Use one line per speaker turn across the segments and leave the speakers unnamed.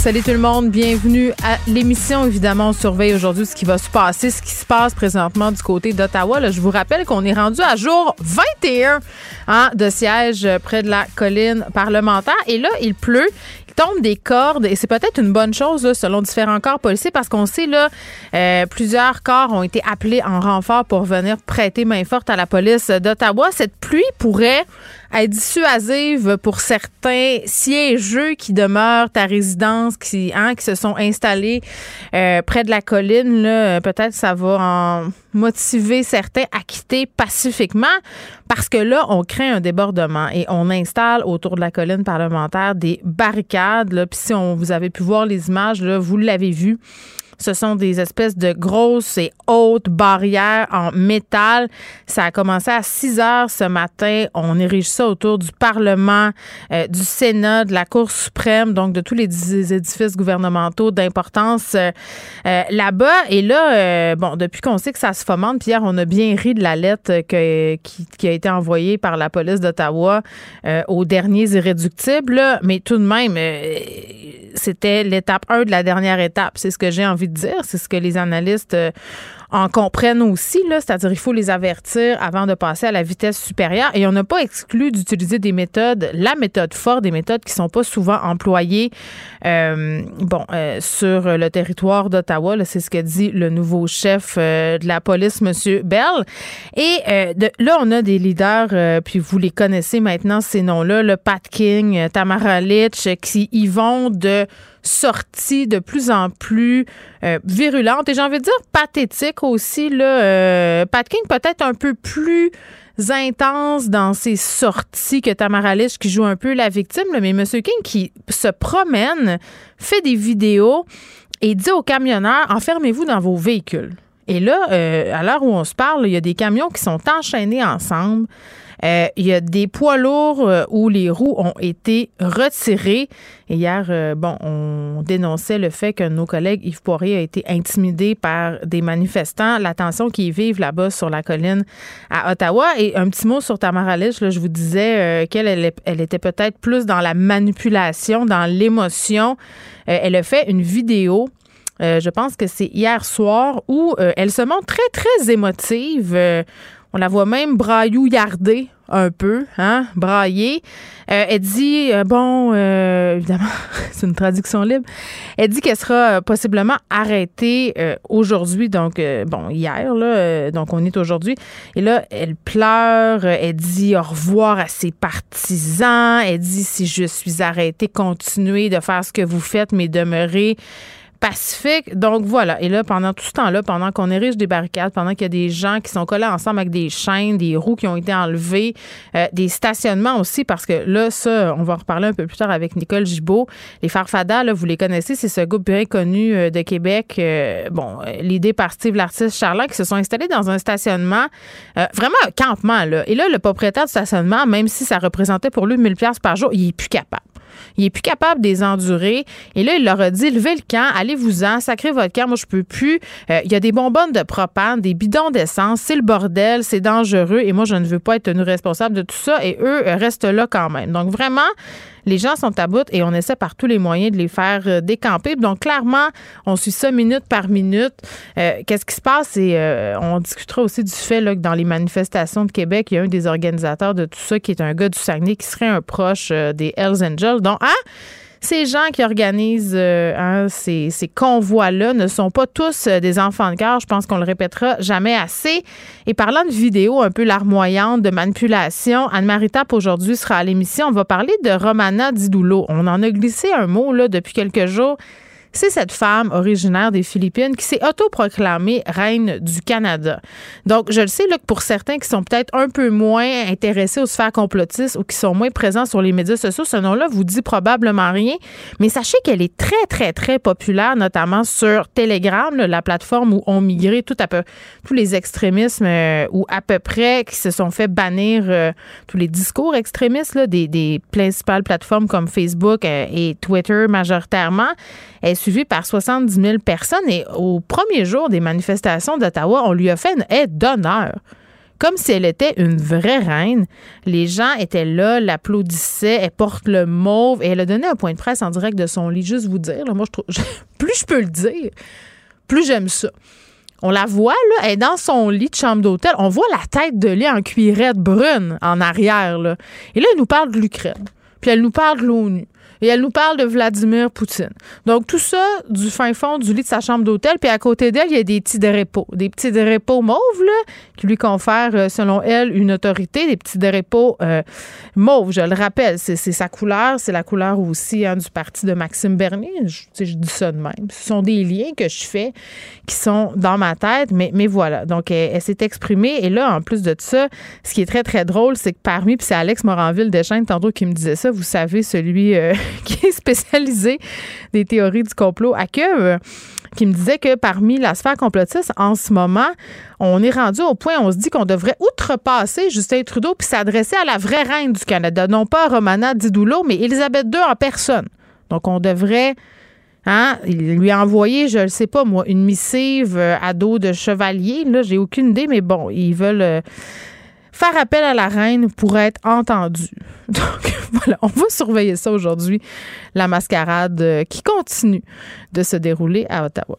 Salut tout le monde, bienvenue à l'émission. Évidemment, on surveille aujourd'hui ce qui va se passer, ce qui se passe présentement du côté d'Ottawa. Je vous rappelle qu'on est rendu à jour 21 hein, de siège près de la colline parlementaire. Et là, il pleut tombe des cordes et c'est peut-être une bonne chose selon différents corps policiers parce qu'on sait là euh, plusieurs corps ont été appelés en renfort pour venir prêter main forte à la police d'Ottawa. Cette pluie pourrait être dissuasive pour certains siégeux qui demeurent à résidence, qui, hein, qui se sont installés euh, près de la colline. Là, peut-être ça va en motiver certains à quitter pacifiquement parce que là, on crée un débordement et on installe autour de la colline parlementaire des barricades. Là. Puis si on, vous avez pu voir les images, là, vous l'avez vu. Ce sont des espèces de grosses et hautes barrières en métal. Ça a commencé à 6 heures ce matin. On érige ça autour du Parlement, euh, du Sénat, de la Cour suprême, donc de tous les édifices gouvernementaux d'importance euh, euh, là-bas. Et là, bon, depuis qu'on sait que ça se fomente, Pierre, on a bien ri de la lettre qui, a été envoyée par la police d'Ottawa aux derniers irréductibles. Mais tout de même, c'était l'étape 1 de la dernière étape. C'est ce que j'ai envie dire. C'est ce que les analystes euh, en comprennent aussi, c'est-à-dire il faut les avertir avant de passer à la vitesse supérieure. Et on n'a pas exclu d'utiliser des méthodes, la méthode forte, des méthodes qui sont pas souvent employées, euh, bon, euh, sur le territoire d'Ottawa. C'est ce que dit le nouveau chef de la police, Monsieur Bell. Et là, on a des leaders, puis vous les connaissez maintenant ces noms-là, le Pat King, Tamara Litch, qui y vont de sorties de plus en plus euh, virulentes et j'ai envie de dire pathétiques aussi. Là, euh, Pat King peut-être un peu plus intense dans ses sorties que Tamara Lich qui joue un peu la victime, mais M. King qui se promène, fait des vidéos et dit aux camionneurs enfermez-vous dans vos véhicules. Et là, euh, à l'heure où on se parle, il y a des camions qui sont enchaînés ensemble. Euh, il y a des poids lourds euh, où les roues ont été retirées. Et hier, euh, bon, on dénonçait le fait que nos collègues Yves Poirier a été intimidé par des manifestants. La tension qu'ils vivent là-bas sur la colline à Ottawa. Et un petit mot sur Tamara Lich, là, je vous disais qu'elle elle, était peut-être plus dans la manipulation, dans l'émotion. elle a fait une vidéo je pense que c'est hier soir où elle se montre très, très émotive. On la voit même braillouillarder un peu, hein, brailler. Euh, elle dit, euh, bon, euh, évidemment, c'est une traduction libre. Elle dit qu'elle sera possiblement arrêtée aujourd'hui, donc, bon, hier, là, donc on est aujourd'hui. Et là, elle pleure, elle dit au revoir à ses partisans, elle dit, si je suis arrêtée, continuez de faire ce que vous faites, mais demeurez pacifique. Donc voilà. Et là, pendant tout ce temps-là, pendant qu'on érige des barricades, pendant qu'il y a des gens qui sont collés ensemble avec des chaînes, des roues qui ont été enlevées, euh, des stationnements aussi, parce que là, ça, on va en reparler un peu plus tard avec Nicole Gibault. Les Farfadas, là, vous les connaissez, c'est ce groupe bien connu euh, de Québec, euh, bon, l'idée par Steve l'artiste Charlotte, qui se sont installés dans un stationnement, vraiment un campement, là. Et là, le propriétaire du stationnement, même si ça représentait pour lui 1000 pièces par jour, il est plus capable. Il est plus capable de les endurer. Et là, il leur a dit, levez le camp, allez-vous-en, sacrez votre camp, moi je peux plus. Euh, il y a des bonbonnes de propane, des bidons d'essence, c'est le bordel, c'est dangereux et moi je ne veux pas être tenu responsable de tout ça et eux restent là quand même. Donc vraiment, les gens sont à bout et on essaie par tous les moyens de les faire euh, décamper. Donc, clairement, on suit ça minute par minute. Euh, qu'est-ce qui se passe? Et euh, on discutera aussi du fait que dans les manifestations de Québec, il y a un des organisateurs de tout ça qui est un gars du Saguenay qui serait un proche des Hells Angels. Donc, hein? Ces gens qui organisent euh, hein, ces, convois-là ne sont pas tous euh, des enfants de cœur. Je pense qu'on le répétera jamais assez. Et parlant de vidéos un peu larmoyantes, de manipulation, Anne-Marie aujourd'hui sera à l'émission. On va parler de Romana Didoulo. On en a glissé un mot là depuis quelques jours c'est cette femme originaire des Philippines qui s'est autoproclamée reine du Canada. Donc, je le sais là, que pour certains qui sont peut-être un peu moins intéressés aux sphères complotistes ou qui sont moins présents sur les médias sociaux, ce nom-là vous dit probablement rien. Mais sachez qu'elle est très, très, très populaire, notamment sur Telegram, la plateforme où ont migré tout à peu, tous les extrémismes euh, ou à peu près qui se sont fait bannir euh, tous les discours extrémistes des, principales plateformes comme Facebook euh, et Twitter majoritairement. Est suivie par 70 000 personnes et au premier jour des manifestations d'Ottawa, on lui a fait une aide d'honneur comme si elle était une vraie reine. Les gens étaient là, l'applaudissaient, elle porte le mauve et elle a donné un point de presse en direct de son lit. Juste vous dire, moi, je plus je peux le dire, plus j'aime ça. On la voit, là, elle est dans son lit de chambre d'hôtel. On voit la tête de lit en cuirette brune en arrière. Là. Et là, elle nous parle de l'Ukraine. Puis elle nous parle de l'ONU. Et elle nous parle de Vladimir Poutine. Donc, tout ça du fin fond du lit de sa chambre d'hôtel. Puis à côté d'elle, il y a des petits dérépos. Des petits dérépos mauves, là, qui lui confèrent, euh, selon elle, une autorité. Des petits dérépos euh, mauves, je le rappelle. C'est sa couleur. C'est la couleur aussi hein, du parti de Maxime Bernier. Je, dis ça de même. Ce sont des liens que je fais qui sont dans ma tête. Mais, voilà. Donc, elle, s'est exprimée. Et là, en plus de ça, ce qui est très, très drôle, c'est que parmi, puis c'est Alex Moranville-Deschênes, tantôt, qui me disait ça, vous savez, celui euh, qui est spécialisé des théories du complot à que qui me disait que parmi la sphère complotiste, en ce moment, on est rendu au point où on se dit qu'on devrait outrepasser Justin Trudeau puis s'adresser à la vraie reine du Canada, non pas Romana Didoulo, mais Elisabeth II en personne. Donc, on devrait Hein? Lui a envoyé, je ne sais pas moi, une missive euh, à dos de chevalier. Là, j'ai aucune idée, mais bon, ils veulent euh, faire appel à la reine pour être entendu. Donc voilà, on va surveiller ça aujourd'hui, la mascarade euh, qui continue de se dérouler à Ottawa.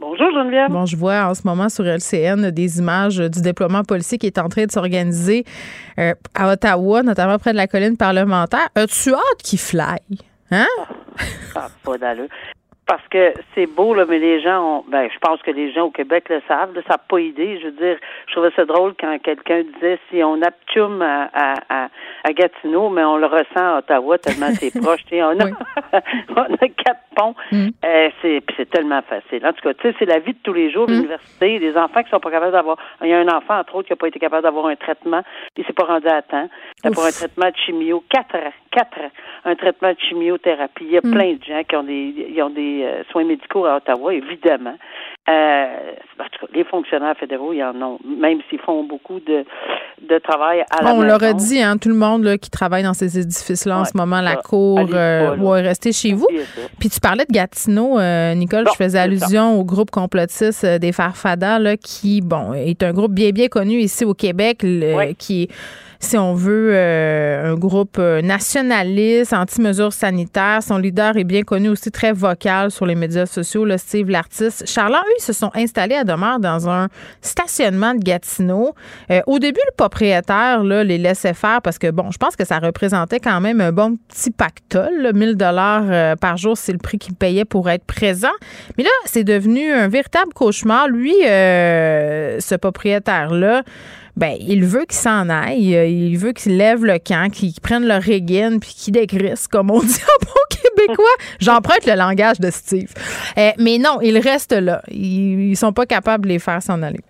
Bonjour Geneviève.
Bon, je vois en ce moment sur LCN des images du déploiement policier qui est en train de s'organiser euh, à Ottawa, notamment près de la colline parlementaire. As-tu hâte qu'il fly? Hein?
Ah, pas d'allure parce que c'est beau, là, mais les gens ont, ben, je pense que les gens au Québec le savent, là, ça n'a pas idée. Je veux dire, je trouvais ça drôle quand quelqu'un disait si on aptume à, à, à, Gatineau, mais on le ressent à Ottawa tellement c'est proche. On a, on a quatre ponts. Mm. Euh, c'est, c'est tellement facile. En tout cas, tu sais, c'est la vie de tous les jours, mm. l'université, des enfants qui sont pas capables d'avoir. Il y a un enfant, entre autres, qui n'a pas été capable d'avoir un traitement, il s'est pas rendu à temps. Pour un traitement de chimio, quatre ans, quatre ans, un traitement de chimiothérapie. Il y a mm. plein de gens qui ont des, ils ont des euh, soins médicaux à Ottawa, évidemment. Euh, les fonctionnaires fédéraux, ils en ont, même s'ils font beaucoup de, de travail à la
On l'aurait dit, hein, tout le monde qui travaille dans ces édifices-là en ce moment, la cour, euh, ouais, rester chez vous. Puis tu parlais de Gatineau, Nicole, je faisais allusion au groupe complotiste des Farfadas, là, qui, bon, est un groupe bien, bien connu ici au Québec, qui est si on veut, euh, un groupe euh, nationaliste, anti-mesures sanitaires. Son leader est bien connu aussi, très vocal sur les médias sociaux, le Steve l'artiste. Charland, eux, ils se sont installés à demeure dans un stationnement de Gatineau. Euh, au début, le propriétaire là, les laissait faire parce que, bon, je pense que ça représentait quand même un bon petit pactole. 1000 dollars par jour, c'est le prix qu'il payait pour être présent. Mais là, c'est devenu un véritable cauchemar. Lui, ce propriétaire-là, ben, il veut qu'il s'en aille. Il veut qu'il lève le camp, qu'il prenne le regain puis qu'il dégrisse, comme on dit en bon québécois. J'emprunte le langage de Steve. Eh, mais non, il reste là. Ils, ils sont pas capables de les faire s'en aller.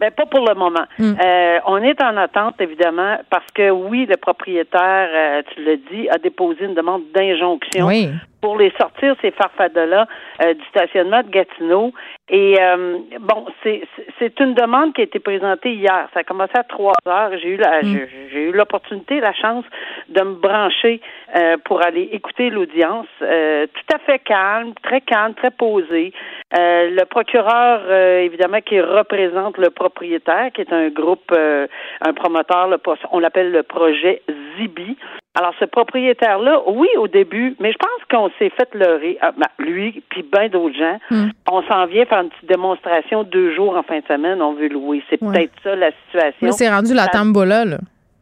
Ben pas pour le moment.
Mm.
Euh, on est en attente évidemment parce que oui, le propriétaire, euh, tu l'as dit, a déposé une demande d'injonction
Oui.
Pour les sortir ces farfadas-là euh, du stationnement de Gatineau. Et euh, bon, c'est c'est une demande qui a été présentée hier. Ça a commencé à trois heures. J'ai eu la
Mm.
j'ai- j'ai eu l'opportunité, la chance de me brancher euh, pour aller écouter l'audience. Euh, tout à fait calme, très calme, très posé. Euh, le procureur, euh, évidemment, qui représente le propriétaire, qui est un groupe, euh, un promoteur, le, on l'appelle le projet Zibi. Alors, ce propriétaire-là, oui, au début, mais je pense qu'on s'est fait leurrer, ah, ben, lui, puis bien d'autres gens.
Mm.
On s'en vient faire une petite démonstration deux jours en fin de semaine, on veut louer. C'est
Ouais.
peut-être ça la situation.
Là, c'est rendu la
Ça-
tambola, là.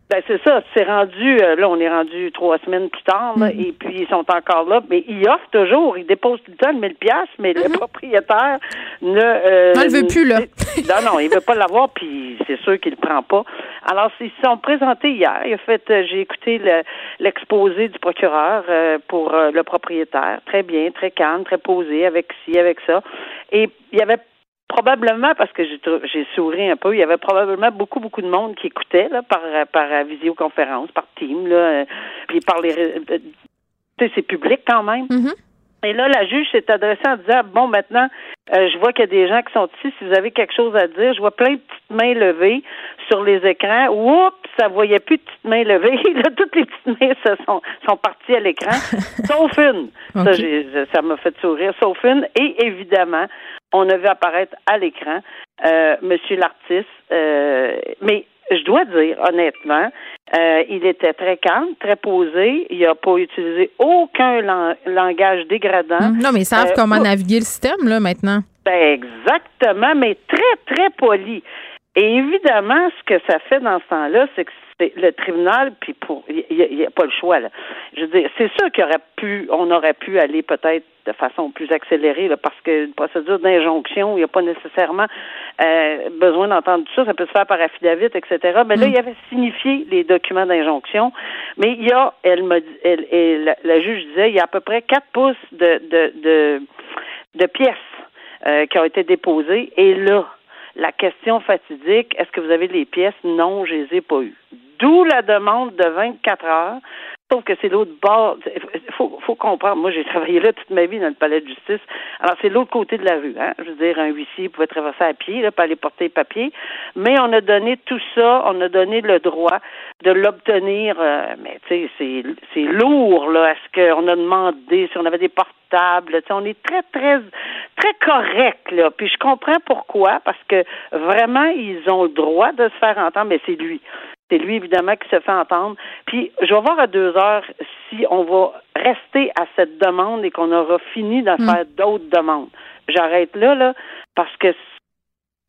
Ben c'est ça, c'est rendu euh, là on est rendu trois semaines plus tard là,
Mm.
et puis ils sont encore là, mais ils offrent toujours, ils déposent tout le temps le 1000 pièces, mais le propriétaire ne euh,
Non, il veut plus, là.
non non, il veut pas l'avoir puis c'est sûr qu'il le prend pas. Alors ils se sont présentés hier, il a fait euh, j'ai écouté le- l'exposé du procureur euh, pour euh, le propriétaire, très bien, très calme, très posé avec ci avec ça. Et il y avait probablement parce que j'ai souri un peu, il y avait probablement beaucoup beaucoup de monde qui écoutait là par par euh, visioconférence, par team là, euh, puis par les euh, tu sais c'est public quand même.
Mhm.
Et là, la juge s'est adressée en disant bon, maintenant, euh, je vois qu'il y a des gens qui sont ici. Si vous avez quelque chose à dire, je vois plein de petites mains levées sur les écrans. Oups, ça voyait plus de petites mains levées. Là, toutes les petites mains se sont sont parties à l'écran, sauf une. Ça, j'ai- ça m'a fait sourire, sauf une. Et évidemment, on a vu apparaître à l'écran euh, Monsieur l'artiste. euh, mais je dois dire, honnêtement, euh, il était très calme, très posé. Il n'a pas utilisé aucun lan- langage dégradant.
Hum. Non, mais ils savent
Euh,
comment
oh.
naviguer le système, là, maintenant.
Ben, exactement, mais très, très poli. Et évidemment, ce que ça fait dans ce temps-là, c'est que le tribunal, puis pour, il n'y a, pas le choix, là. Je veux dire, c'est sûr qu'il aurait pu, on aurait pu aller peut-être de façon plus accélérée, là, parce qu'une procédure d'injonction, il n'y a pas nécessairement euh, besoin d'entendre tout ça, ça peut se faire par affidavit, etc. Mais là, il avait signifié les documents d'injonction, mais il y a, elle m'a dit, elle, et la, la juge disait, il y a à peu près quatre pouces de, de, de, de pièces euh, qui ont été déposées, et là, la question fatidique, est-ce que vous avez les pièces? Non, je les ai pas eues. D'où la demande de 24 heures. Sauf que c'est l'autre bord. Faut, faut comprendre. Moi, j'ai travaillé là toute ma vie dans le palais de justice. Alors, c'est l'autre côté de la rue. Hein? Je veux dire, un huissier pouvait traverser à pied, là, pas aller porter les papiers. Mais on a donné tout ça, on a donné le droit de l'obtenir. euh, mais tu sais, c'est, c'est lourd, là, à ce qu'on a demandé, si on avait des portables. Tu sais, on est très, très, très correct, là. Puis je comprends pourquoi, parce que vraiment, ils ont le droit de se faire entendre, mais c'est lui. C'est lui, évidemment, qui se fait entendre. Puis, je vais voir à deux heures si on va rester à cette demande et qu'on aura fini d'en
Mm.
faire d'autres demandes. J'arrête là, là, parce que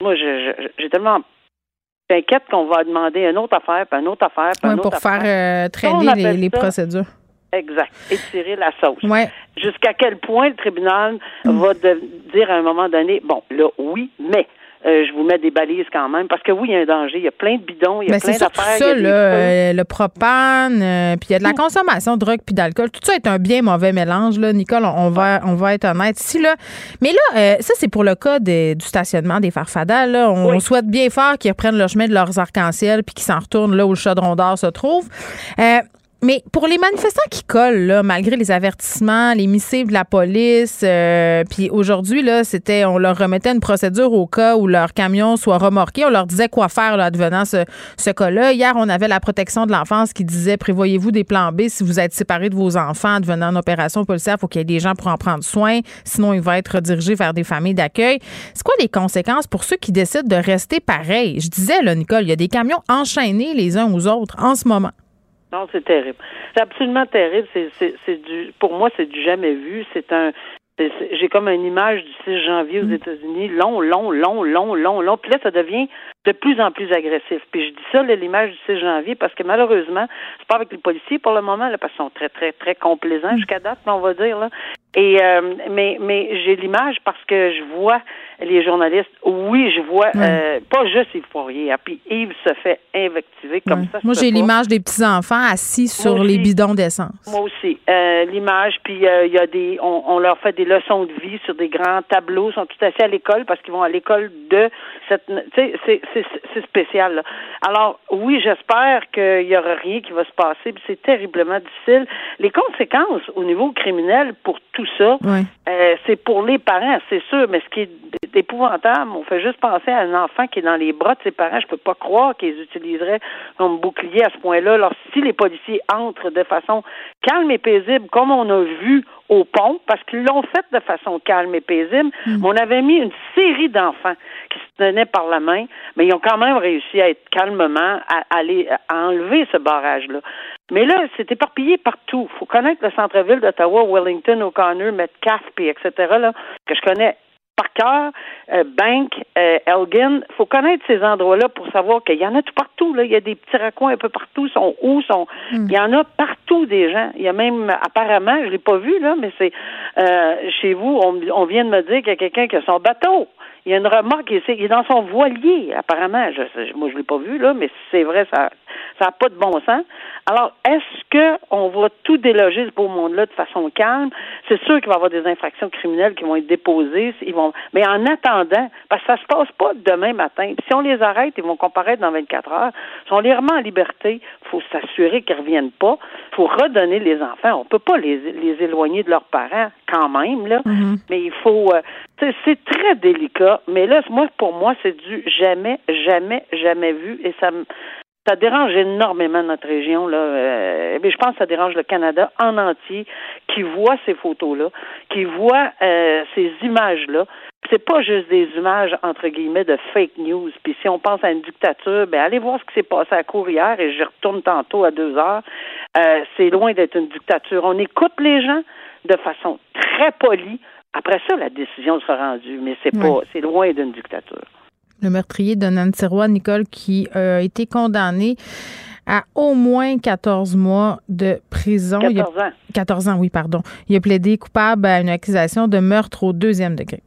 moi, j'ai tellement inquiète qu'on va demander une autre affaire, puis une autre affaire, puis
Ouais,
une autre
pour faire euh, traîner les, procédures.
Exact. Étirer la sauce.
Ouais.
Jusqu'à quel point le tribunal va de- dire à un moment donné, bon, là, oui, mais euh, je vous mets des balises quand même, parce que oui, il y a un danger, il y a plein de bidons, il y a
Ben,
plein d'affaires.
ça, là, euh, le propane, euh, puis il y a de la consommation de drogue puis d'alcool. Tout ça est un bien mauvais mélange, là. Nicole, on, va, on va être honnête. Si, là, mais là, euh, ça, c'est pour le cas des- du stationnement des farfadas. Là. On
Oui.
souhaite bien fort qu'ils reprennent le chemin de leurs arcs-en-ciel puis qu'ils s'en retournent là où le chaudron d'or se trouve. Mais pour les manifestants qui collent, là, malgré les avertissements, les missives de la police, euh, puis aujourd'hui, là, c'était, on leur remettait une procédure au cas où leur camion soit remorqué. On leur disait quoi faire là, advenant ce, ce cas-là. Hier, on avait la protection de l'enfance qui disait prévoyez-vous des plans B si vous êtes séparés de vos enfants advenant une opération policière. Faut qu'il y ait des gens pour en prendre soin. Sinon, il va être redirigé vers des familles d'accueil. C'est quoi les conséquences pour ceux qui décident de rester pareils? Je disais, là, Nicole, il y a des camions enchaînés les uns aux autres en ce moment.
Non, c'est terrible. C'est absolument terrible. C'est, c'est, c'est du, pour moi, c'est du jamais vu. C'est un, j'ai comme une image du 6 janvier aux États-Unis, long, long, long, long, long, long. Puis là, ça devient de plus en plus agressif. Puis je dis ça, là, l'image du 6 janvier, parce que malheureusement, c'est pas avec les policiers pour le moment, là, parce qu'ils sont très, très, très complaisants jusqu'à date, on va dire, là. Et euh, mais mais j'ai l'image parce que je vois les journalistes. Oui, je vois euh, pas juste Yves Poirier. Hein, puis Yves se fait invectiver comme ça.
Moi, j'ai l'image des petits enfants assis sur les bidons d'essence.
Moi aussi, euh, l'image. Puis il y a des, on, on, leur fait des leçons de vie sur des grands tableaux. Ils sont tout assis à l'école parce qu'ils vont à l'école de cette. Tu sais, c'est c'est spécial. Là. Alors oui, j'espère qu'il y aura rien qui va se passer. C'est terriblement difficile. Les conséquences au niveau criminel pour tout ça, euh, c'est pour les parents, c'est sûr, mais ce qui est épouvantable, on fait juste penser à un enfant qui est dans les bras de ses parents. Je peux pas croire qu'ils utiliseraient comme bouclier à ce point-là. Alors, si les policiers entrent de façon calme et paisible, comme on a vu au pont, parce qu'ils l'ont fait de façon calme et paisible, mm. on avait mis une série d'enfants qui se tenaient par la main, mais ils ont quand même réussi à être calmement, à aller à enlever ce barrage-là. Mais là, c'est éparpillé partout. Il faut connaître le centre-ville d'Ottawa, Wellington, O'Connor, Metcalfe, puis etc., là, que je connais par cœur, euh, Bank, euh, Elgin. faut connaître ces endroits-là pour savoir qu'il y en a tout partout. Là. Il y a des petits raccoins un peu partout. Ils sont où? Sont... Hmm. Il y en a partout des gens. Il y a même, apparemment, je l'ai pas vu, là, mais c'est euh, chez vous, on, on, vient de me dire qu'il y a quelqu'un qui a son bateau. Il y a une remorque, il est dans son voilier, apparemment. Je, moi, je l'ai pas vu, là, mais c'est vrai, ça ça n'a pas de bon sens. Alors, est-ce qu'on va tout déloger ce beau monde-là de façon calme? C'est sûr qu'il va y avoir des infractions criminelles qui vont être déposées. Ils vont... Mais en attendant, parce que ça se passe pas demain matin. si on les arrête, ils vont comparaître dans 24 heures. Si on les remet en liberté, il faut s'assurer qu'ils ne reviennent pas. Il faut redonner les enfants. On ne peut pas les, les éloigner de leurs parents quand même, là. Mm-hmm. Mais il faut... Euh, c'est très délicat. Mais là, moi, pour moi, c'est du jamais, jamais, jamais vu. Et ça ça dérange énormément notre région. Là. Euh, mais je pense que ça dérange le Canada en entier qui voit ces photos-là, qui voit euh, ces images-là. C'est pas juste des images entre guillemets de fake news. Puis si on pense à une dictature, ben allez voir ce qui s'est passé à cour et je retourne tantôt à deux heures. Euh, c'est loin d'être une dictature. On écoute les gens de façon très polie. Après ça, la décision sera rendue, mais c'est pas, c'est loin d'une dictature
le meurtrier de Nancy Roy, Nicole, qui a été condamné à au moins 14 mois de prison.
14
ans. 14 ans, oui, pardon. Il a plaidé coupable à une accusation de meurtre au deuxième degré.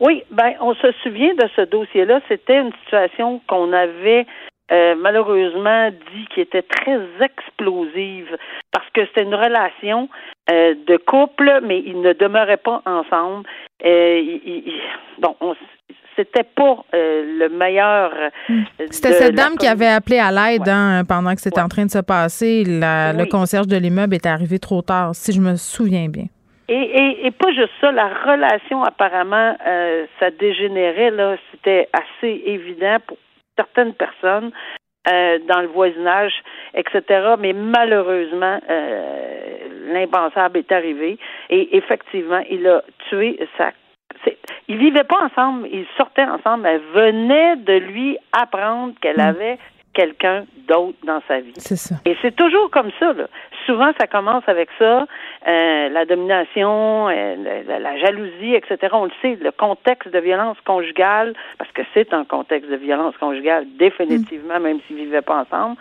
Oui, ben on se souvient de ce dossier-là. C'était une situation qu'on avait euh, malheureusement dit qui était très explosive parce que c'était une relation euh, de couple, mais ils ne demeuraient pas ensemble. Euh, bon, on, c'était pas euh, le meilleur.
Hmm. C'était cette dame qui avait appelé à l'aide hein, pendant que c'était en train de se passer. Le concierge de l'immeuble est arrivé trop tard, si je me souviens bien.
Et, et, pas juste ça, la relation apparemment, euh, ça dégénérait là. C'était assez évident pour certaines personnes. Euh, dans le voisinage, etc. Mais malheureusement, l'impensable est arrivé et effectivement, il a tué sa ils vivaient pas ensemble, ils sortaient ensemble. Elle venait de lui apprendre qu'elle mm. avait quelqu'un d'autre dans sa vie.
C'est ça.
Et c'est toujours comme ça. Là. Souvent, ça commence avec ça, euh, la domination, euh, la, jalousie, etc. On le sait, le contexte de violence conjugale, parce que c'est un contexte de violence conjugale, définitivement, même s'ils vivaient pas ensemble.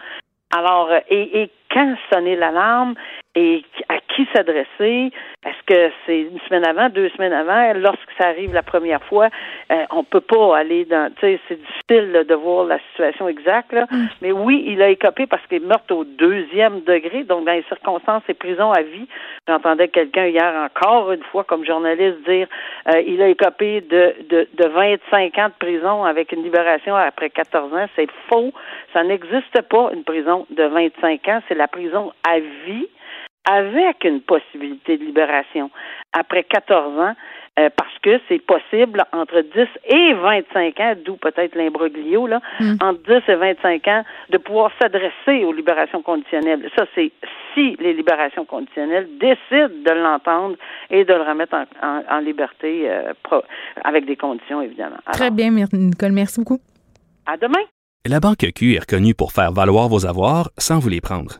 Alors, euh, et, et quand sonner l'alarme et à qui s'adresser? Est-ce que c'est une semaine avant, deux semaines avant? Lorsque ça arrive la première fois, euh, on peut pas aller dans, tu sais, c'est difficile de voir la situation exacte, là. Mm. Mais oui, il a écopé parce qu'il est mort au deuxième degré, donc dans les circonstances, c'est prison à vie. J'entendais quelqu'un hier encore une fois comme journaliste dire, euh, il a écopé de, de, de 25 ans de prison avec une libération après 14 ans. C'est faux. Ça n'existe pas, une prison de 25 ans. C'est la prison à vie avec une possibilité de libération après 14 ans, euh, parce que c'est possible entre 10 et 25 ans, d'où peut-être l'imbroglio, là, hmm. entre 10 et 25 ans, de pouvoir s'adresser aux libérations conditionnelles. Ça, c'est si les libérations conditionnelles décident de l'entendre et de le remettre en, liberté euh, avec des conditions, évidemment.
Très bien, Nicole. Merci beaucoup.
À demain.
La Banque Q est reconnue pour faire valoir vos avoirs sans vous les prendre.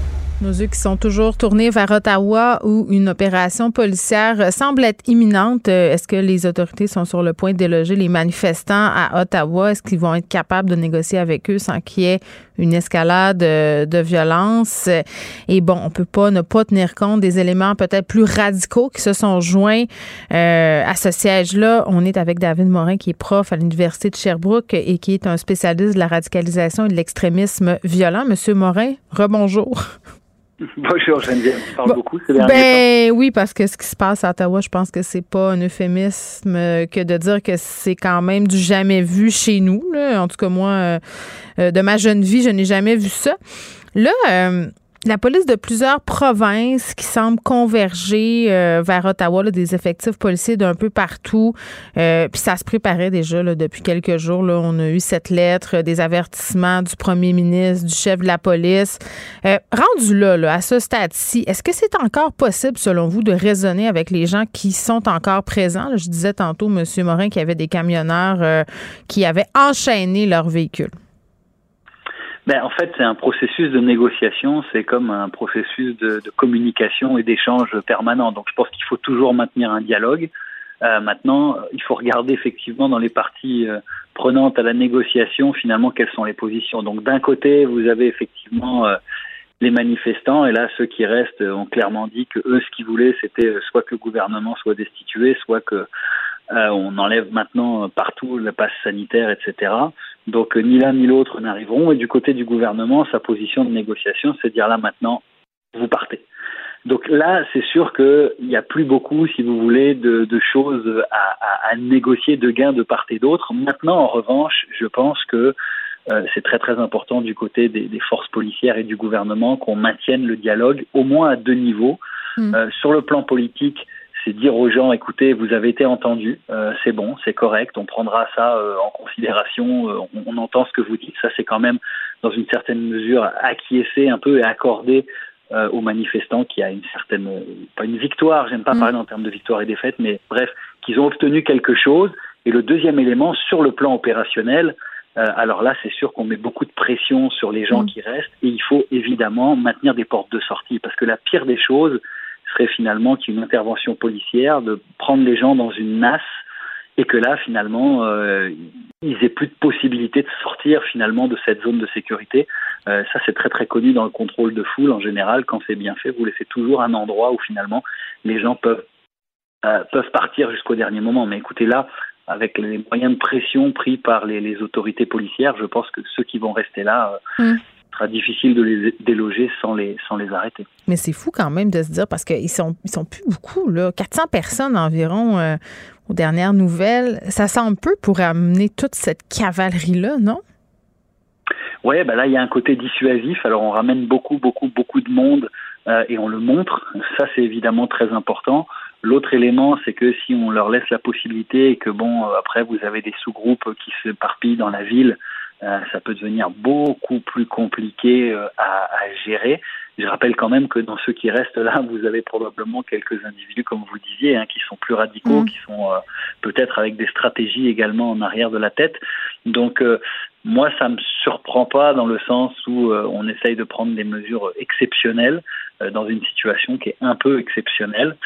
Nos yeux qui sont toujours tournés vers Ottawa où une opération policière semble être imminente. Euh, est-ce que les autorités sont sur le point de déloger les manifestants à Ottawa? Est-ce qu'ils vont être capables de négocier avec eux sans qu'il y ait une escalade euh, de violence? Et bon, on peut pas ne pas tenir compte des éléments peut-être plus radicaux qui se sont joints euh, à ce siège-là. On est avec David Morin qui est prof à l'Université de Sherbrooke et qui est un spécialiste de la radicalisation et de l'extrémisme violent. Monsieur Morin, rebonjour.
Bonjour Geneviève, tu parles beaucoup ces
derniers Ben oui, parce que ce qui se passe à Ottawa, je pense que c'est pas un euphémisme que de dire que c'est quand même du jamais vu chez nous. En tout cas, moi, euh, euh, de ma jeune vie, je n'ai jamais vu ça. Là, euh, la police de plusieurs provinces qui semblent converger euh, vers Ottawa, des effectifs policiers d'un peu partout. Euh, puis ça se préparait déjà depuis quelques jours. Là, on a eu cette lettre, des avertissements du premier ministre, du chef de la police. Euh, rendu là, à ce stade-ci, est-ce que c'est encore possible, selon vous, de raisonner avec les gens qui sont encore présents? je disais tantôt, M. Morin, qu'il y avait des camionneurs qui avaient enchaîné leur véhicule.
Ben, en fait, c'est un processus de négociation, c'est comme un processus de, de communication et d'échange permanent. Donc, je pense qu'il faut toujours maintenir un dialogue. Euh, maintenant, il faut regarder effectivement dans les parties euh, prenantes à la négociation, finalement, quelles sont les positions. Donc, d'un côté, vous avez effectivement euh, les manifestants, et là, ceux qui restent ont clairement dit que eux, ce qu'ils voulaient, c'était soit que le gouvernement soit destitué, soit que on enlève maintenant partout le passe sanitaire, etc. Donc euh, ni l'un ni l'autre n'arriveront. Et du côté du gouvernement, sa position de négociation, c'est de dire là maintenant, vous partez. Donc là, c'est sûr qu'il n'y a plus beaucoup, si vous voulez, de, choses à, négocier, de gains de part et d'autre. Maintenant, en revanche, je pense que euh, c'est très très important du côté des, forces policières et du gouvernement qu'on maintienne le dialogue, au moins à deux niveaux. Mmh. Euh, sur le plan politique, c'est dire aux gens, écoutez, vous avez été entendus, euh, c'est bon, c'est correct, on prendra ça euh, en considération, euh, on, entend ce que vous dites, ça c'est quand même dans une certaine mesure acquiescer un peu et accorder aux manifestants qui a une certaine, pas une victoire, j'aime pas mm. parler en termes de victoire et défaite, mais bref, qu'ils ont obtenu quelque chose. Et le deuxième élément, sur le plan opérationnel, alors là, c'est sûr qu'on met beaucoup de pression sur les gens mm. qui restent et il faut évidemment maintenir des portes de sortie parce que la pire des choses, serait finalement qu'une intervention policière, de prendre les gens dans une nasse et que là, finalement, euh, ils aient plus de possibilité de sortir finalement de cette zone de sécurité. Euh, ça, c'est très très connu dans le contrôle de foule en général. Quand c'est bien fait, vous laissez toujours un endroit où finalement les gens peuvent euh, peuvent partir jusqu'au dernier moment. Mais écoutez, là, avec les moyens de pression pris par les, autorités policières, je pense que ceux qui vont rester là, mmh sera difficile de les déloger sans les, sans les arrêter.
Mais c'est fou quand même de se dire, parce qu'ils sont, ils sont plus beaucoup, là, 400 personnes environ euh, aux dernières nouvelles. Ça semble peu pour amener toute cette cavalerie-là, non?
Oui, ben là, il y a un côté dissuasif. Alors, on ramène beaucoup, beaucoup, beaucoup de monde euh, et on le montre. Ça, c'est évidemment très important. L'autre élément, c'est que si on leur laisse la possibilité et que, bon, euh, après, vous avez des sous-groupes qui s'éparpillent dans la ville, ça peut devenir beaucoup plus compliqué euh, à, à, gérer. Je rappelle quand même que dans ceux qui restent là, vous avez probablement quelques individus, comme vous disiez, hein, qui sont plus radicaux,
Mm.
qui sont euh, peut-être avec des stratégies également en arrière de la tête. Donc euh, moi, ça me surprend pas dans le sens où euh, on essaye de prendre des mesures exceptionnelles euh, dans une situation qui est un peu exceptionnelle.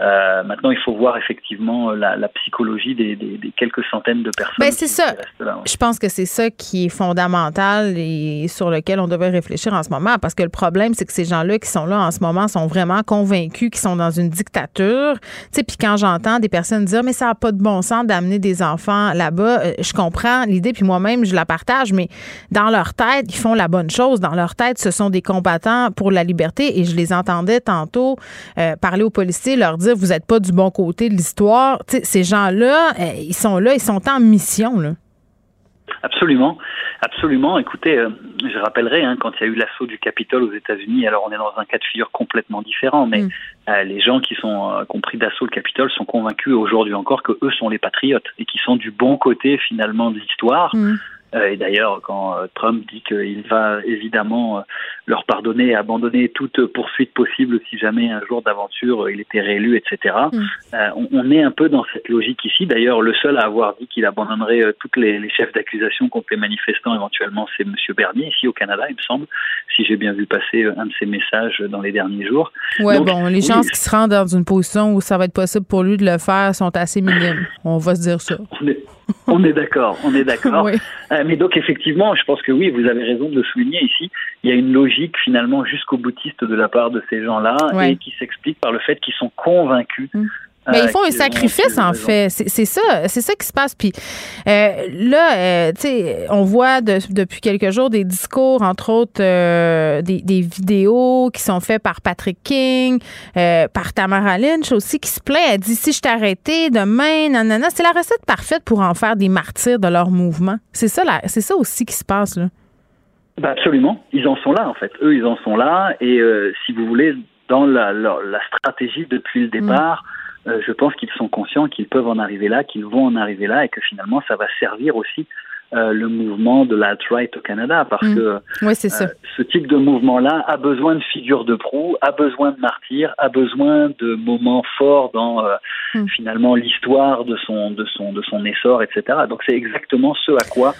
Euh, maintenant, il faut voir effectivement euh, la, la psychologie des, des- des quelques centaines de personnes.
Ben, c'est ça.
là, ouais.
Je pense que c'est ça qui est fondamental et sur lequel on devrait réfléchir en ce moment parce que le problème, c'est que ces gens-là qui sont là en ce moment sont vraiment convaincus qu'ils sont dans une dictature. Tu sais, puis quand j'entends des personnes dire, mais ça n'a pas de bon sens d'amener des enfants là-bas, euh, je comprends l'idée, puis moi-même, je la partage, mais dans leur tête, ils font la bonne chose. Dans leur tête, ce sont des combattants pour la liberté et je les entendais tantôt euh, parler aux policiers, leur dire, vous n'êtes pas du bon côté de l'histoire. Ces gens-là, euh, ils sont là, ils sont en mission, là.
Absolument, absolument. Écoutez, euh, je rappellerai hein, quand il y a eu l'assaut du Capitole aux États-Unis. Alors on est dans un cas de figure complètement différent, mais
Mm.
euh, les gens qui sont euh, qui ont pris d'assaut le Capitole sont convaincus aujourd'hui encore que eux sont les patriotes et qui sont du bon côté finalement de l'histoire.
Mm.
Euh, et d'ailleurs, quand euh, Trump dit qu'il va évidemment euh, leur pardonner et abandonner toute poursuite possible si jamais un jour d'aventure il était réélu, etc.
Mm.
On, on est un peu dans cette logique ici. D'ailleurs, le seul à avoir dit qu'il abandonnerait toutes les, les chefs d'accusation contre les manifestants, éventuellement, c'est Monsieur Bernier, ici au Canada, il me semble, si j'ai bien vu passer un de ses messages dans les derniers jours.
Ouais,
Donc,
bon, les
oui,
chances qu'il se rendent dans une position où ça va être possible pour lui de le faire sont assez minimes. On va se dire ça.
On est, on est d'accord, on est d'accord.
Oui.
Euh, mais donc effectivement, je pense que oui, vous avez raison de le souligner ici. Il y a une logique finalement jusqu'au boutiste de la part de ces gens-là et qui s'explique par le fait qu'ils sont convaincus.
Mm. Mais
euh,
ils font un sacrifice, en fait. C'est ça, c'est ça qui se passe. Puis euh, là, euh, tu sais, on voit de- depuis quelques jours des discours, entre autres, euh, des, des vidéos qui sont faites par Patrick King, par Tamara Lynch aussi, qui se plaît. Elle dit si je t'arrêtais demain, nanana. C'est la recette parfaite pour en faire des martyrs de leur mouvement. C'est ça, c'est ça aussi qui se passe là.
Bah absolument, ils en sont là en fait. Eux, ils en sont là et si vous voulez, dans la, la, la stratégie depuis le départ, euh, je pense qu'ils sont conscients qu'ils peuvent en arriver là, qu'ils vont en arriver là et que finalement, ça va servir aussi euh, le mouvement de l'alt-right au Canada parce
Mm.
que
Oui, c'est ça.
euh, ce type de mouvement-là a besoin de figures de proue, a besoin de martyrs, a besoin de moments forts dans
Mm.
finalement l'histoire de son de son de son essor, etc. Donc c'est exactement ce à quoi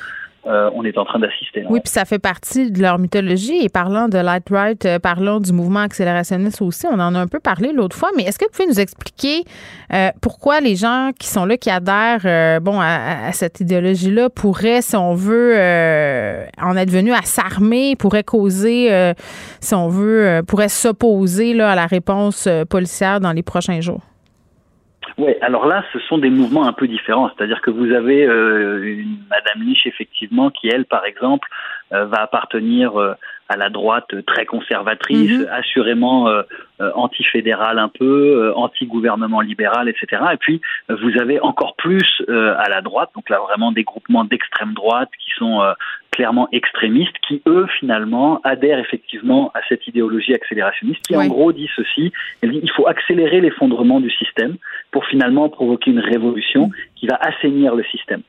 euh, on est en train d'assister.
Oui, puis ça fait partie de leur mythologie. Et parlant de Light Right, euh, parlons du mouvement accélérationniste aussi. On en a un peu parlé l'autre fois, mais est-ce que vous pouvez nous expliquer euh, pourquoi les gens qui sont là, qui adhèrent bon, à, cette idéologie-là, pourraient, si on veut, en être venus à s'armer, pourraient causer, si on veut, pourraient s'opposer à la réponse policière dans les prochains jours?
Oui, alors là, ce sont des mouvements un peu différents. C'est-à-dire que vous avez euh, une Madame Lich, effectivement, qui, elle, par exemple, euh, va appartenir euh, à la droite euh, très conservatrice,
Mhm.
assurément euh, euh, antifédérale un peu, euh, anti-gouvernement libéral, etc. Et puis, vous avez encore plus euh, à la droite, donc là, vraiment des groupements d'extrême droite qui sont euh, clairement extrémistes, qui, eux, finalement, adhèrent effectivement à cette idéologie accélérationniste, qui,
Oui.
en gros, dit ceci, dit il faut accélérer l'effondrement du système pour finalement provoquer une révolution qui va assainir le système.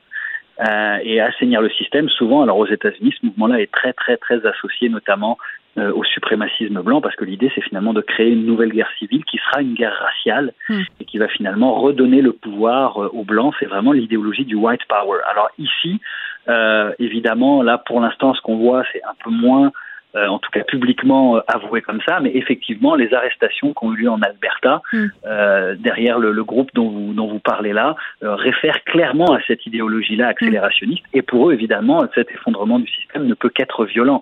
Euh, et assainir le système, souvent, alors aux États-Unis, ce mouvement-là est très, très, très associé notamment euh, au suprémacisme blanc, parce que l'idée, c'est finalement de créer une nouvelle guerre civile qui sera une guerre raciale
Hmm.
et qui va finalement redonner le pouvoir euh, aux blancs. C'est vraiment l'idéologie du white power. Alors ici, euh, évidemment, là, pour l'instant, ce qu'on voit, c'est un peu moins euh, en tout cas publiquement euh, avoué comme ça, mais effectivement, les arrestations qui ont eu lieu en Alberta,
Mm.
euh, derrière le, le groupe dont vous, dont vous parlez là, réfèrent clairement à cette idéologie-là accélérationniste. Et pour eux, évidemment, cet effondrement du système ne peut qu'être violent.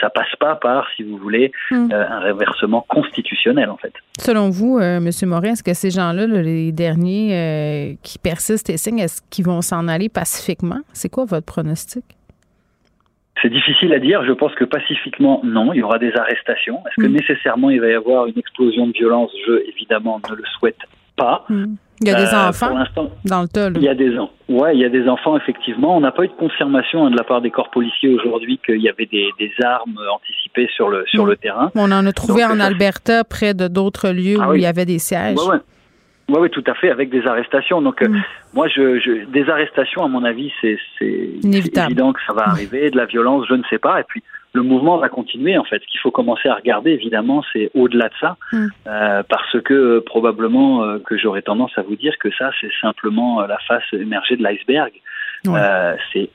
Ça passe pas par, si vous voulez,
Mm.
un réversement constitutionnel, en fait.
Selon vous, euh, M. Morin, est-ce que ces gens-là, là, les derniers qui persistent et signent, est-ce qu'ils vont s'en aller pacifiquement? C'est quoi votre pronostic?
C'est difficile à dire. Je pense que pacifiquement, non. Il y aura des arrestations. Est-ce que
Mm.
nécessairement il va y avoir une explosion de violence? Je, évidemment, ne le souhaite pas.
Il y a des
Euh,
enfants dans le là.
il y a des enfants. Ouais, il y a des enfants effectivement. On n'a pas eu de confirmation hein, de la part des corps policiers aujourd'hui qu'il y avait des, des armes anticipées sur le sur
Mm.
le terrain.
On en a trouvé
Donc,
en
ça-
Alberta près de d'autres lieux
Ah
où
oui.
il y avait des sièges.
Ouais, ouais. Oui, oui, tout à fait, avec des arrestations. Donc, euh,
Mm.
moi, je, je, des arrestations, à mon avis, c'est évident que ça va arriver. De la violence, je ne sais pas. Et puis, le mouvement va continuer, en fait. Ce qu'il faut commencer à regarder, évidemment, c'est au-delà de ça.
Mm.
Euh, parce que, euh, probablement, euh, que j'aurais tendance à vous dire que ça, c'est simplement euh, la face émergée de l'iceberg.
Ouais.
Euh, c'est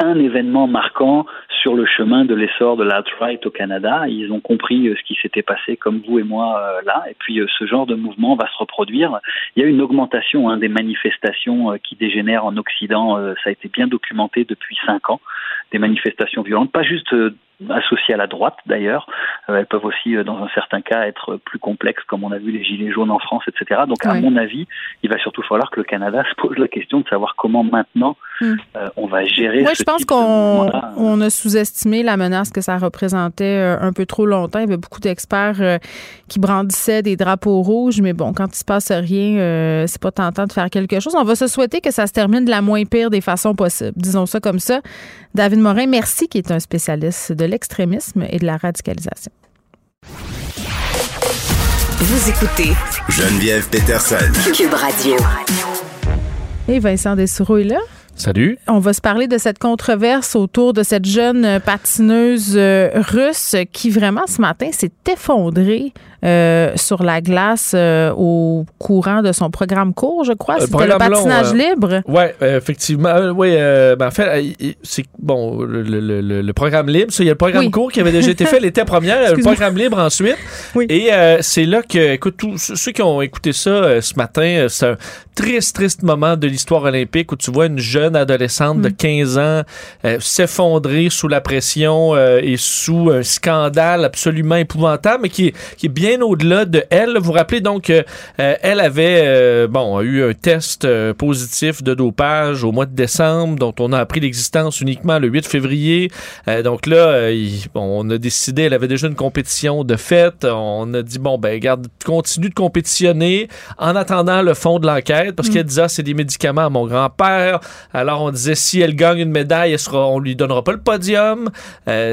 un événement marquant sur le chemin de l'essor de l'alt-right au Canada. Ils ont compris euh, ce qui s'était passé comme vous et moi euh, là. Et puis euh, ce genre de mouvement va se reproduire. Il y a une augmentation hein, des manifestations qui dégénèrent en Occident. Ça a été bien documenté depuis cinq ans. Des manifestations violentes, pas juste associées à la droite d'ailleurs. Euh, elles peuvent aussi, euh, dans un certain cas, être plus complexes, comme on a vu les gilets jaunes en France, etc. Donc, à mon avis, il va surtout falloir que le Canada se pose la question de savoir comment maintenant
Mm.
euh, on va gérer.
Moi,
ce
je pense qu'on on a sous-estimé la menace que ça représentait un peu trop longtemps. Il y avait beaucoup d'experts qui brandissaient des drapeaux rouges, mais bon, quand il se passe rien, c'est pas tentant de faire quelque chose. On va se souhaiter que ça se termine de la moins pire des façons possibles. Disons ça comme ça. David Morin, merci, qui est un spécialiste de l'extrémisme et de la radicalisation.
Vous écoutez
Geneviève Peterson.
Cube Radio.
Et Vincent Dessoureau est là.
Salut.
On va se parler de cette controverse autour de cette jeune patineuse euh, russe qui vraiment ce matin s'est effondrée euh, sur la glace euh, au courant de son programme court, je crois.
Euh,
C'était le
long,
patinage libre.
Euh, effectivement. Oui, ben, en fait, c'est bon, le, le- le- le programme libre, ça, il y a le programme
Oui.
court qui avait déjà été fait l'été première, le programme libre ensuite.
Oui.
Et c'est là que, écoute, tous ceux qui ont écouté ça ce matin, c'est un triste, triste moment de l'histoire olympique où tu vois une jeune adolescente de
Mm.
15 ans euh, s'effondrer sous la pression et sous un scandale absolument épouvantable, mais qui qui est bien au-delà de elle. Vous vous rappelez donc, euh, elle avait euh, bon eu un test euh, positif de dopage au mois de décembre, dont on a appris l'existence uniquement le 8 février. Euh, donc là, il- bon, on a décidé, elle avait déjà une compétition de fait. On a dit bon ben garde, continue de compétitionner en attendant le fond de l'enquête, parce qu'elle disait ah, c'est des médicaments à mon grand-père. Alors on disait si elle gagne une médaille, elle sera, on lui donnera pas le podium.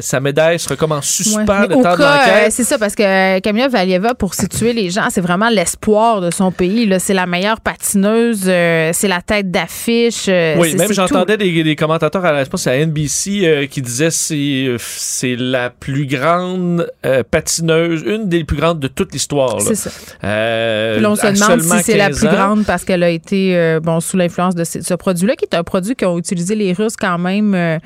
Sa médaille sera comme en suspens le temps de l'enquête.
c'est ça, parce que Camilla Valieva, pour situer les gens, c'est vraiment l'espoir de son pays. C'est la meilleure patineuse, euh, c'est la tête d'affiche. euh,
Oui, même j'entendais des, des commentateurs à la à NBC euh, qui disaient c'est c'est la plus grande patineuse, une des plus grandes de toute l'histoire.
C'est ça. Puis là, on se demande si c'est la
15
plus
ans.
grande parce qu'elle a été bon sous l'influence de ce, ce produit-là, qui est un produit qu'ont utilisé les Russes quand même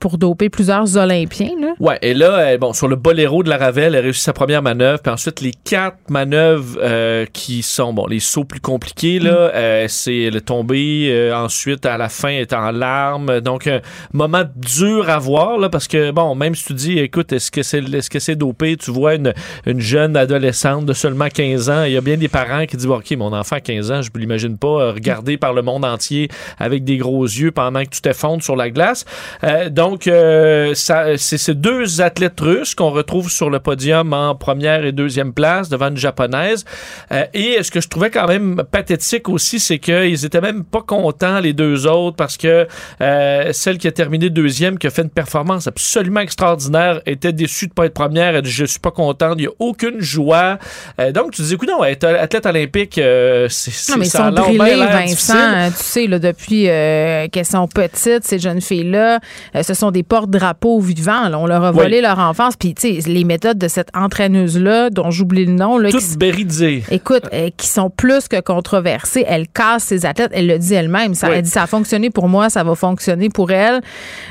pour doper plusieurs Olympiens. Là.
Ouais, et là, bon, sur le boléro de la Ravel, elle a réussi sa première manœuvre, puis ensuite les quatre manœuvres euh, qui sont, bon, les sauts plus compliqués, là,
Mm.
euh, c'est le tomber, euh, ensuite à la fin est en larmes, donc un moment dur à voir, là, parce que, bon, même si tu dis, écoute, est-ce que c'est est-ce que c'est dopé, tu vois une, une jeune adolescente de seulement 15 ans, il y a bien des parents qui disent, OK, mon enfant à 15 ans, je ne l'imagine pas euh, regarder par le monde entier avec des gros yeux pendant que tu t'effondres sur la glace. Euh, donc, euh, ça, c'est ces deux athlètes russes qu'on retrouve sur le podium en première et deuxième place devant une japonaise. Euh, et ce que je trouvais quand même pathétique aussi, c'est qu'ils étaient même pas contents, les deux autres, parce que euh, celle qui a terminé deuxième, qui a fait une performance absolument extraordinaire, était déçue de pas être première. Elle dit, je suis pas contente, il y a aucune joie. Euh, donc, tu dis, écoute, non, être athlète olympique, c'est,
Non, mais ils
ça
sont brûlés, Vincent.
difficile.
hein, Tu sais, là, depuis qu'elles sont petites, ces jeunes filles-là, euh, ce sont des porte-drapeaux vivants. là. On leur a
Oui.
volé leur enfance. Puis, tu sais, les méthodes de cette entraîneuse-là, dont j'oublie le nom, là, qui,
Toute béridée.
écoute, euh, qui sont plus que controversées. Elle casse ses athlètes. Elle le dit elle-même. Ça,
Oui.
Elle dit ça a fonctionné pour moi, ça va fonctionner pour elle.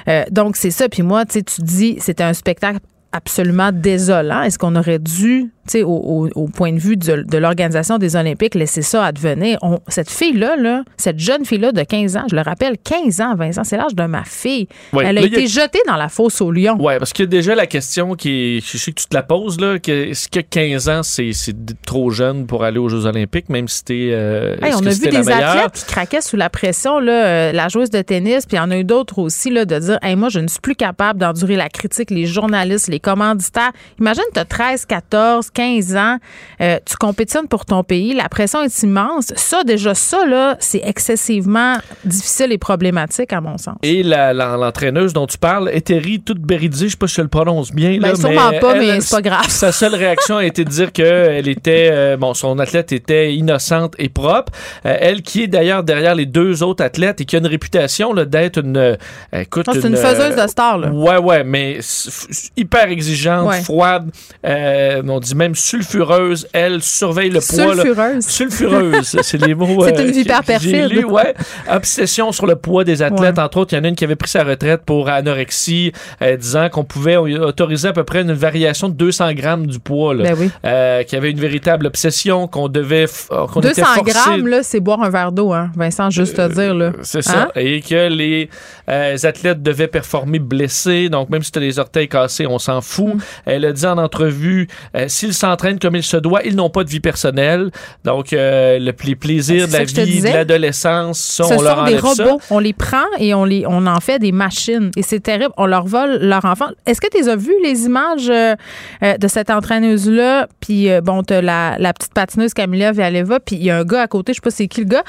Euh, donc, c'est ça. Puis moi, tu sais, tu dis, c'était un spectacle absolument désolant. Est-ce qu'on aurait dû, tu sais, au, au- au point de vue de, de l'organisation des Olympiques, laisser ça advenir? On- cette fille-là, là, cette jeune fille-là de 15 ans, je le rappelle, 15 ans, Vincent, c'est l'âge de ma fille.
Oui.
Elle a
Là,
été jetée dans la fosse au lion.
Ouais, parce qu'il y a déjà la question qui est, je sais que tu te la poses, là, que, est-ce que 15 ans, c'est, c'est trop jeune pour aller aux Jeux Olympiques, même si t'es, euh,
Hey, on
que
a vu des athlètes qui craquaient sous la pression, là, euh, la joueuse de tennis, puis il y en a eu d'autres aussi, là, de dire hey, moi, je ne suis plus capable d'endurer la critique, les journalistes, les commanditaires. Imagine, tu as 13, 14, 15 ans, euh, tu compétitionnes pour ton pays, la pression est immense. Ça, déjà, ça, là, c'est excessivement difficile et problématique, à mon sens.
Et l'entraîneuse dont tu parles, Eteri Toute-Beridzi, je sais pas si je le prononce bien.
Ben,
là,
sûrement
mais
pas,
elle,
mais c'est pas grave.
Sa seule réaction a été de dire que elle était, euh, bon, son athlète était innocente et propre. Euh, elle qui est d'ailleurs derrière les deux autres athlètes et qui a une réputation là, d'être une, écoute,
Ah, c'est une faiseuse de stars, là.
Ouais, ouais, mais hyper exigeante,
Ouais.
froide, on dit même sulfureuse. Elle surveille le poids. là.
Sulfureuse.
Sulfureuse, c'est les mots.
C'est une
que-
vipère perfide.
ouais. Obsession sur le poids des athlètes.
Ouais.
Entre autres, il y en a une qui avait pris sa retraite pour anorexie, euh, disant qu'on pouvait autoriser à peu près une variation de 200 grammes du poids. Là.
Ben oui.
Euh, qu'il y avait une véritable obsession, qu'on devait. f- euh, qu'on était
200
forcé-
grammes, là, c'est boire un verre d'eau, hein, Vincent, juste te dire, là.
c'est ça.
Hein?
Et que les euh, athlètes devaient performer blessés. Donc, même si tu as les orteils cassés, on s'en fout.
Mm.
Elle a dit en entrevue euh, s'ils s'entraînent comme il se doit, ils n'ont pas de vie personnelle. Donc, euh, le, les plaisirs de la vie, de l'adolescence, ça,
Ce
on leur
sont des
enlève ça.
robots. On les prend et on, les, on en fait des machines. Et c'est terrible. On leur vole leur enfant. Est-ce que tu as vu les images euh, euh, de cette entraîneuse-là? Puis, euh, bon, tu la, la petite patineuse Camilla Vialeva, puis il y a un gars à côté, je sais pas c'est qui le gars.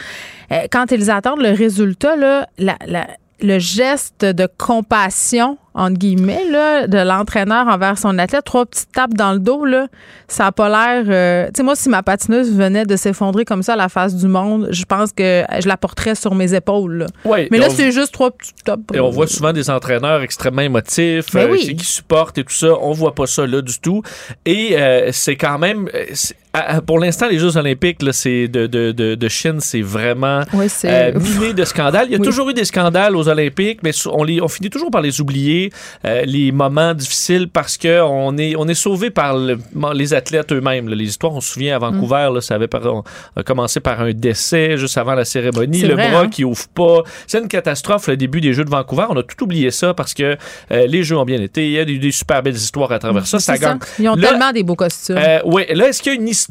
Quand ils attendent le résultat, là, la- la- le geste de compassion, entre guillemets, là, de l'entraîneur envers son athlète, trois petites tapes dans le dos, là, ça a pas l'air. euh, tu sais, moi, si ma patineuse venait de s'effondrer comme ça à la face du monde, je pense que je la porterais sur mes épaules. là.
Ouais,
Mais là,
on-
c'est juste trois petites tapes.
Et on voit souvent des entraîneurs extrêmement émotifs, euh,
oui.
qui supportent et tout ça. On voit pas ça là du tout. Et euh, c'est quand même, euh, c'est- à- pour l'instant, les Jeux Olympiques là, c'est de, de, de, de Chine, c'est vraiment
Oui, c'est.
euh, miné de scandales. Il y a
Oui.
toujours eu des scandales aux Olympiques, mais on, les, on finit toujours par les oublier, euh, les moments difficiles, parce que on est, on est sauvé par le- les athlètes eux-mêmes. là. Les histoires, on se souvient à Vancouver, là, ça avait par- on a commencé par un décès juste avant la cérémonie,
C'est
le
vrai,
bras
hein?
qui ouvre pas. C'est une catastrophe le début des Jeux de Vancouver. On a tout oublié ça parce que euh, les Jeux ont bien été. Il y a des, des super belles histoires à travers ça. Ça.
Ils ont
Là,
tellement des beaux costumes.
euh, oui, là, est-ce qu'il y a une histoire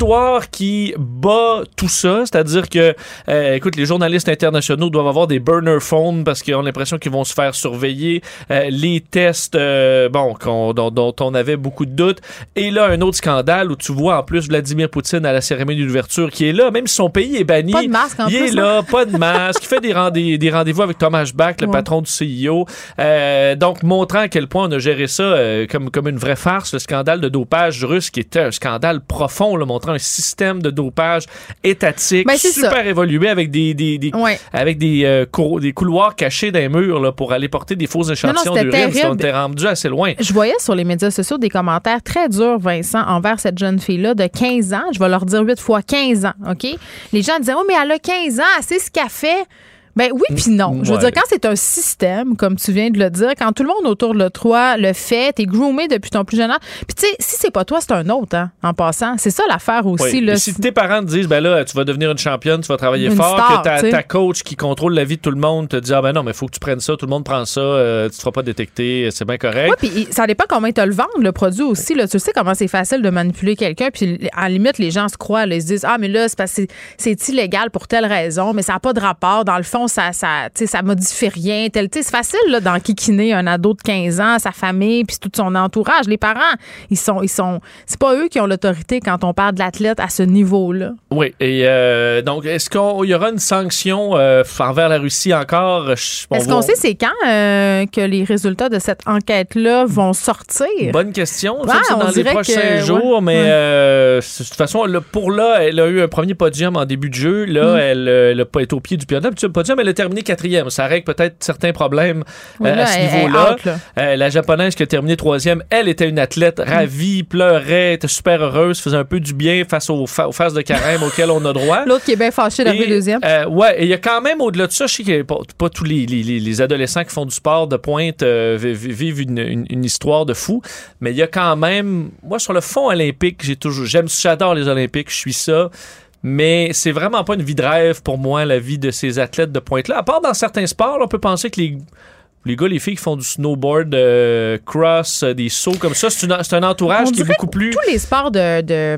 qui bat tout ça? C'est-à-dire que, euh, écoute, les journalistes internationaux doivent avoir des burner phones parce qu'ils ont l'impression qu'ils vont se faire surveiller. Euh, les tests, euh, bon, dont, dont on avait beaucoup de doutes. Et là, un autre scandale où tu vois en plus Vladimir Poutine à la cérémonie d'ouverture qui est là, même si son pays est banni.
Pas de masque en
il
plus,
est là, pas de masque. il fait des, rendez- des rendez-vous avec Thomas Bach, le
Ouais.
patron du CIO. Euh, donc, montrant à quel point on a géré ça euh, comme, comme une vraie farce, le scandale de dopage russe qui était un scandale profond, là, un système de dopage étatique
Ben, c'est
super
ça.
évolué avec des, des, des-
Ouais.
avec des, euh, des couloirs cachés dans les murs là, pour aller porter des faux échantillons d'urine. On était rendu assez loin.
Je voyais sur les médias sociaux des commentaires très durs, Vincent, envers cette jeune fille-là de 15 ans. Je vais leur dire 8 fois 15 ans, OK? Les gens disaient, oh, mais elle a 15 ans, sait ce qu'elle fait. Ben oui, puis non. Je veux
Ouais.
dire, quand c'est un système, comme tu viens de le dire, quand tout le monde autour de toi le fait, t'es groomé depuis ton plus jeune âge. Puis tu sais, si c'est pas toi, c'est un autre, hein, en passant. C'est ça l'affaire aussi.
Oui.
Là.
Si tes parents te disent, ben là, tu vas devenir une championne, tu vas travailler
Une
fort,
star,
que ta, ta coach qui contrôle la vie de tout le monde te dit, ah ben non, mais faut que tu prennes ça, tout le monde prend ça, euh, tu te feras pas détecter, c'est bien correct.
Oui, puis ça dépend comment ils te le vendent, le produit aussi. Là. Tu sais comment c'est facile de manipuler quelqu'un. Puis à la limite, les gens se croient. là. ils se disent Ah, mais là, c'est parce que c'est- c'est illégal pour telle raison, mais ça n'a pas de rapport. Dans le fond, ça ça, ça modifie rien. C'est facile là, d'enquiquiner un ado de 15 ans, sa famille, puis tout son entourage. Les parents, ils sont. ils sont C'est pas eux qui ont l'autorité quand on parle de l'athlète à ce niveau-là.
Oui, et euh, donc, est-ce qu'il y aura une sanction euh, envers la Russie encore?
Est-ce qu'on sait c'est quand euh, que les résultats de cette enquête-là vont sortir?
Bonne question.
Ouais,
Ça, c'est dans les prochains
que-
jours,
ouais.
mais
Ouais.
euh, de toute façon, là, pour là, elle a eu un premier podium en début de jeu. Là,
Mm.
elle n'a pas été au pied du podium. Le podium, elle a terminé quatrième. Ça règle peut-être certains problèmes
Oui,
euh,
là,
à ce niveau-là. Euh, la japonaise qui a terminé troisième, elle était une athlète ravie, pleurait, était super heureuse, faisait un peu du bien face aux, fa- aux phases de carême auxquelles on a droit.
L'autre qui est bien fâché d'arriver deuxième.
euh, ouais, et il y a quand même au-delà de ça, je sais que pas, pas tous les, les- les- les adolescents qui font du sport de pointe euh, vi- vi- vivent une, une- une histoire de fou, mais il y a quand même, moi sur le fond olympique, j'ai toujours, j'aime, j'adore les Olympiques, je suis ça. Mais c'est vraiment pas une vie de rêve pour moi, la vie de ces athlètes de pointe-là. À part dans certains sports, là, on peut penser que les, les gars, les filles qui font du snowboard, euh, cross, euh, des sauts comme ça, c'est, une- c'est un entourage
On
qui est beaucoup plus.
tous les sports de, de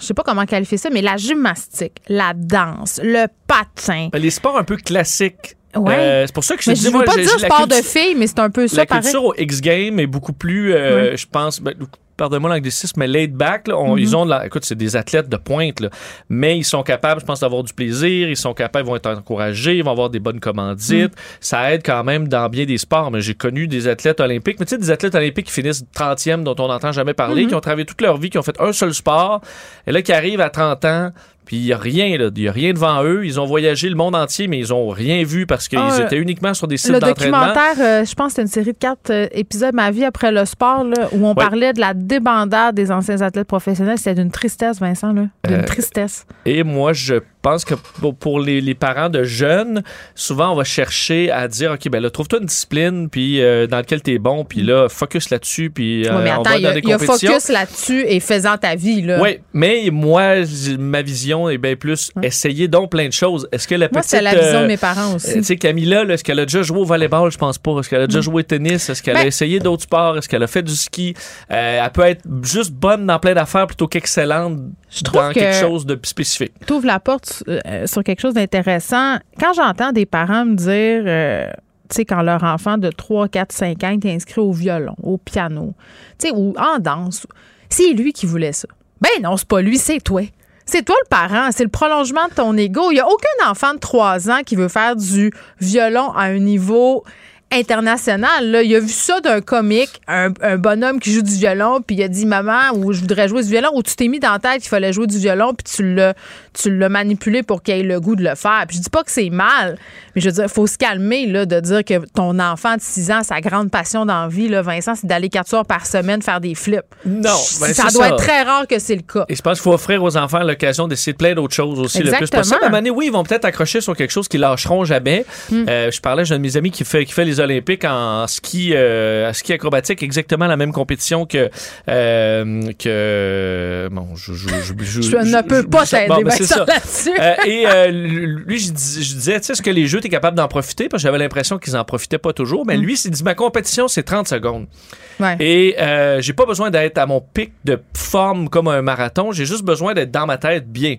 je sais pas comment qualifier ça, mais la gymnastique, la danse, le patin.
Ben, Les sports un peu classiques.
Ouais.
Euh, c'est pour ça que je
Mais
te
je
dis,
veux
moi,
pas
j'ai-
dire
j'ai
sport de filles, mais c'est un peu ça
la
pareil.
culture au X Games est beaucoup plus, euh, je pense, ben, pardonnez-moi l'anglicisme, mais laid back. là. On-
Mhm.
Ils ont de la, écoute, c'est des athlètes de pointe, là. mais ils sont capables, je pense, d'avoir du plaisir. Ils sont capables, ils vont être encouragés, ils vont avoir des bonnes commandites. Ça aide quand même dans bien des sports. Mais j'ai connu des athlètes olympiques, mais tu sais, des athlètes olympiques qui finissent 30e, dont on n'entend jamais parler,
Mhm.
qui ont travaillé toute leur vie, qui ont fait un seul sport, et là, qui arrivent à 30 ans. Puis il n'y a rien, là. Il n'y a rien devant eux. Ils ont voyagé le monde entier, mais ils ont rien vu parce qu'ils
Ah,
étaient uniquement sur des sites
Le
d'entraînement.
documentaire, euh, je pense que c'était une série de quatre euh, épisodes, Ma vie après le sport, là, où on
Ouais.
parlait de la débandade des anciens athlètes professionnels. C'était d'une tristesse, Vincent, là. D'une
Euh,
tristesse.
Et moi, je pense que pour- les, les parents de jeunes, souvent, on va chercher à dire, OK, ben là, trouve-toi une discipline puis euh, dans laquelle tu es bon, puis là, focus là-dessus, puis euh,
Ouais, mais
on
attends,
va
il y a,
dans des
il y a
compétitions.
focus là-dessus et faisant ta vie, là.
Oui, mais moi, ma vision est bien plus essayer donc plein de choses. Est-ce que la
Moi,
petite...
c'est la vision
euh,
de mes parents aussi.
euh, Tu sais, Camilla, est-ce qu'elle a déjà joué au volleyball? Je pense pas. Est-ce qu'elle a déjà joué au tennis? Est-ce qu'elle a
Ben-
essayé d'autres sports? Est-ce qu'elle a fait du ski? Euh, elle peut être juste bonne dans plein d'affaires plutôt qu'excellente
trouve
dans
que-
quelque chose de spécifique.
tu ouvres la porte euh, sur quelque chose d'intéressant. Quand j'entends des parents me dire, euh, tu sais, quand leur enfant de 3, 4, 5 ans est inscrit au violon, au piano, tu sais, ou en danse, c'est lui qui voulait ça. Ben non, c'est pas lui, c'est toi. C'est toi le parent, c'est le prolongement de ton ego. Il n'y a aucun enfant de 3 ans qui veut faire du violon à un niveau international. Là. Il a vu ça d'un comique, un, un bonhomme qui joue du violon, puis il a dit Maman, ou je voudrais jouer du violon, ou tu t'es mis dans la tête qu'il fallait jouer du violon, puis tu l'as, tu l'as manipulé pour qu'il ait le goût de le faire. Puis je dis pas que c'est mal, mais je veux dire, il faut se calmer là, de dire que ton enfant de 6 ans, sa grande passion dans la vie, là, Vincent, c'est d'aller 4 soirs par semaine faire des flips.
Non, ben,
ça doit
ça.
être très rare que c'est le cas.
Et je pense qu'il faut offrir aux enfants l'occasion d'essayer de plein d'autres choses aussi le plus
Exactement.
possible. À un moment donné, oui, ils vont peut-être accrocher sur quelque chose qu'ils lâcheront jamais.
Hmm.
Euh, je parlais, j'ai un de mes amis qui fait, qui fait les Olympiques en ski, euh, ski acrobatique, exactement la même compétition que. euh, que bon, je, je, je, je-
Je ne peux pas t'aider,
bon, ben,
là-dessus.
Euh, et lui, je, dis- je disais, tu sais, est-ce que les jeux, tu es capable d'en profiter? Parce que j'avais l'impression qu'ils en profitaient pas toujours. Mais lui, il s'est dit, ma compétition, c'est 30 secondes.
Ouais.
Et j'ai pas besoin d'être à mon pic de forme comme un marathon. J'ai juste besoin d'être dans ma tête bien.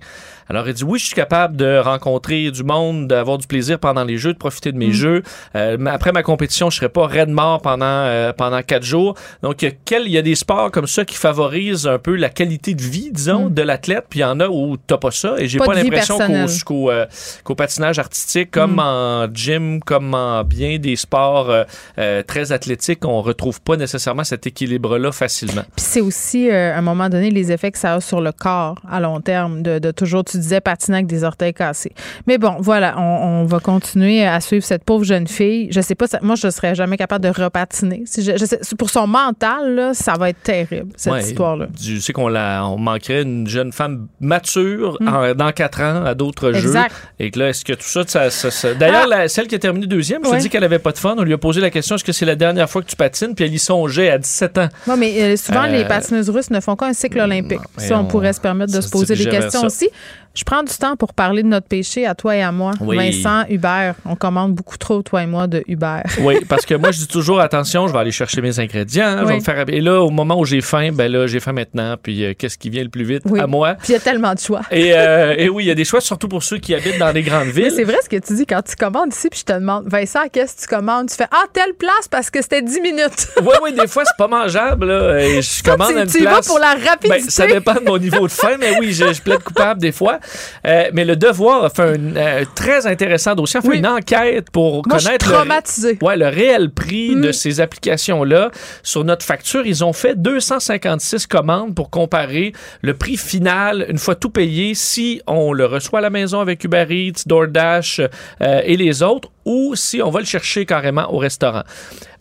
Alors, il dit oui, je suis capable de rencontrer du monde, d'avoir du plaisir pendant les jeux, de profiter de mes jeux. Euh, après ma compétition, je serai pas raide mort pendant euh, pendant quatre jours. Donc, il y, a quel- il y a des sports comme ça qui favorisent un peu la qualité de vie, disons, de l'athlète. Puis il y en a où t'as pas ça. Et j'ai
Pas
pas, l'impression qu'au qu'au euh, qu'au patinage artistique, comme en gym, comme en bien des sports euh, euh, très athlétiques, on retrouve pas nécessairement cet équilibre-là facilement.
Puis c'est aussi, euh, à un moment donné, les effets que ça a sur le corps à long terme, de, de toujours, tu disais, patiner avec des orteils cassés. Mais bon, voilà, on, on va continuer à suivre cette pauvre jeune fille. Je sais pas, ça- moi, je serais jamais capable de repatiner. Si je, je sais- pour son mental, là, ça va être terrible, cette
Ouais,
histoire-là.
Je sais qu'on la, on manquerait une jeune femme mature en- dans quatre ans à d'autres jeux. Et que là, est-ce que tout ça, ça, ça- ça- D'ailleurs,
Ah!
celle qui a terminé deuxième, je te
Ouais.
dis qu'elle avait pas de fun. On lui a posé la question est-ce que c'est la dernière fois que tu patines? Puis elle y songeait à 17 ans.
Non, mais euh, souvent,
Euh,
les patineuses russes ne font qu'un cycle olympique.
mais
Ça, on,
on-
pourrait se permettre de se
se
poser des questions aussi. Je prends du temps pour parler de notre péché à toi et à moi.
Oui.
Vincent, Hubert, on commande beaucoup trop, toi et moi, de Hubert.
Oui, parce que moi, je dis toujours attention, je vais aller chercher mes ingrédients. je vais
Oui.
me faire... Et là, au moment où j'ai faim, ben là, j'ai faim maintenant. Puis euh, qu'est-ce qui vient le plus vite
Oui.
à moi?
Puis il y a tellement de choix.
et, euh, et oui, il y a des choix, surtout pour ceux qui habitent dans les grandes
Mais
villes.
c'est vrai ce que tu dis quand tu commandes ici, puis je te demande, Vincent, qu'est-ce que tu commandes? Tu fais, ah, telle place parce que c'était 10 minutes.
Oui, oui, des fois, c'est pas mangeable. Là, et je commande
tu
à une
tu y vas
place.
pour la rapidité.
Ben, ça dépend de mon niveau de faim, mais oui, je, je plaide coupable des fois. Euh, mais le Devoir a fait un euh, très intéressant dossier, a fait
Oui.
une enquête pour
Moi,
connaître le, ouais, le réel prix
Mm.
de ces applications-là sur notre facture. Ils ont fait 256 commandes pour comparer le prix final, une fois tout payé, si on le reçoit à la maison avec Uber Eats, DoorDash euh, et les autres, ou si on va le chercher carrément au restaurant.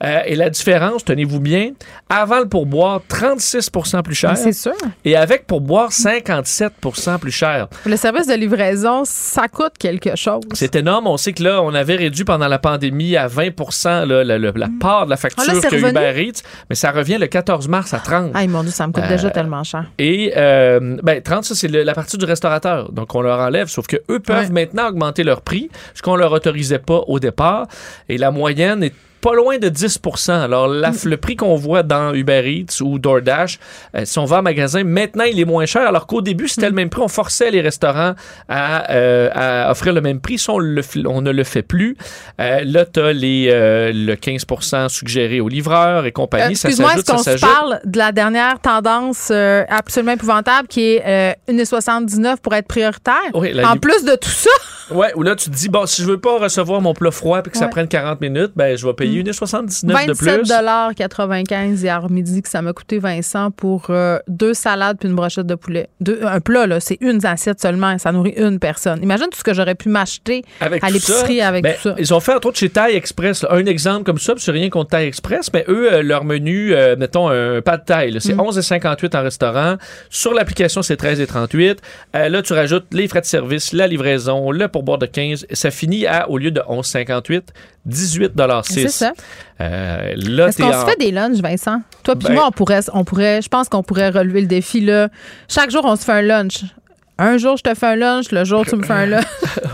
Euh, et la différence, tenez-vous bien, avant le pourboire, 36 plus cher.
C'est sûr.
Et avec pourboire, 57% plus cher.
Le service de livraison, ça coûte quelque chose.
C'est énorme. On sait que là, on avait réduit pendant la pandémie à 20 là, la, la- la part de la facture
Ah, là, c'est
que? Uber Eats, mais ça revient le 14 mars à 30.
Aïe, mon Dieu, ça me coûte
Euh,
déjà tellement cher.
Et euh, ben, 30, ça, c'est la partie du restaurateur. Donc, on leur enlève, sauf que eux peuvent
Ouais.
maintenant augmenter leur prix, ce qu'on leur autorisait pas au départ. Et la moyenne est pas loin de 10% Alors, la- le prix qu'on voit dans Uber Eats ou DoorDash, euh, si on va en magasin, maintenant, il est moins cher, alors qu'au début, c'était le même prix. On forçait les restaurants à, euh, à offrir le même prix. Ça, on, le on ne le fait plus. Euh, là, tu as les, euh, le 15% suggéré aux livreurs et compagnie.
Excuse-moi, est-ce qu'on se parle de la dernière tendance absolument épouvantable qui est euh, 1,79 pour être prioritaire?
Oui,
en plus de tout ça,
Ouais, ou là, tu te dis, bon, si je veux pas recevoir mon plat froid et que ça prenne 40 minutes, ben, je vais payer 1,79 de
27
plus.
95 hier midi que ça m'a coûté Vincent pour euh, deux salades puis une brochette de poulet. Deux- un plat, là, c'est une assiette seulement. Ça nourrit une personne. Imagine tout ce que j'aurais pu m'acheter à l'épicerie avec
ben,
tout ça.
Ils ont fait, entre autres, chez Thai Express, là, un exemple comme ça, puis c'est rien contre Thai Express, mais eux, euh, leur menu, euh, mettons, un pas de taille,
Mm.
c'est 11,58 en restaurant. Sur l'application, c'est 13,38. Euh, là, tu rajoutes les frais de service, la livraison, le pourboire de 15. Ça finit à, au lieu de 11,58, 18,6
C'est ça.
Euh, là,
Est-ce
t'es
qu'on
en-
se fait des lunchs, Vincent? Toi puis
Ben-
moi, on pourrait, on pourrait, je pense qu'on pourrait relever le défi, là. Chaque jour, on se fait un lunch. Un jour, je te fais un lunch, le jour, tu me fais un lunch.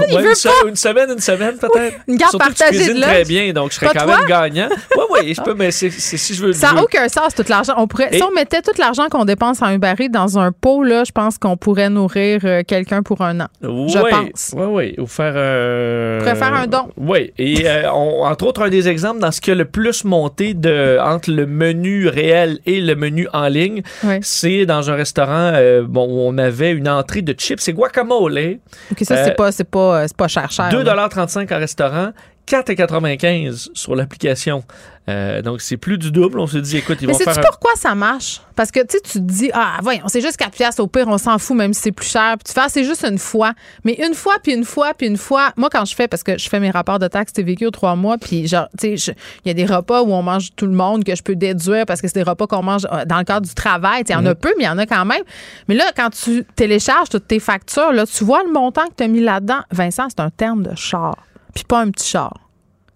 Il
Ouais,
veut
une, une semaine, une semaine peut-être.
Une garde
Surtout que tu
partagée de
cuisines très bien, donc je serais
Pas
quand
toi?
même gagnant. Oui, oui, je peux, mais c'est c'est- si je veux.
Ça
je
n'a aucun sens, tout l'argent. On pourrait,
Et-
Si on mettait tout l'argent qu'on dépense en Uber Eats dans un pot, là, je pense qu'on pourrait nourrir euh, quelqu'un pour un an. je
Oui,
pense.
Oui, oui. Ou faire un.
On pourrait faire un don.
Oui. Et euh, on- entre autres, un des exemples dans ce qui a le plus monté de, entre le menu réel et le menu en ligne, c'est dans un restaurant euh, bon, où on avait une entrée de chips et guacamole.
OK, ça,
Euh,
c'est pas, c'est pas, euh, c'est pas cher, cher. là.
2,35 en restaurant. 4,95 sur l'application. Euh, donc, c'est plus du double. On se dit, écoute, ils
Mais
vont faire un-
pourquoi ça marche? Parce que, tu sais, tu te dis, ah, voyons, c'est juste 4 piastres, au pire, on s'en fout, même si c'est plus cher. Puis tu fais, ah, c'est juste une fois. Mais une fois, puis une fois, puis une fois. Moi, quand je fais, parce que je fais mes rapports de taxes TVQ aux trois mois, puis genre, tu sais, il y a des repas où on mange tout le monde que je peux déduire parce que c'est des repas qu'on mange euh, dans le cadre du travail. Tu Il y en a
Mm.
peu, mais il y en a quand même. Mais là, quand tu télécharges toutes tes factures, là, tu vois le montant que tu as mis là-dedans. Vincent, c'est un terme de char, puis pas un petit char.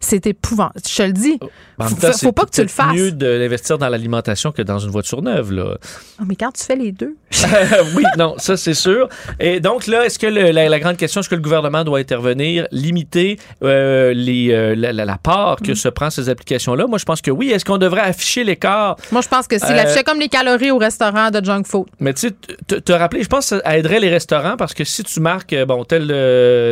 C'est épouvantable. Je te le dis.
En même
Faut,
temps,
faut pas que tu le fasses.
mieux d'investir dans l'alimentation que dans une voiture neuve, là.
Ah, mais quand tu fais les deux.
oui, non, ça c'est sûr. Et donc là, est-ce que le- la, la grande question, est-ce que le gouvernement doit intervenir, limiter euh, les, euh, la, la- la part
Mm.
que se prend ces applications-là? Moi, je pense que oui. Est-ce qu'on devrait afficher l'écart?
Moi, je pense que c'est
Euh,
l'afficher comme les calories au restaurant de junk food.
Mais tu sais, te, rappeler, je pense que ça aiderait les restaurants parce que si tu marques, euh, bon, telle,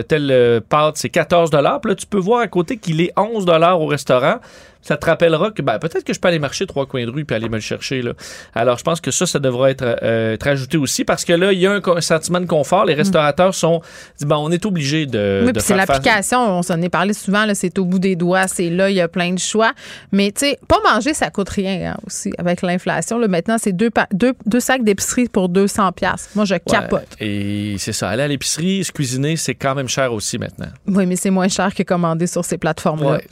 telle pâte, c'est 14 puis là, tu peux voir à côté qu'il est 11 au restaurant. Ça te rappellera que ben, peut-être que je peux aller marcher trois coins de rue puis aller me le chercher. Là. Alors, je pense que ça, ça devrait être, euh, être ajouté aussi parce que là, il y a un, sentiment de confort. Les restaurateurs sont. Ben, on est obligé de.
oui, puis c'est l'application, on s'en est parlé souvent, c'est au bout des doigts, c'est là, il y a plein de choix. Mais tu sais, pas manger, ça coûte rien hein, aussi avec l'inflation. Maintenant, c'est deux, pa- deux, deux sacs d'épicerie pour 200 pièces. Moi, je
Ouais,
capote.
et c'est ça. Aller à l'épicerie, se cuisiner, c'est quand même cher aussi maintenant.
Oui, mais c'est moins cher que commander sur ces plateformes-là.
Ouais,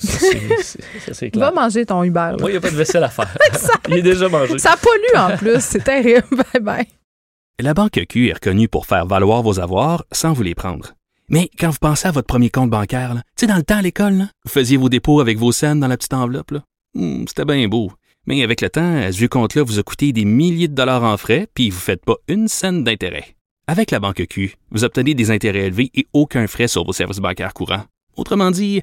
c'est clair.
Va manger ton Uber.
Moi, il n'y a pas de vaisselle à faire. il est déjà mangé.
Ça pollue en plus, c'est terrible. Bye bye.
La Banque Q est reconnue pour faire valoir vos avoirs sans vous les prendre. Mais quand vous pensez à votre premier compte bancaire, là, tu sais, dans le temps à l'école, vous faisiez vos dépôts avec vos scènes dans la petite enveloppe. là. Hmm, C'était bien beau. Mais avec le temps, ce vieux compte-là vous a coûté des milliers de dollars en frais, puis vous ne faites pas une scène d'intérêt. Avec la Banque Q, vous obtenez des intérêts élevés et aucun frais sur vos services bancaires courants. Autrement dit,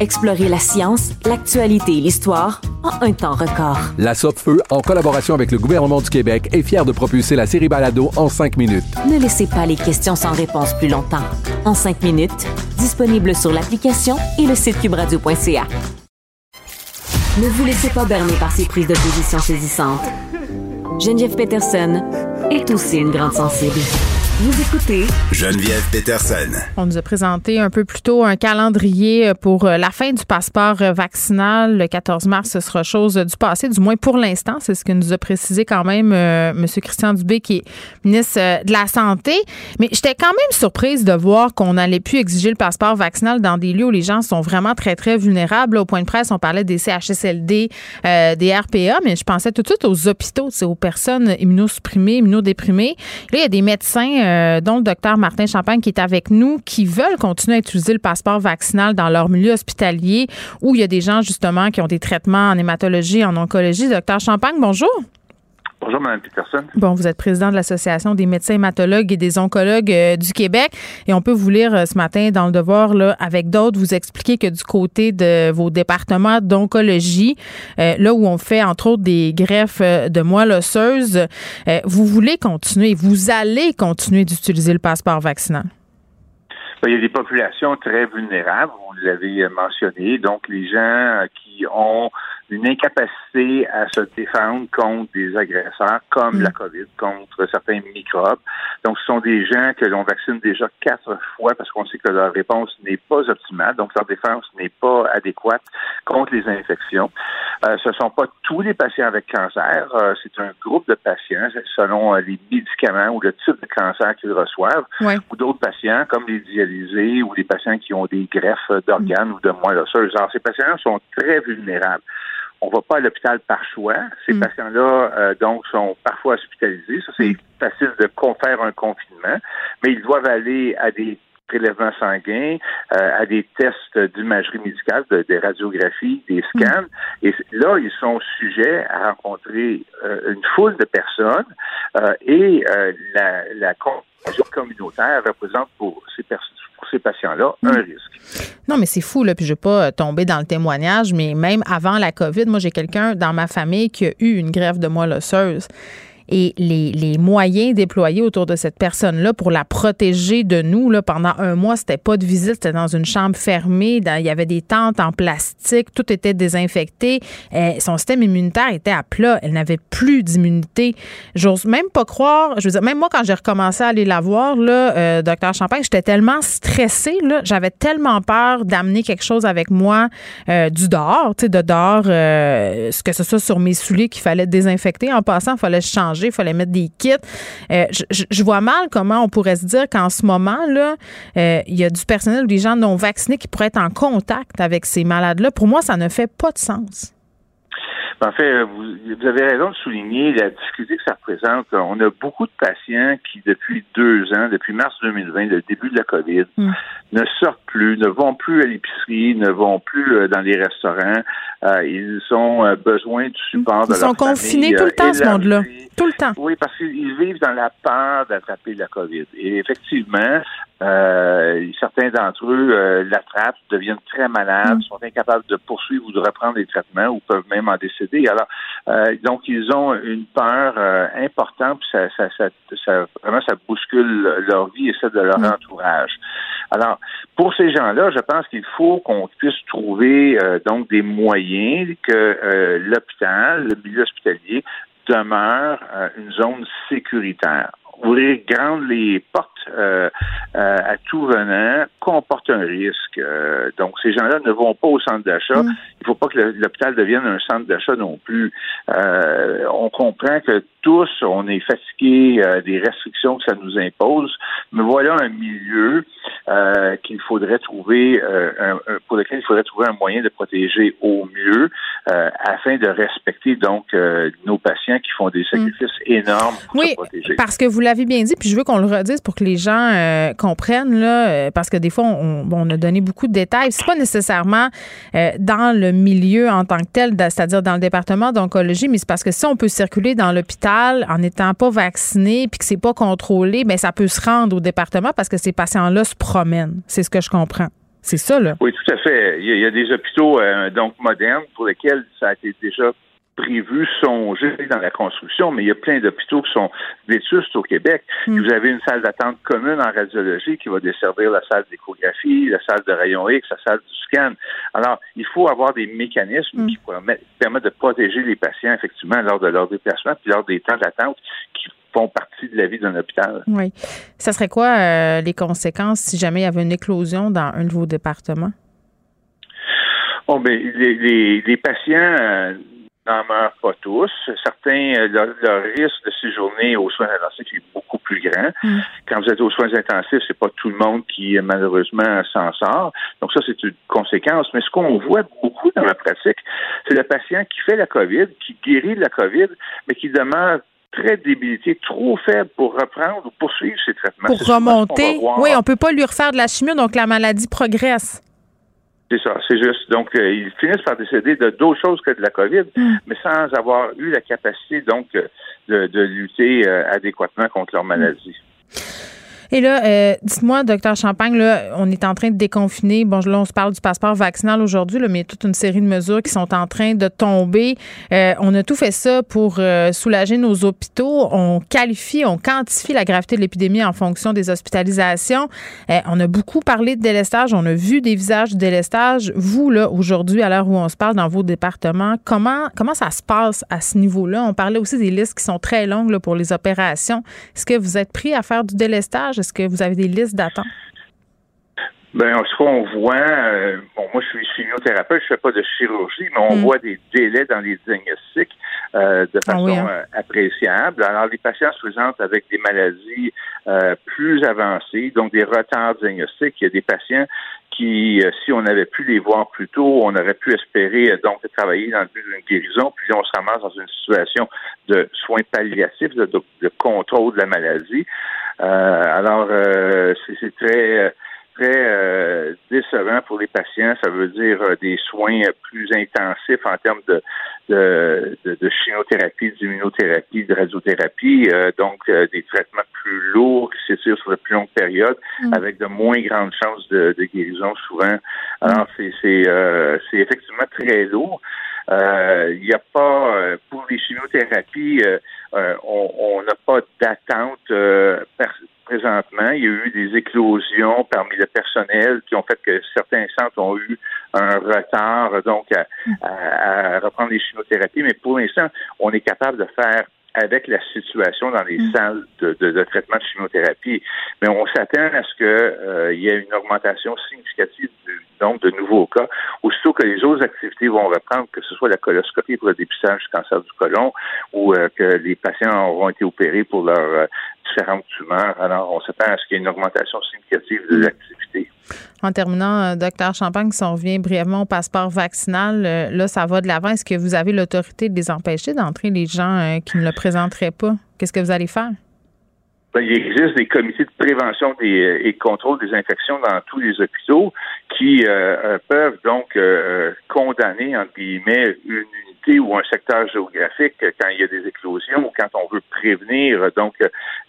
Explorez la science, l'actualité et l'histoire en un temps record.
La Feu, en collaboration avec le gouvernement du Québec, est fière de propulser la série Balado en cinq minutes.
Ne laissez pas les questions sans réponse plus longtemps. En cinq minutes, disponible sur l'application et le site cubradio.ca. Ne vous laissez pas berner par ces prises de position saisissantes. Geneviève Peterson est aussi une grande sensible. Vous écoutez
Geneviève Peterson.
On nous a présenté un peu plus tôt un calendrier pour euh, la fin du passeport vaccinal. Le 14 mars, ce sera chose du passé, du moins pour l'instant. C'est ce que nous a précisé quand même euh, M. Christian Dubé, qui est ministre euh, de la Santé. Mais j'étais quand même surprise de voir qu'on n'allait plus exiger le passeport vaccinal dans des lieux où les gens sont vraiment très, très vulnérables. Là, au point de presse, on parlait des CHSLD, euh, des RPA, mais je pensais tout de suite aux hôpitaux, c'est aux personnes immunosupprimées, immunodéprimées. Là, il y a des médecins, euh, dont le docteur Martin Champagne qui est avec nous, qui veulent continuer à utiliser le passeport vaccinal dans leur milieu hospitalier où il y a des gens, justement, qui ont des traitements en hématologie, en oncologie. Docteur Champagne, bonjour.
Bonjour, Mme Peterson.
Bon, vous êtes président de l'Association des médecins hématologues et des oncologues euh, du Québec. Et on peut vous lire euh, ce matin dans le devoir, là, avec d'autres, vous expliquer que du côté de vos départements d'oncologie, euh, là où on fait entre autres des greffes de moelle osseuse, vous voulez continuer, vous allez continuer d'utiliser le passeport vaccinal?
Ben, Il y a des populations très vulnérables, vous l'avez mentionné, donc les gens qui ont une incapacité à se défendre contre des agresseurs comme la COVID, contre certains microbes. Donc, ce sont des gens que l'on vaccine déjà quatre fois parce qu'on sait que leur réponse n'est pas optimale, donc leur défense n'est pas adéquate contre les infections. Euh, ce ne sont pas tous les patients avec cancer, euh, c'est un groupe de patients selon euh, les médicaments ou le type de cancer qu'ils reçoivent, ou d'autres patients comme les dialysés ou les patients qui ont des greffes d'organes ou de moelle osseuse. Alors, ces patients sont très vulnérables. On va pas à l'hôpital par choix. Ces patients-là, euh, donc, sont parfois hospitalisés. Ça, c'est facile de faire un confinement, mais ils doivent aller à des prélèvements sanguins, euh, à des tests d'imagerie médicale, de- des radiographies, des scans. Et là, ils sont sujets à rencontrer euh, une foule de personnes euh, et euh, la, la communautaire représente pour ces, pers- pour ces patients-là un risque.
Non, mais c'est fou, là, puis je ne vais pas euh, tomber dans le témoignage, mais même avant la COVID, moi, j'ai quelqu'un dans ma famille qui a eu une greffe de moelle osseuse. Et les, les moyens déployés autour de cette personne-là pour la protéger de nous, là, pendant un mois, c'était pas de visite, c'était dans une chambre fermée, il y avait des tentes en plastique, tout était désinfecté. Euh, son système immunitaire était à plat, elle n'avait plus d'immunité. J'ose même pas croire, je veux dire, même moi, quand j'ai recommencé à aller la voir, là, euh, docteur Champagne, j'étais tellement stressée, là, j'avais tellement peur d'amener quelque chose avec moi euh, du dehors, tu sais, de dehors, euh, que ce soit sur mes souliers qu'il fallait désinfecter. En passant, il fallait changer, il fallait mettre des kits. Euh, je, vois mal comment on pourrait se dire qu'en ce moment, là, euh, il y a du personnel ou des gens non vaccinés qui pourraient être en contact avec ces malades-là. Pour moi, ça ne fait pas de sens.
En fait, vous, vous avez raison de souligner la difficulté que ça représente. On a beaucoup de patients qui, depuis deux ans, depuis mars 2020, le début de la COVID, ne sortent plus, ne vont plus à l'épicerie, ne vont plus euh, dans les restaurants. Euh, ils ont euh, besoin du support de
Ils
leur
sont confinés
famille,
tout le temps, ce monde-là. Tout le temps.
Oui, parce qu'ils vivent dans la peur d'attraper la COVID. Et effectivement, euh, certains d'entre eux euh, l'attrapent, deviennent très malades, sont incapables de poursuivre ou de reprendre les traitements ou peuvent même en décéder. Alors, euh, donc, ils ont une peur euh, importante, puis ça, ça, ça, ça- vraiment, ça bouscule leur vie et celle de leur entourage. Alors, pour ces gens-là, je pense qu'il faut qu'on puisse trouver euh, donc des moyens que euh, l'hôpital, le milieu hospitalier, demeure une zone sécuritaire. Ouvrir grandes les portes euh, euh, à tout venant comporte un risque. Euh, donc, ces gens-là ne vont pas au centre d'achat. Il ne faut pas que l'hôpital devienne un centre d'achat non plus. Euh, on comprend que tous, on est fatigués euh, des restrictions que ça nous impose, mais voilà un milieu euh, qu'il faudrait trouver, euh, un- pour lequel il faudrait trouver un moyen de protéger au mieux, afin de respecter donc nos patients qui font des sacrifices énormes pour
Oui,
se protéger.
parce que vous l'avez bien dit, puis je veux qu'on le redise pour que les gens comprennent, là, parce que des fois, on, on a donné beaucoup de détails. C'est pas nécessairement dans le milieu en tant que tel, c'est-à-dire dans le département d'oncologie, mais c'est parce que si on peut circuler dans l'hôpital en n'étant pas vacciné puis que c'est pas contrôlé, ben ça peut se rendre au département parce que ces patients-là se promènent. C'est ce que je comprends. C'est ça, là.
Oui, tout à fait. Il y a, des hôpitaux euh, donc modernes pour lesquels ça a été déjà prévu, songé dans la construction, mais il y a plein d'hôpitaux qui sont vétustes au Québec. Vous avez une salle d'attente commune en radiologie qui va desservir la salle d'échographie, la salle de rayon X, la salle du scan. Alors, il faut avoir des mécanismes qui permettent, permettent de protéger les patients, effectivement, lors de leur déplacement, puis lors des temps d'attente qui font partie de la vie d'un hôpital.
Oui. Ça serait quoi euh, les conséquences si jamais il y avait une éclosion dans un de vos départements?
Bon, ben, les, les, les patients euh, n'en meurent pas tous. Certains, euh, leur, leur, risque de séjourner aux soins intensifs est beaucoup plus grand. Mm. Quand vous êtes aux soins intensifs, c'est pas tout le monde qui malheureusement s'en sort. Donc ça, c'est une conséquence. Mais ce qu'on voit beaucoup dans la pratique, c'est le patient qui fait la COVID, qui guérit de la COVID, mais qui demeure très débilité, trop faible pour reprendre ou poursuivre ses traitements.
Pour remonter. Oui, on peut pas lui refaire de la chimie, donc la maladie progresse.
C'est ça, c'est juste. Donc, euh, ils finissent par décéder de d'autres choses que de la COVID, mm. mais sans avoir eu la capacité, donc, euh, de, de lutter euh, adéquatement contre leur maladie.
Et là, euh, dites-moi, docteur Champagne, là, on est en train de déconfiner. Bon, là, on se parle du passeport vaccinal aujourd'hui, mais il y a toute une série de mesures qui sont en train de tomber. Euh, on a tout fait ça pour euh, soulager nos hôpitaux. On qualifie, on quantifie la gravité de l'épidémie en fonction des hospitalisations. Euh, on a beaucoup parlé de délestage. On a vu des visages de délestage. Vous, là, aujourd'hui, à l'heure où on se parle dans vos départements, comment, comment ça se passe à ce niveau-là? On parlait aussi des listes qui sont très longues là, pour les opérations. Est-ce que vous êtes pris à faire du délestage? Est-ce que vous avez des listes d'attente?
Ben, ce qu'on voit, euh, bon, moi, je suis chimiothérapeute, je fais pas de chirurgie, mais on mm. voit des délais dans les diagnostics euh, de
Ah
façon
hein?
euh, appréciable. Alors, les patients se présentent avec des maladies euh, plus avancées, donc des retards diagnostiques. Il y a des patients qui, si on avait pu les voir plus tôt, on aurait pu espérer donc travailler dans le but d'une guérison, puis on se ramasse dans une situation de soins palliatifs, de, de, de contrôle de la maladie. Euh, alors, euh, c'est très très euh, décevant pour les patients. Ça veut dire euh, des soins plus intensifs en termes de, de, de, de chimiothérapie, d'immunothérapie, de radiothérapie, euh, donc des traitements plus lourds qui s'étirent sur de plus longue période,
Mm.
avec de moins grandes chances de, de guérison souvent. Alors, c'est c'est c'est effectivement très lourd. Il n'y a pas, pour les chimiothérapies, on n'a pas d'attente présentement. Il y a eu des éclosions parmi le personnel qui ont fait que certains centres ont eu un retard donc à, à, à reprendre les chimiothérapies. Mais pour l'instant, on est capable de faire avec la situation dans les mmh. salles de, de, de, traitement de chimiothérapie. Mais on s'attend à ce qu'il euh, y ait une augmentation significative du nombre de nouveaux cas. Aussitôt que les autres activités vont reprendre, que ce soit la coloscopie pour le dépistage du cancer du côlon ou euh, que les patients auront été opérés pour leurs euh, différentes tumeurs. Alors, on s'attend à ce qu'il y ait une augmentation significative des activités.
En terminant, euh, docteur Champagne, si on revient brièvement au passeport vaccinal, euh, là, ça va de l'avant. Est-ce que vous avez l'autorité de les empêcher d'entrer, les gens euh, qui ne le présenteraient pas? Qu'est-ce que vous allez faire?
Ben, il existe des comités de prévention des, et de contrôle des infections dans tous les hôpitaux qui euh, peuvent donc euh, condamner, entre guillemets, une unité ou un secteur géographique quand il y a des éclosions ou quand on veut prévenir donc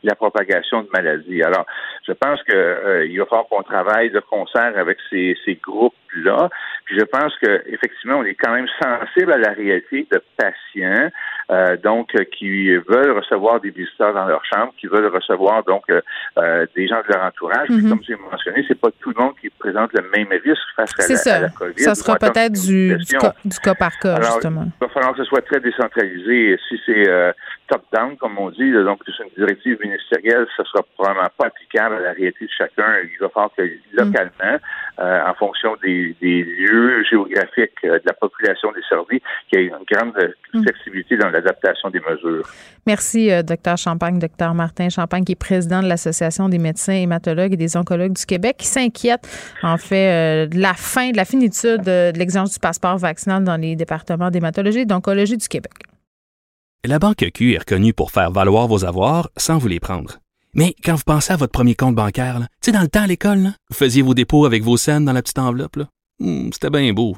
la propagation de maladies. Alors, je pense que euh, va falloir qu'on travaille de concert avec ces, ces groupes-là. Puis je pense que effectivement, on est quand même sensible à la réalité de patients, euh, donc qui veulent recevoir des visiteurs dans leur chambre, qui veulent recevoir donc euh, des gens de leur entourage. Mm -hmm. Comme j'ai mentionné, c'est pas tout le monde qui présente le même risque face à la,
ça.
à la, COVID.
Ça sera peut-être du, du, cas, du cas par cas,
Alors,
justement.
Il va falloir que ce soit très décentralisé. Si c'est euh, top-down, comme on dit, donc c'est une directive ministérielle, ce sera probablement pas applicable à la réalité de chacun. Il va falloir que localement, mm. euh, en fonction des, des lieux géographiques euh, de la population desservie, qu'il y ait une grande mm. flexibilité dans l'adaptation des mesures.
Merci, euh, docteur Champagne, docteur Martin Champagne, qui est président de l'Association des médecins hématologues et des oncologues du Québec, qui s'inquiète, en fait, de la fin, de la finitude de l'exigence du passeport vaccinal dans les départements d'hématologie et d'oncologie du Québec.
La Banque Q est reconnue pour faire valoir vos avoirs sans vous les prendre. Mais quand vous pensez à votre premier compte bancaire, tu sais, dans le temps à l'école, vous faisiez vos dépôts avec vos scènes dans la petite enveloppe. Mmh, C'était bien beau.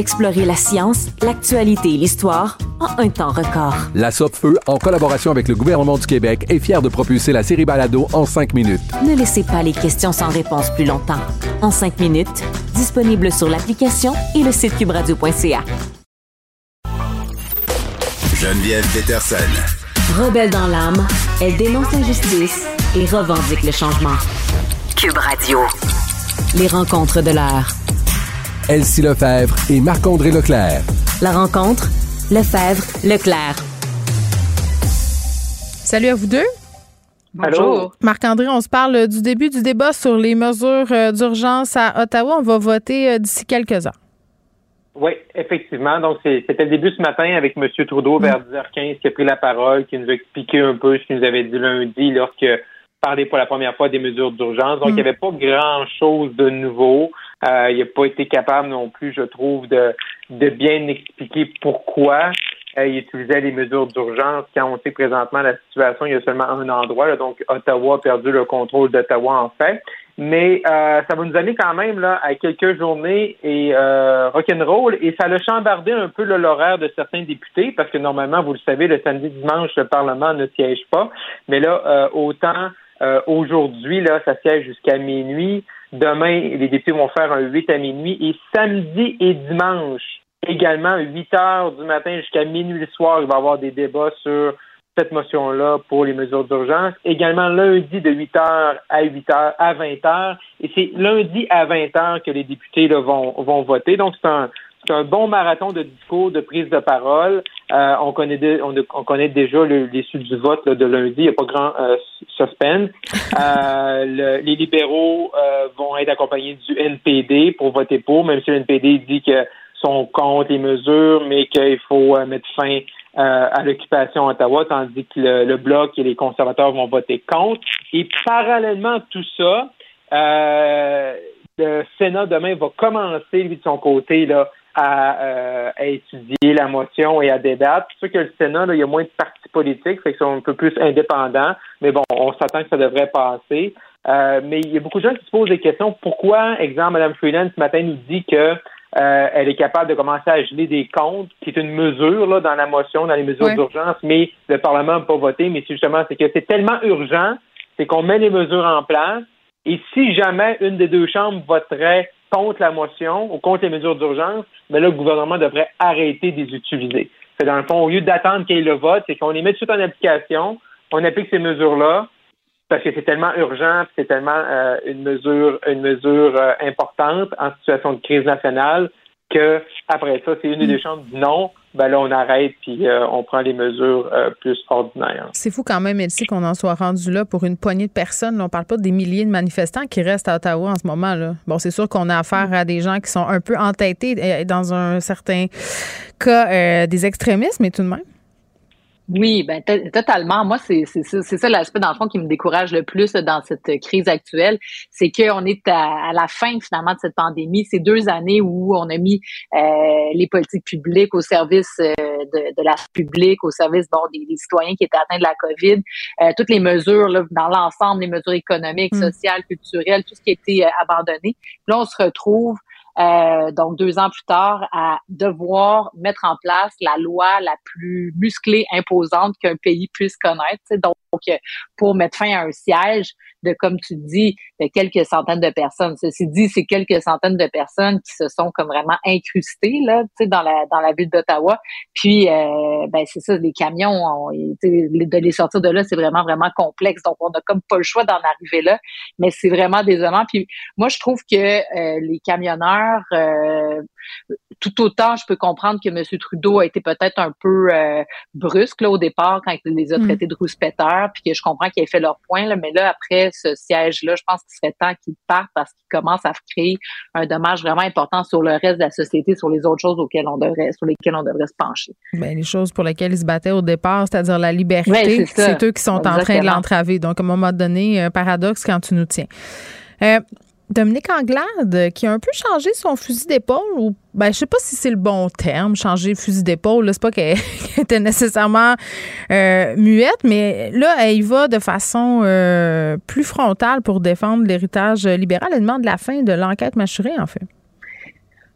Explorez la science, l'actualité et l'histoire en un temps record.
La Feu, en collaboration avec le gouvernement du Québec, est fière de propulser la série Balado en cinq minutes.
Ne laissez pas les questions sans réponse plus longtemps. En cinq minutes, disponible sur l'application et le site cubradio.ca.
Geneviève Peterson.
Rebelle dans l'âme, elle dénonce l'injustice et revendique le changement.
Cube Radio.
Les rencontres de l'heure.
Elsie Lefebvre et Marc-André Leclerc.
La rencontre, Lefebvre, Leclerc.
Salut à vous deux.
Bonjour.
Marc-André, on se parle du début du débat sur les mesures euh, d'urgence à Ottawa. On va voter euh, d'ici quelques heures.
Oui, effectivement. Donc, c'était le début ce matin avec M. Trudeau vers 10h15 qui a pris la parole, qui nous a expliqué un peu ce qu'il nous avait dit lundi lorsque parlait pour la première fois des mesures d'urgence. Donc, il n'y avait pas grand-chose de nouveau. Euh, il n'a pas été capable non plus, je trouve, de, de bien expliquer pourquoi euh, il utilisait les mesures d'urgence quand on sait présentement la situation, il y a seulement un endroit, donc Ottawa a perdu le contrôle d'Ottawa en fait. Mais euh, ça va nous amener quand même là à quelques journées et euh, rock'n'roll et ça a chambardé un peu l'horaire de certains députés parce que normalement, vous le savez, le samedi dimanche, le Parlement ne siège pas. Mais là, euh, autant euh, aujourd'hui, là, ça siège jusqu'à minuit. Demain, les députés vont faire un 8 à minuit et samedi et dimanche, également 8 heures du matin jusqu'à minuit le soir, il va y avoir des débats sur cette motion-là pour les mesures d'urgence. Également lundi de 8 heures à 8 heures à 20 heures. Et c'est lundi à 20 heures que les députés là, vont, vont voter. Donc, c'est un, c'est un bon marathon de discours, de prise de parole. Euh, on, connaît on, connaît déjà l'issue du vote de lundi. Il n'y a pas grand euh, suspense. Euh, les libéraux vont être accompagnés du NPD pour voter pour, même si le NPD dit que sont contre les mesures, mais qu'il faut mettre fin à l'occupation à Ottawa, tandis que le, Bloc et les conservateurs vont voter contre. Et parallèlement à tout ça, le Sénat demain va commencer, lui, de son côté, là, euh, à, étudier la motion et à débattre. C'est sûr que le Sénat, là, il y a moins de partis politiques, fait qu'ils sont un peu plus indépendants, mais bon, on s'attend que ça devrait passer. Euh, mais il y a beaucoup de gens qui se posent des questions. Pourquoi, exemple, Mme Freeland ce matin nous dit que euh, elle est capable de commencer à geler des comptes, qui est une mesure là, dans la motion, dans les mesures d'urgence, mais le Parlement n'a pas voté. Mais c'est justement, c'est que c'est tellement urgent, c'est qu'on met les mesures en place. Et si jamais une des deux chambres voterait contre la motion ou contre les mesures d'urgence, mais là, le gouvernement devrait arrêter de les utiliser. C'est dans le fond, au lieu d'attendre qu'il y ait le vote, c'est qu'on les met tout en application, on applique ces mesures-là, parce que c'est tellement urgent, c'est tellement euh, une mesure, une mesure euh, importante en situation de crise nationale que après ça, c'est une des chambres dit non, ben là, on arrête puis euh, on prend les mesures euh, plus ordinaires.
C'est fou quand même, Elsie, qu'on en soit rendu là pour une poignée de personnes. Là, on parle pas des milliers de manifestants qui restent à Ottawa en ce moment. Là. Bon, c'est sûr qu'on a affaire à des gens qui sont un peu entêtés euh, dans un certain cas des extrémistes, mais tout de même.
Oui, ben totalement. Moi, c'est ça l'aspect dans le fond qui me décourage le plus dans cette crise actuelle, c'est qu'on est à, la fin finalement de cette pandémie. Ces deux années où on a mis euh, les politiques publiques au service euh, de, de, la publique, au service bon des, citoyens qui étaient atteints de la COVID, euh, toutes les mesures là, dans l'ensemble, les mesures économiques, mm. sociales, culturelles, tout ce qui a été abandonné. Là, on se retrouve euh, donc deux ans plus tard, à devoir mettre en place la loi la plus musclée, imposante qu'un pays puisse connaître. Donc, pour mettre fin à un siège de, comme tu dis, de quelques centaines de personnes. Ceci dit, c'est quelques centaines de personnes qui se sont comme vraiment incrustées là, dans la dans la ville d'Ottawa. Puis, euh, ben c'est ça, les camions, de les sortir de là, c'est vraiment vraiment complexe. Donc, on n'a comme pas le choix d'en arriver là. Mais c'est vraiment désolant. Puis, moi, je trouve que euh, les camionneurs, euh, tout autant, je peux comprendre que M. Trudeau a été peut-être un peu euh, brusque là, au départ quand il les a
Mm.
traités de rouspéteurs, puis que je comprends qu'il ait fait leur point. Là, mais là, après ce siège-là, je pense qu'il serait temps qu'il parte parce qu'il commence à créer un dommage vraiment important sur le reste de la société, sur les autres choses auxquelles on devrait, sur lesquelles on devrait se pencher.
Ben, les choses pour lesquelles ils se battaient au départ, c'est-à-dire la liberté,
Ouais, c'est
eux qui sont en train de l'entraver. Donc, à un moment donné, un paradoxe quand tu nous tiens. Euh, Dominique Anglade, euh, qui a un peu changé son fusil d'épaule, ou ben, je sais pas si c'est le bon terme, changer fusil d'épaule. C'est pas qu'elle qu'elle était nécessairement euh, muette, mais là, elle y va de façon euh, plus frontale pour défendre l'héritage libéral. Elle demande la fin de l'enquête mâchurée, en fait.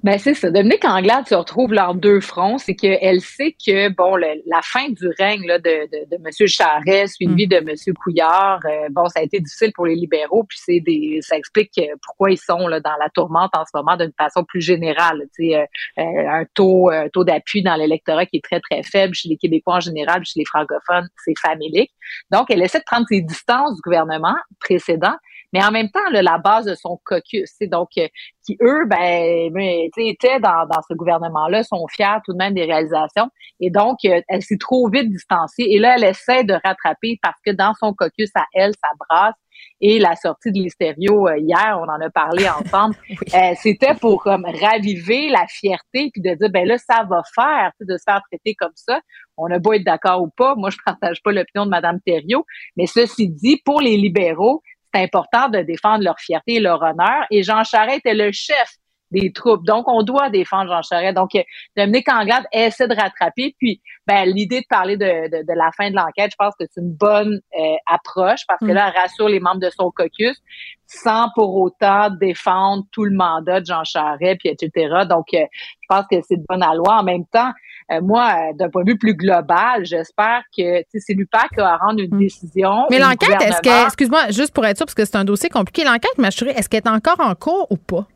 Ben c'est ça. Dominique Anglade se retrouve en deux fronts. C'est qu'elle sait que bon, le- la fin du règne là, de, de, de M. Charret, suivi de M. Couillard, euh, bon, ça a été difficile pour les libéraux. Puis c'est des, ça explique euh, pourquoi ils sont là, dans la tourmente en ce moment d'une façon plus générale. Tu sais, euh, euh, un taux, un taux d'appui dans l'électorat qui est très très faible chez les Québécois en général, puis chez les francophones, c'est familique. Donc, elle essaie de prendre ses distances du gouvernement précédent, mais en même temps, là, la base de son caucus, c'est donc euh, qui eux, ben, étaient dans, dans ce gouvernement-là, sont fiers tout de même des réalisations, et donc euh, elle s'est trop vite distancée. Et là, elle essaie de rattraper parce que dans son caucus à elle, ça brasse. Et la sortie de l'Estério euh, hier, on en a parlé ensemble, euh, c'était pour comme raviver la fierté puis de dire ben là ça va faire de se faire traiter comme ça. On a beau être d'accord ou pas, moi je partage pas l'opinion de Madame Thériault, mais ceci dit, pour les libéraux, c'est important de défendre leur fierté et leur honneur. Et Jean Charest est le chef des troupes. Donc, on doit défendre Jean Charest. Donc, Dominique Anglade essaie de rattraper. Puis, ben, l'idée de parler de, de, de la fin de l'enquête, je pense que c'est une bonne euh, approche parce que
Mm.
là, elle rassure les membres de son caucus sans pour autant défendre tout le mandat de Jean Charest, puis etc. Donc, euh, je pense que c'est de bonne loi. En même temps, euh, moi, euh, d'un point de vue plus global, j'espère que c'est l'UPAC qui va rendre une décision.
Mm. Mais
et le
l'enquête, est-ce que, excuse-moi, juste pour être sûr, parce que c'est un dossier compliqué, l'enquête mâchurée, est-ce qu'elle est encore en cours ou pas?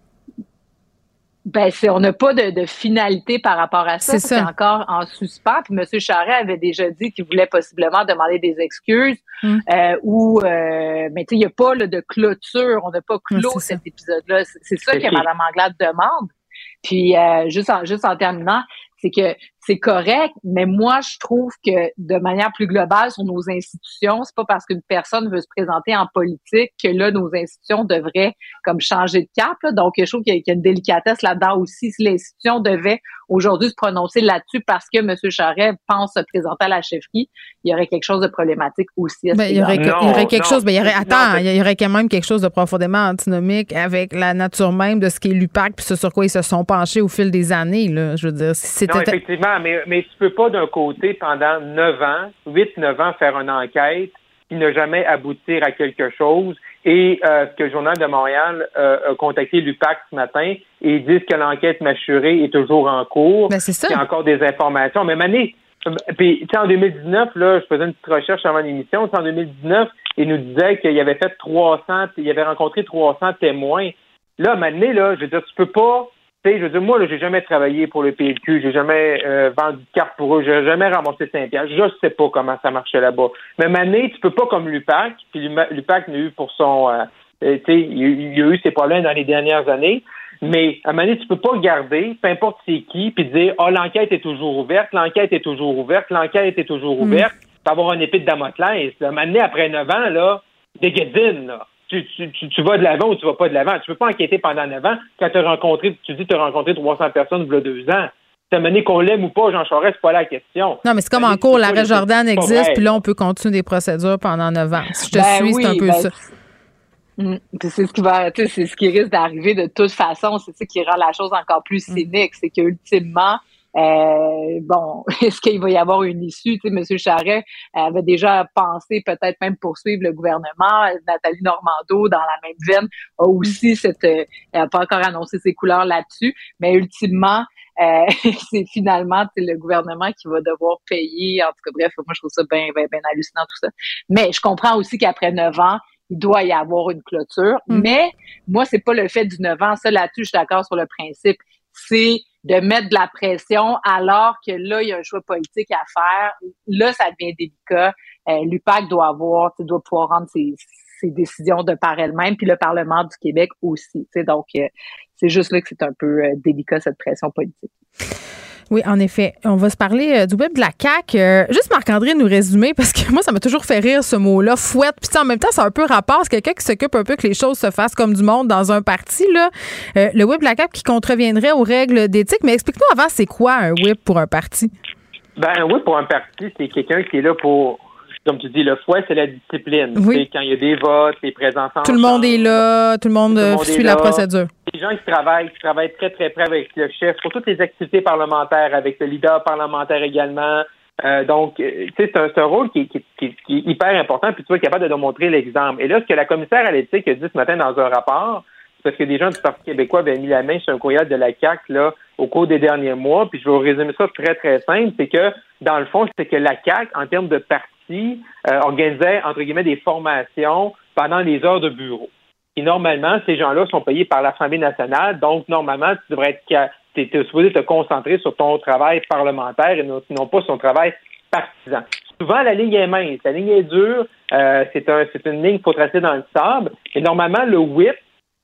Ben, c'est, on n'a pas de, de finalité par rapport à ça.
C'est
C'est
ça.
encore en suspens. Puis M. Charret avait déjà dit qu'il voulait possiblement demander des excuses.
Mm.
Euh, ou, euh, mais tu sais, il n'y a pas là, de clôture. On n'a pas clos cet épisode-là. C'est, c'est ça
C'est
que
qui?
Mme Anglade demande. Puis, euh, juste, en, juste en terminant, c'est que c'est correct, mais moi, je trouve que de manière plus globale sur nos institutions, c'est pas parce qu'une personne veut se présenter en politique que là, nos institutions devraient comme changer de cap. là. Donc, je trouve qu'il y a- qu'il y a une délicatesse là-dedans aussi. Si l'institution devait aujourd'hui se prononcer là-dessus parce que M. Charret pense se présenter à la chefferie, il y aurait quelque chose de problématique aussi. À ce
Ben, il y aurait, il y aurait quelque
non,
chose, ben, il y aurait,
non,
attends, il y aurait quand même quelque chose de profondément antinomique avec la nature même de ce qui est l'UPAC puis ce sur quoi ils se sont penchés au fil des années, là. Je veux dire, si
Non,
c'était.
effectivement, mais, mais tu peux pas d'un côté, pendant 9 ans, 8-9 ans, faire une enquête qui n'a jamais aboutir à quelque chose. Et euh, ce que le Journal de Montréal euh, a contacté l'UPAC ce matin et ils disent que l'enquête mâchurée est toujours en cours.
Ben, c'est ça.
Il y a encore des informations. Mais Mané, puis, tu sais, en 2019, là, je faisais une petite recherche avant l'émission. En 2019, il nous disait qu'il avait fait 300, il avait rencontré 300 témoins. Là, Mané, là, je veux dire, tu peux pas je veux dire, moi, j'ai jamais travaillé pour le PLQ, j'ai jamais euh, vendu de cartes pour eux, j'ai jamais ramassé 5 piastres. Je sais pas comment ça marchait là-bas. Mais Mané, tu peux pas comme l'UPAC, puis l'UPAC n'a eu pour son... euh, euh, tu sais, il, y a eu- il a eu ses problèmes dans les dernières années, mais à Mané, tu peux pas garder, peu importe c'est qui, puis dire, ah, l'enquête est toujours ouverte, l'enquête est toujours ouverte, l'enquête est toujours ouverte, puis avoir un épée de Damoclès. Mané, après 9 ans, là, des guédines, là. Tu, tu, tu, tu vas de l'avant ou tu vas pas de l'avant. Tu peux pas enquêter pendant 9 ans quand tu as rencontré, tu dis que tu as rencontré 300 personnes il y a deux ans. Ça mené qu'on l'aime ou pas, Jean Charest, c'est pas la question.
Non, mais c'est comme en cours, l'arrêt Jordan existe, puis là, on peut continuer des procédures pendant neuf ans. Si je te
Ben
suis, c'est un peu
ben,
ça.
Mm. Puis c'est ce qui va, c'est ce qui risque d'arriver de toute façon. C'est ça qui rend la chose encore plus cynique, c'est que ultimement, euh, bon, est-ce qu'il va y avoir une issue? Tu sais, M. Charret avait déjà pensé peut-être même poursuivre le gouvernement. Nathalie Normando, dans la même veine, a aussi cette, euh, elle n'a pas encore annoncé ses couleurs là-dessus, mais ultimement, euh, c'est finalement le gouvernement qui va devoir payer. En tout cas, bref, moi je trouve ça bien, bien, bien hallucinant tout ça. Mais je comprends aussi qu'après neuf ans, il doit y avoir une clôture.
Mm.
Mais moi, c'est pas le fait du 9 ans. Ça, là-dessus, je suis d'accord sur le principe. C'est de mettre de la pression alors que là, il y a un choix politique à faire. Là, ça devient délicat. Euh, L'UPAC doit avoir, doit pouvoir rendre ses, décisions de par elle-même, puis le Parlement du Québec aussi. tu sais. Donc, euh, c'est juste là que c'est un peu euh, délicat, cette pression politique.
Oui, en effet. On va se parler euh, du web de la CAQ. Euh, juste Marc-André nous résumer, parce que moi, ça m'a toujours fait rire ce mot-là, fouette. Puis en même temps, c'est un peu rapport. C'est quelqu'un qui s'occupe un peu que les choses se fassent comme du monde dans un parti. Là. Euh, le whip de la CAQ qui contreviendrait aux règles d'éthique. Mais explique-nous avant, c'est quoi un whip pour un parti?
Ben, un whip pour un parti, c'est quelqu'un qui est là pour comme tu dis, le fouet, c'est la discipline.
Oui.
quand il y a des votes, les présences
Tout le monde est là, tout le monde, euh, suit la procédure.
Les gens qui travaillent, qui travaillent très, très près avec le chef pour toutes les activités parlementaires, avec le leader parlementaire également. Euh, donc, euh, tu sais, c'est un, rôle qui, est hyper important, puis tu es capable de montrer l'exemple. Et là, ce que la commissaire à l'éthique a dit ce matin dans un rapport, parce que des gens du Parti québécois avaient mis la main sur un courriel de la CAC là, au cours des derniers mois, puis je vais vous résumer ça très, très simple, c'est que, dans le fond, c'est que la CAC, en termes de parti, euh, organisait, entre guillemets, des formations pendant les heures de bureau. Et normalement, ces gens-là sont payés par l'Assemblée nationale, donc normalement, tu devrais être supposé te concentrer sur ton travail parlementaire et non, pas sur ton travail partisan. Souvent, la ligne est mince, la ligne est dure, euh, c'est un, une ligne qu'il faut tracer dans le sable, et normalement, le whip,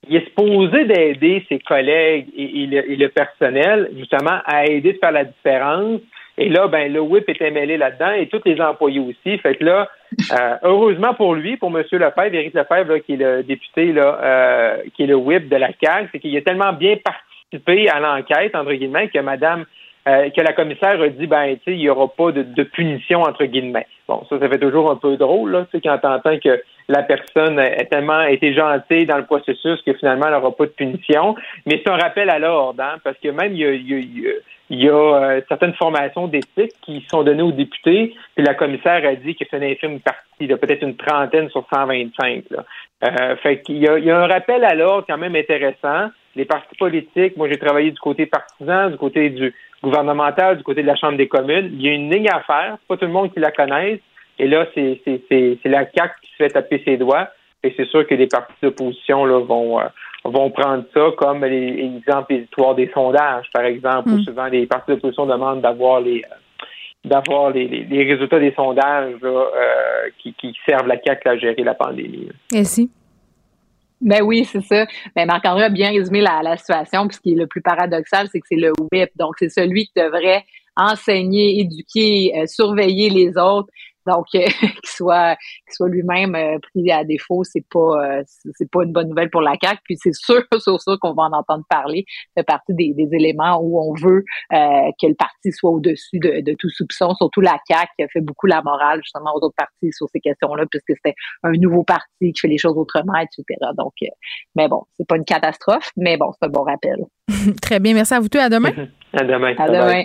il est supposé d'aider ses collègues et, le, et, le, personnel, justement, à aider de faire la différence et là, ben, le whip était mêlé là-dedans et tous les employés aussi. Fait que là, euh, heureusement pour lui, pour M. Lefebvre, Éric Lefebvre, qui est le député, là, euh, qui est le whip de la CAQ, c'est qu'il a tellement bien participé à l'enquête, entre guillemets, que Madame euh, que la commissaire a dit ben tu il y aura pas de, de, punition entre guillemets. Bon ça ça fait toujours un peu drôle là tu sais quand t'entends que la personne a tellement été gentille dans le processus que finalement elle n'aura pas de punition. Mais c'est un rappel à l'ordre hein, parce que même il y a, il y a, il y a euh, certaines formations d'éthique qui sont données aux députés, puis la commissaire a dit que c'est une infime partie, peut-être une trentaine sur 125. Là. Euh, fait qu'il y a, il y a un rappel à l'ordre quand même intéressant. Les partis politiques, moi j'ai travaillé du côté partisan, du côté du gouvernemental, du côté de la Chambre des communes. Il y a une ligne à faire, pas tout le monde qui la connaisse. Et là, c'est, la CAQ qui se fait taper ses doigts. Et c'est sûr que les partis d'opposition là, vont, euh, vont prendre ça comme les exemples des sondages, par exemple, où mm. souvent les partis d'opposition demandent d'avoir les euh, d'avoir les, les, résultats des sondages euh, qui, qui, servent la CAQ à gérer la pandémie.
Et si?
Ben oui, c'est ça. Ben Marc-André a bien résumé la, la situation. Puis ce qui est le plus paradoxal, c'est que c'est le whip. Donc, c'est celui qui devrait enseigner, éduquer, euh, surveiller les autres. Donc, euh, qu'il soit, qu'il soit lui-même euh, pris à défaut, c'est pas, euh, c'est pas une bonne nouvelle pour la CAQ. Puis c'est sûr, sur ça qu'on va en entendre parler. C'est partie des, des, éléments où on veut que le parti soit au-dessus de, de, tout soupçon. Surtout la CAQ qui a fait beaucoup la morale justement aux autres partis sur ces questions-là, puisque c'était un nouveau parti qui fait les choses autrement, etc. Donc, mais bon, c'est pas une catastrophe, mais bon, c'est un bon rappel.
Très bien, merci à vous tous. À demain.
à demain.
À demain.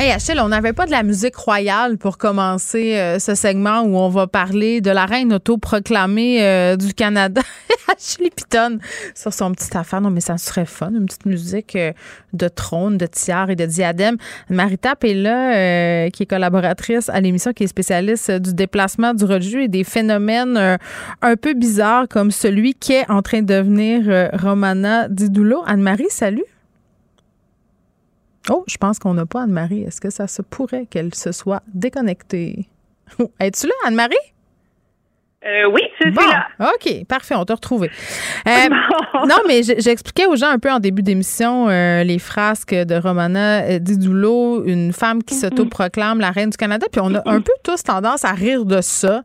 Hey Achille, on n'avait pas de la musique royale pour commencer euh, ce segment où on va parler de la reine autoproclamée euh, du Canada, Ashley Piton, sur son petit affaire. Non, mais ça serait fun, une petite musique euh, de trône, de tiare et de diadème. Marita là, qui est collaboratrice à l'émission, qui est spécialiste du déplacement du religieux et des phénomènes un peu bizarres comme celui qui est en train de devenir Romana Didoulo. Anne-Marie, salut. Oh, je pense qu'on n'a pas Anne-Marie. Est-ce que ça se pourrait qu'elle se soit déconnectée? Es-tu là, Anne-Marie?
Euh, oui, c'est bon, là.
OK, parfait, on t'a retrouvé. Euh, non, mais j'expliquais aux gens un peu en début d'émission euh, les frasques de Romana Didoulo, une femme qui mm-hmm. s'autoproclame la reine du Canada, puis on a un peu tous tendance à rire de ça.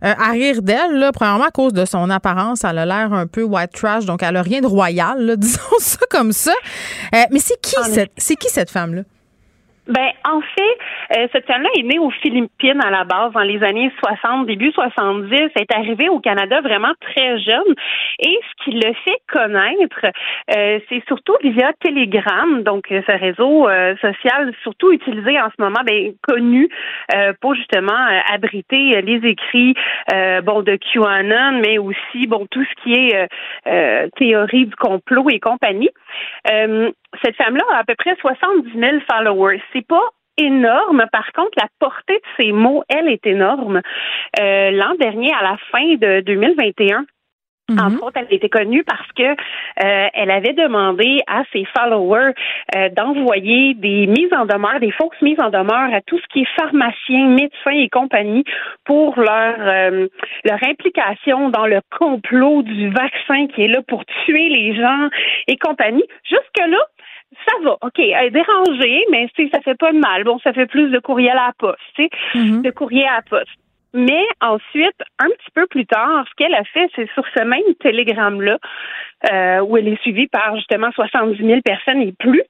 à rire d'elle, là, premièrement à cause de son apparence, elle a l'air un peu white trash, donc elle a rien de royal, disons ça comme ça. mais c'est qui, c'est qui cette femme-là?
Ben, en fait, euh, cette femme-là est née aux Philippines à la base dans les années 60, début 70. Elle est arrivée au Canada vraiment très jeune. Et ce qui le fait connaître, euh, c'est surtout via Telegram, donc euh, ce réseau social surtout utilisé en ce moment, ben, connu pour justement abriter les écrits bon de QAnon, mais aussi bon tout ce qui est théorie du complot et compagnie cette femme-là a à peu près 70 000 followers. C'est pas énorme. Par contre, la portée de ses mots, elle, est énorme. Euh, l'an dernier, à la fin de 2021, Entre autres, elle était connue parce que euh, elle avait demandé à ses followers euh, d'envoyer des mises en demeure, des fausses mises en demeure à tout ce qui est pharmacien, médecin et compagnie pour leur euh, leur implication dans le complot du vaccin qui est là pour tuer les gens et compagnie. Jusque là, ça va, OK, elle est dérangée, mais ça fait pas de mal. Bon, ça fait plus de courriel à la poste, tu sais, de courrier à la poste. Mais ensuite, un petit peu plus tard, ce qu'elle a fait, c'est sur ce même télégramme-là, euh, où elle est suivie par justement 70 000 personnes et plus,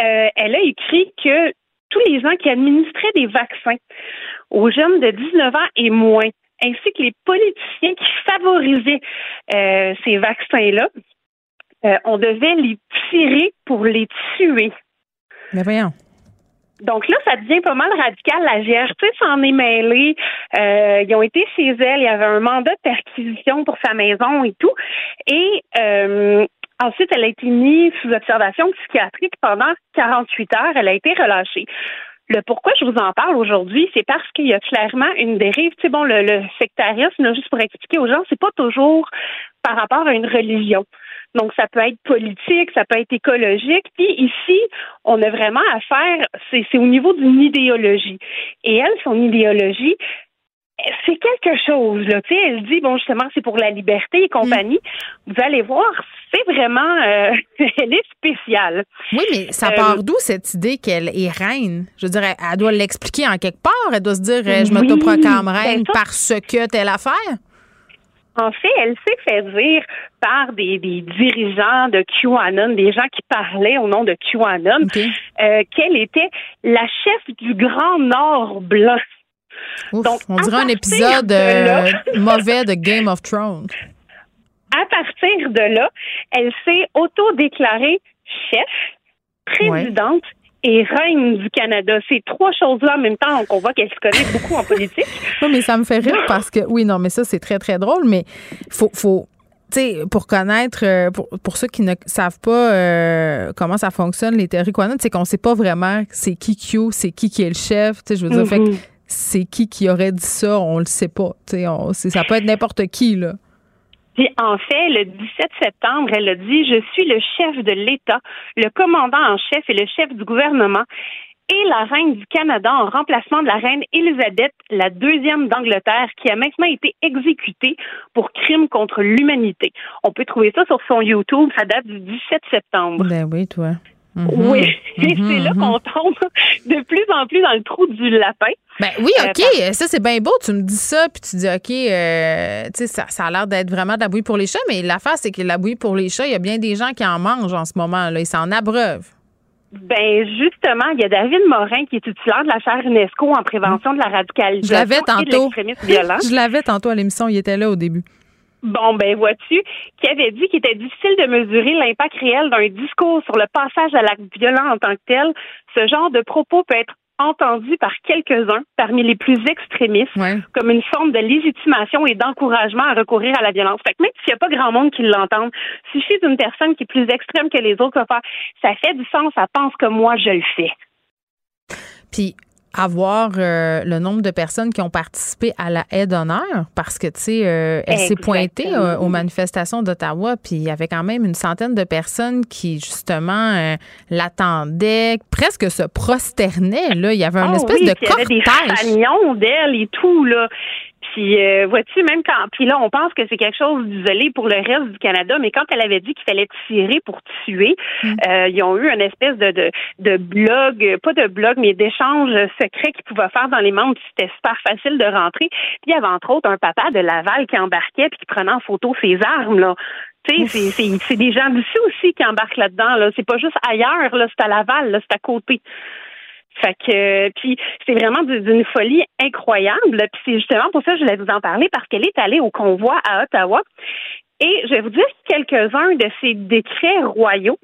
euh, elle a écrit que tous les gens qui administraient des vaccins aux jeunes de 19 ans et moins, ainsi que les politiciens qui favorisaient euh, ces vaccins-là, on devait les tirer pour les tuer.
Mais voyons.
Donc là, ça devient pas mal radical. La GRC s'en est mêlée. Euh, ils ont été chez elle. Il y avait un mandat de perquisition pour sa maison et tout. Et euh, ensuite, elle a été mise sous observation psychiatrique pendant 48 heures. Elle a été relâchée. Le pourquoi je vous en parle aujourd'hui, c'est parce qu'il y a clairement une dérive. Tu sais, bon, le, le sectarisme, juste pour expliquer aux gens, c'est pas toujours par rapport à une religion. Donc, ça peut être politique, ça peut être écologique. Puis ici, on a vraiment à faire, c'est au niveau d'une idéologie. Et elle, son idéologie, c'est quelque chose. Là. Tu sais, elle dit, bon, justement, c'est pour la liberté et compagnie. Vous allez voir, c'est vraiment, euh, elle est spéciale.
Oui, mais ça
Euh,
part d'où cette idée qu'elle est reine? Je veux dire, elle, elle doit l'expliquer en quelque part. Elle doit se dire, euh, je
Oui,
m'autoproclame
ben
reine
ça-
parce que telle affaire.
En fait, elle s'est fait dire par des, des dirigeants de QAnon, des gens qui parlaient au nom de QAnon, euh, qu'elle était la chef du Grand Nord blanc.
Ouf,
Donc,
on dirait un épisode
de là-
euh, mauvais de Game of Thrones.
À partir de là, elle s'est auto-déclarée chef, présidente et reine du Canada. Ces trois choses-là en même temps, on voit qu'elle se connaît beaucoup en politique.
Oui, mais ça me fait rire parce que, oui, non, mais ça, c'est très, très drôle, mais faut, faut, tu sais, pour connaître, euh, pour, pour ceux qui ne savent pas euh, comment ça fonctionne, les théories QAnon, c'est qu'on sait pas vraiment c'est qui Q, c'est qui qui est le chef, tu sais, je veux dire, fait que
Mhm.
c'est qui qui aurait dit ça, on le sait pas, tu sais, on- ça peut être n'importe qui, là.
En fait, le 17 septembre, elle a dit Je suis le chef de l'État, le commandant en chef et le chef du gouvernement et la reine du Canada en remplacement de la reine Élisabeth, la deuxième d'Angleterre, qui a maintenant été exécutée pour crime contre l'humanité. On peut trouver ça sur son YouTube, ça date du 17 septembre.
Ben oui, toi. Mhm.
Oui, et
Mhm,
c'est là
mhm.
qu'on tombe de plus en plus dans le trou du lapin.
Ben oui,
Euh,
OK, ça c'est bien beau, tu me dis ça, puis tu dis OK, euh, tu sais, ça, ça a l'air d'être vraiment de la bouillie pour les chats, mais l'affaire, c'est que la bouillie pour les chats, il y a bien des gens qui en mangent en ce moment, là, ils s'en abreuvent.
Ben justement, il y a David Morin qui est titulaire de la chaire UNESCO en prévention de la radicalisation
Je l'avais
et de l'extrémisme violent.
Je l'avais tantôt à l'émission, il était là au début.
Bon, ben vois-tu, qui avait dit qu'il était difficile de mesurer l'impact réel d'un discours sur le passage à l'acte violent en tant que tel. Ce genre de propos peut être entendu par quelques-uns parmi les plus extrémistes comme une forme de légitimation et d'encouragement à recourir à la violence. Fait que même s'il n'y a pas grand monde qui l'entende, suffit d'une personne qui est plus extrême que les autres pour faire ça fait du sens, ça pense que moi je le fais.
Puis avoir euh, le nombre de personnes qui ont participé à la haie d'honneur parce que tu sais euh, elle s'est pointée euh, aux manifestations d'Ottawa puis il y avait quand même une centaine de personnes qui justement euh, l'attendaient presque se prosternaient là. Il y avait une
Ah
espèce
oui,
de
puis il y avait des
cortège.
fagnons d'elle et tout, là. Puis, euh, vois-tu, même quand. Puis là, on pense que c'est quelque chose d'isolé pour le reste du Canada, mais quand elle avait dit qu'il fallait tirer pour tuer, euh, ils ont eu une espèce de, de, de blog, pas de blog, mais d'échange secret qu'ils pouvaient faire dans les membres, c'était super facile de rentrer. Puis il y avait entre autres un papa de Laval qui embarquait puis qui prenait en photo ses armes, là. Tu sais, c'est- c'est c'est des gens d'ici aussi qui embarquent là-dedans, là. C'est pas juste ailleurs, là, c'est à Laval, là, c'est à côté. Fait que puis c'est vraiment du- d'une folie incroyable. Puis c'est justement pour ça que je voulais vous en parler parce qu'elle est allée au convoi à Ottawa. Et je vais vous dire quelques-uns de ces décrets royaux.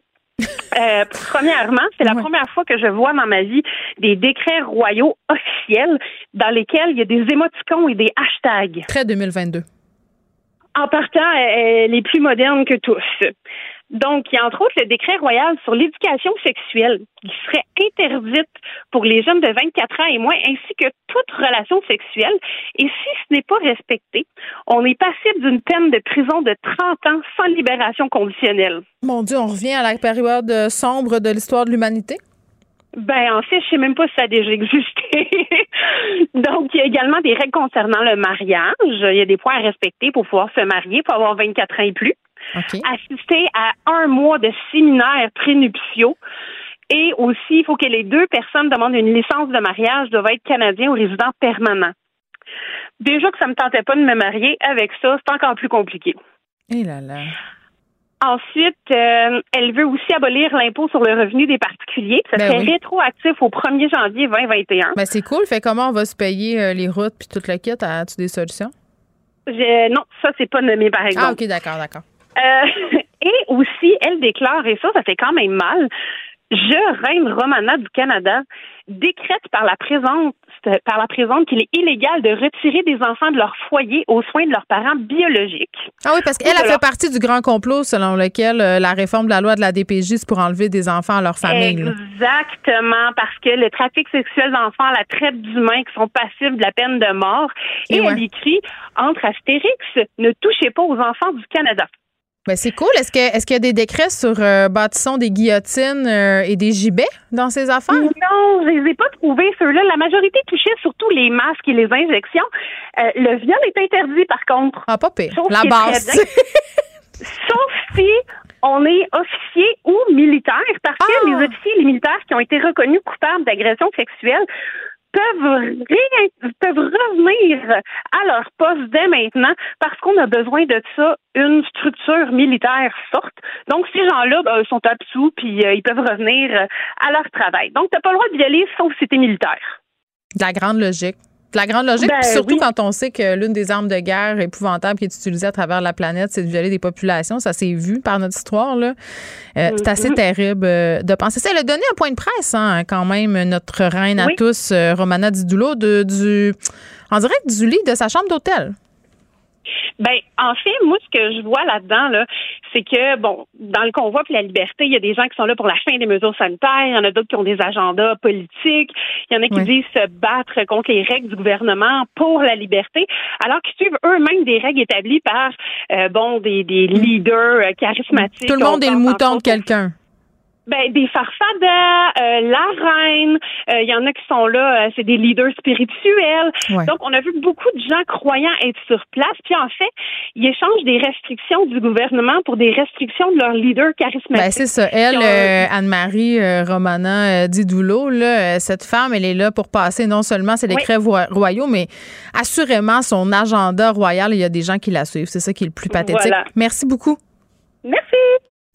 Euh, premièrement, c'est la première fois que je vois dans ma vie des décrets royaux officiels dans lesquels il y a des émoticônes et des hashtags.
très 2022
En partant, est plus moderne que tous. Donc, il y a entre autres le décret royal sur l'éducation sexuelle qui serait interdite pour les jeunes de 24 ans et moins, ainsi que toute relation sexuelle. Et si ce n'est pas respecté, on est passible d'une peine de prison de 30 ans sans libération conditionnelle.
Mon Dieu, on revient à la période sombre de l'histoire de l'humanité?
Ben, en fait, je sais même pas si ça a déjà existé. Donc, il y a également des règles concernant le mariage. Il y a des points à respecter pour pouvoir se marier, pour avoir 24 ans et plus. Assister à un mois de séminaires prénuptiaux. Et aussi, il faut que les deux personnes demandent une licence de mariage, doivent être canadiens ou résidents permanents. Déjà que ça me tentait pas de me marier, avec ça, c'est encore plus compliqué.
Et eh là là.
Ensuite, euh, elle veut aussi abolir l'impôt sur le revenu des particuliers. Ça
Ben
serait
oui.
rétroactif au 1er janvier 2021.
Ben, c'est cool. Fait comment on va se payer euh, les routes puis tout le kit? As-tu des solutions?
Je- non, ça, c'est pas nommé, par exemple.
Ah, OK, d'accord, d'accord.
Euh, et aussi, elle déclare, et ça, ça fait quand même mal, je, reine Romana du Canada, décrète par la présente, par la présente qu'il est illégal de retirer des enfants de leur foyer aux soins de leurs parents biologiques.
Ah oui, parce qu'elle a fait partie du grand complot selon lequel euh, la réforme de la loi de la DPJ, c'est pour enlever des enfants à leur famille. là.
Exactement, parce que le trafic sexuel d'enfants, la traite d'humains qui sont passibles de la peine de mort. Et,
Et ouais.
elle écrit entre Astérix, ne touchez pas aux enfants du Canada.
Ben, c'est cool. Est-ce que est-ce qu'il y a des décrets sur euh, bâtissons des guillotines euh, et des gibets dans ces affaires?
Non, je les ai pas trouvés, ceux-là. La majorité touchait surtout les masques et les injections. Euh, le viol est interdit, par contre.
Ah, pas pire. La base.
Sauf si on est officier ou militaire, parce que
Ah!
les officiers et les militaires qui ont été reconnus coupables d'agression sexuelle peuvent, ré- peuvent revenir à leur poste dès maintenant parce qu'on a besoin de ça, une structure militaire forte. Donc, ces gens-là ben, sont absous puis euh, ils peuvent revenir euh, à leur travail. Donc, tu n'as pas le droit de violer sauf si tu militaire.
De la grande logique. La grande logique,
Ben
puis surtout
oui.
quand on sait que l'une des armes de guerre épouvantables qui est utilisée à travers la planète, c'est de violer des populations. Ça s'est vu par notre histoire. Là. Euh, C'est assez terrible euh, de penser ça. Elle a donné un point de presse, hein, quand même, notre reine à tous, euh, Romana Didulo, de, du, en direct du lit de sa chambre d'hôtel.
Ben, en fait, moi, ce que je vois là-dedans, là, c'est que, bon, dans le convoi pour la liberté, il y a des gens qui sont là pour la fin des mesures sanitaires, il y en a d'autres qui ont des agendas politiques, il y en a qui disent se battre contre les règles du gouvernement pour la liberté, alors qu'ils suivent eux-mêmes des règles établies par, euh, bon, des, des leaders euh, charismatiques.
Tout le monde
On
est le mouton de quelqu'un.
Ben, des farfadas, euh, la reine, euh, il y en a qui sont là, euh, c'est des leaders spirituels.
Ouais.
Donc, on a vu beaucoup de gens croyants être sur place. Puis, en fait, ils échangent des restrictions du gouvernement pour des restrictions de leurs leaders charismatiques.
Ben, c'est ça. Elle,
ont-
euh, Anne-Marie euh, Romana euh, Didoulo, là, euh, cette femme, elle est là pour passer non seulement ses décrets royaux, mais assurément son agenda royal. Il y a des gens qui la suivent. C'est ça qui est le plus pathétique.
Voilà.
Merci beaucoup.
Merci.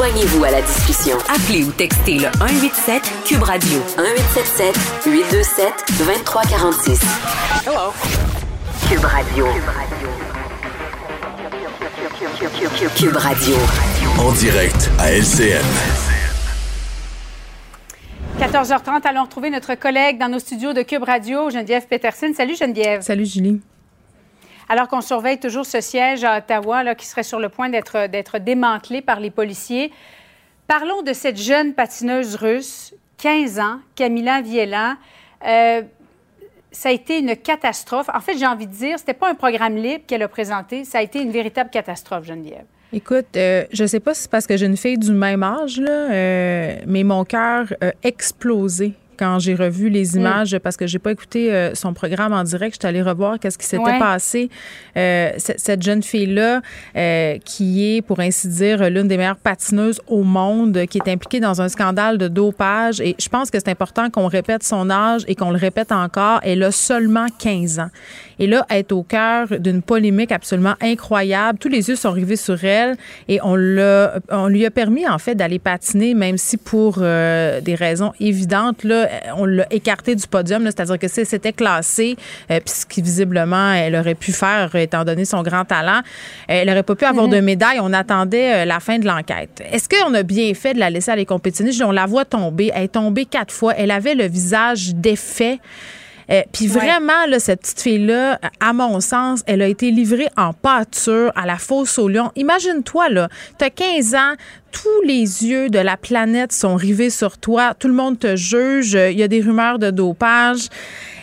Joignez-vous à la discussion. Appelez ou textez le 187 Cube Radio 1877 827 2346. Hello. Cube Radio. Cube Radio.
En direct à LCN.
14h30, allons retrouver notre collègue dans nos studios de Cube Radio, Geneviève Peterson. Salut Geneviève.
Salut Julie.
Alors qu'on surveille toujours ce siège à Ottawa là, qui serait sur le point d'être, démantelé par les policiers, parlons de cette jeune patineuse russe, 15 ans, Camila Viella. Euh, ça a été une catastrophe. En fait, j'ai envie de dire, c'était pas un programme libre qu'elle a présenté, ça a été une véritable catastrophe, Geneviève.
Écoute, euh, je sais pas si c'est parce que j'ai une fille du même âge, là, euh, mais mon cœur a explosé quand j'ai revu les images parce que j'ai pas écouté euh, son programme en direct. J'étais allée revoir qu'est-ce qui s'était
Ouais.
passé. Euh, cette jeune fille-là, euh, qui est, pour ainsi dire, l'une des meilleures patineuses au monde, qui est impliquée dans un scandale de dopage. Et je pense que c'est important qu'on répète son âge et qu'on le répète encore. Elle a seulement 15 ans. Et là, elle est au cœur d'une polémique absolument incroyable. Tous les yeux sont rivés sur elle et on, l'a, on lui a permis, en fait, d'aller patiner, même si pour euh, des raisons évidentes, là, on l'a écarté du podium. là. c'est-à-dire que si elle s'était classée, euh, puis ce qui visiblement elle aurait pu faire, étant donné son grand talent, elle n'aurait pas pu avoir
Mhm.
de médaille. On attendait euh, la fin de l'enquête. Est-ce qu'on a bien fait de la laisser aller compétitionner? Je dis, On la voit tomber. Elle est tombée quatre fois. Elle avait le visage défait. Euh, Puis vraiment, là, cette petite fille-là, à mon sens, elle a été livrée en pâture à la fosse au lion. Imagine-toi, là, tu as 15 ans, tous les yeux de la planète sont rivés sur toi, tout le monde te juge, il y a des rumeurs de dopage.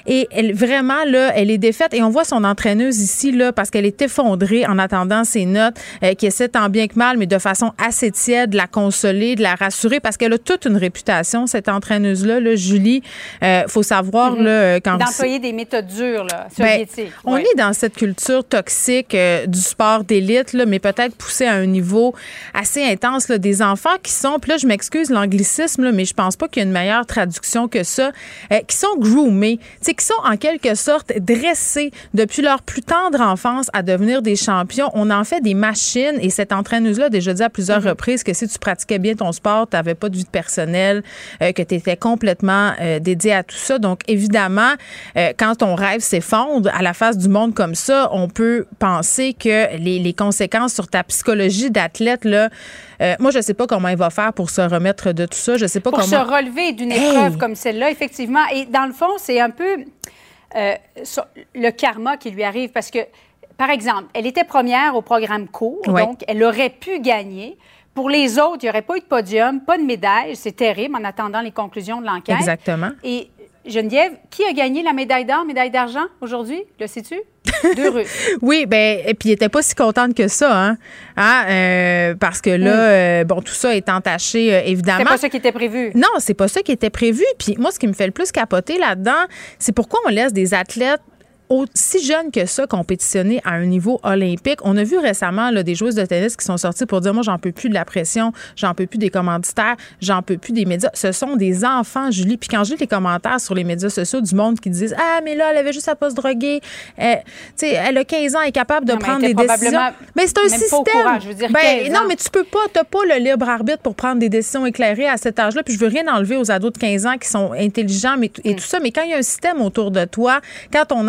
Et elle, vraiment, là, elle est défaite. Et on voit son entraîneuse ici, là, parce qu'elle est effondrée en attendant ses notes, euh, qui essaie tant bien que mal, mais de façon assez tiède, de la consoler, de la rassurer, parce qu'elle a toute une réputation, cette entraîneuse-là, là, Julie. Euh, faut savoir,
Mhm.
là, euh, quand
D'employer des méthodes dures, là,
ben, on est dans cette culture toxique euh, du sport d'élite, là, mais peut-être poussé à un niveau assez intense. là, des enfants qui sont, puis là, je m'excuse l'anglicisme, là, mais je pense pas qu'il y ait une meilleure traduction que ça, euh, qui sont groomés, qui sont en quelque sorte dressés depuis leur plus tendre enfance à devenir des champions. On en fait des machines et cette entraîneuse-là a déjà dit à plusieurs reprises que si tu pratiquais bien ton sport, tu n'avais pas de vie personnelle, euh, que tu étais complètement euh, dédié à tout ça. Donc, évidemment, euh, quand ton rêve s'effondre à la face du monde comme ça, on peut penser que les, les conséquences sur ta psychologie d'athlète, là, euh, moi, je sais pas comment il va faire pour se remettre de tout ça. Je sais pas
pour
comment.
se relever d'une
Hey!
épreuve comme celle-là, effectivement. Et dans le fond, c'est un peu euh, le karma qui lui arrive parce que, par exemple, elle était première au programme court,
Ouais.
donc elle aurait pu gagner. Pour les autres, il n'y aurait pas eu de podium, pas de médaille. C'est terrible en attendant les conclusions de l'enquête.
Exactement.
Et Geneviève, qui a gagné la médaille d'or, médaille d'argent aujourd'hui? Le sais-tu? Deux.
Oui, ben et puis il était pas si contente que ça, hein, Hein, euh, parce que là, euh, bon, tout ça est entaché euh, évidemment.
C'était pas ça qui était prévu.
Non, c'est pas ça qui était prévu. Puis moi, ce qui me fait le plus capoter là-dedans, c'est pourquoi on laisse des athlètes aussi jeunes que ça compétitionner à un niveau olympique. On a vu récemment là, des joueuses de tennis qui sont sorties pour dire moi j'en peux plus de la pression, j'en peux plus des commanditaires, j'en peux plus des médias. Ce sont des enfants, Julie. Puis quand lis les commentaires sur les médias sociaux du monde qui disent ah mais là elle avait juste à pas se droguer, Euh, tu sais elle a 15 ans, elle est capable de
Non,
prendre
elle
des décisions. Mais c'est un système.
courant, je veux dire,
Ben,
15
non mais tu peux pas, t'as pas le libre arbitre pour prendre des décisions éclairées à cet âge-là. Puis je veux rien enlever aux ados de 15 ans qui sont intelligents mais, et tout ça. Mais quand il y a un système autour de toi, quand ton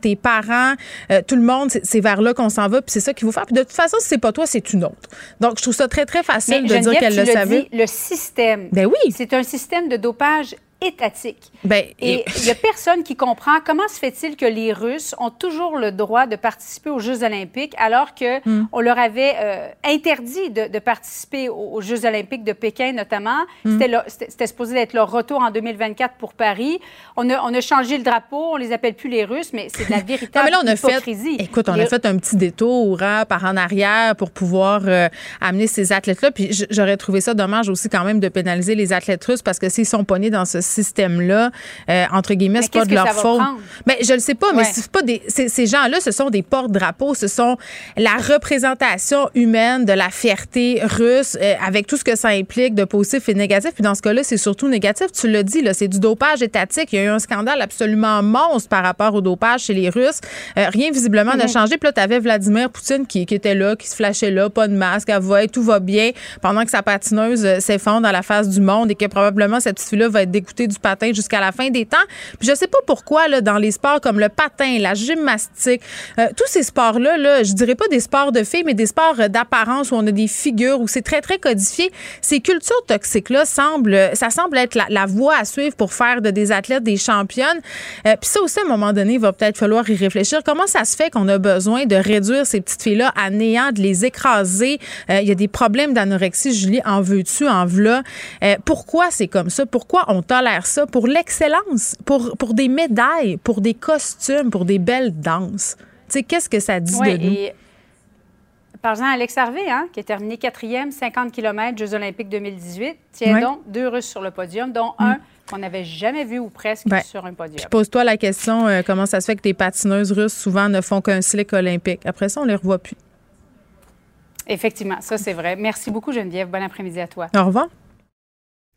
tes parents, euh, tout le monde, c'est vers là qu'on s'en va. Puis c'est ça qu'il faut faire. Puis de toute façon, si c'est pas toi, c'est une autre. Donc je trouve ça très très facile
Mais
de dire qu'elle le savait.
dit, le système.
Ben oui.
C'est un système de dopage étatique.
Ben,
Et il n'y a personne qui comprend comment se fait-il que les Russes ont toujours le droit de participer aux Jeux olympiques alors que
Hmm.
on leur avait euh, interdit de, de participer aux, aux Jeux olympiques de Pékin notamment.
Hmm.
C'était leur- C'était c'était supposé être leur retour en 2024 pour Paris. On a, on a changé le drapeau, on les appelle plus les Russes, mais c'est de la
Non,
véritable
mais là, on a fait,
hypocrisie.
écoute, on
Les-
a fait un petit détour hein, par en arrière pour pouvoir euh, amener ces athlètes-là. Puis j'aurais trouvé ça dommage aussi quand même de pénaliser les athlètes russes parce que s'ils sont pognés dans ce système-là, euh, entre guillemets, c'est pas de leur faute. Mais je le sais pas, mais
Ouais.
c'est pas des, ces gens-là, ce sont des porte-drapeaux, ce sont la représentation humaine de la fierté russe euh, avec tout ce que ça implique de positif et négatif. Puis dans ce cas-là, c'est surtout négatif. Tu l'as dit, là, c'est du dopage étatique. Il y a eu un scandale absolument monstre par rapport au dopage chez les Russes. Euh, rien visiblement n'a
Mhm.
changé. Puis là, tu avais Vladimir Poutine qui, qui était là, qui se flashait là, pas de masque, va, tout va bien, pendant que sa patineuse s'effondre à la face du monde et que probablement cette fille-là va être dégoûtée du patin jusqu'à la fin des temps. Puis je sais pas pourquoi, là, dans les sports comme le patin, la gymnastique, euh, tous ces sports-là, là, je dirais pas des sports de filles, mais des sports d'apparence où on a des figures, où c'est très, très codifié. Ces cultures toxiques-là semblent, ça semble être la, voie à suivre pour faire de des athlètes des championnes. Euh, puis ça aussi, à un moment donné, il va peut-être falloir y réfléchir. Comment ça se fait qu'on a besoin de réduire ces petites filles-là à néant, de les écraser? Euh, il y a des problèmes d'anorexie. Julie, en veux-tu, en v'là? pourquoi c'est comme ça? Pourquoi on tolère ça? Pour l'excellence, pour, pour des médailles, pour des costumes, pour des belles danses. Tu sais, qu'est-ce que ça dit de nous?
Par exemple, Alex Harvey, hein, qui a terminé quatrième, 50 km, Jeux olympiques 2018. Tiens donc, deux Russes sur le podium, dont mm. un qu'on n'avait jamais vu ou presque sur un podium.
Pose-toi la question, euh, comment ça se fait que tes patineuses russes souvent ne font qu'un slick olympique? Après ça, on les revoit plus.
Effectivement, ça c'est vrai. Merci beaucoup Geneviève. Bon après-midi à toi.
Au revoir.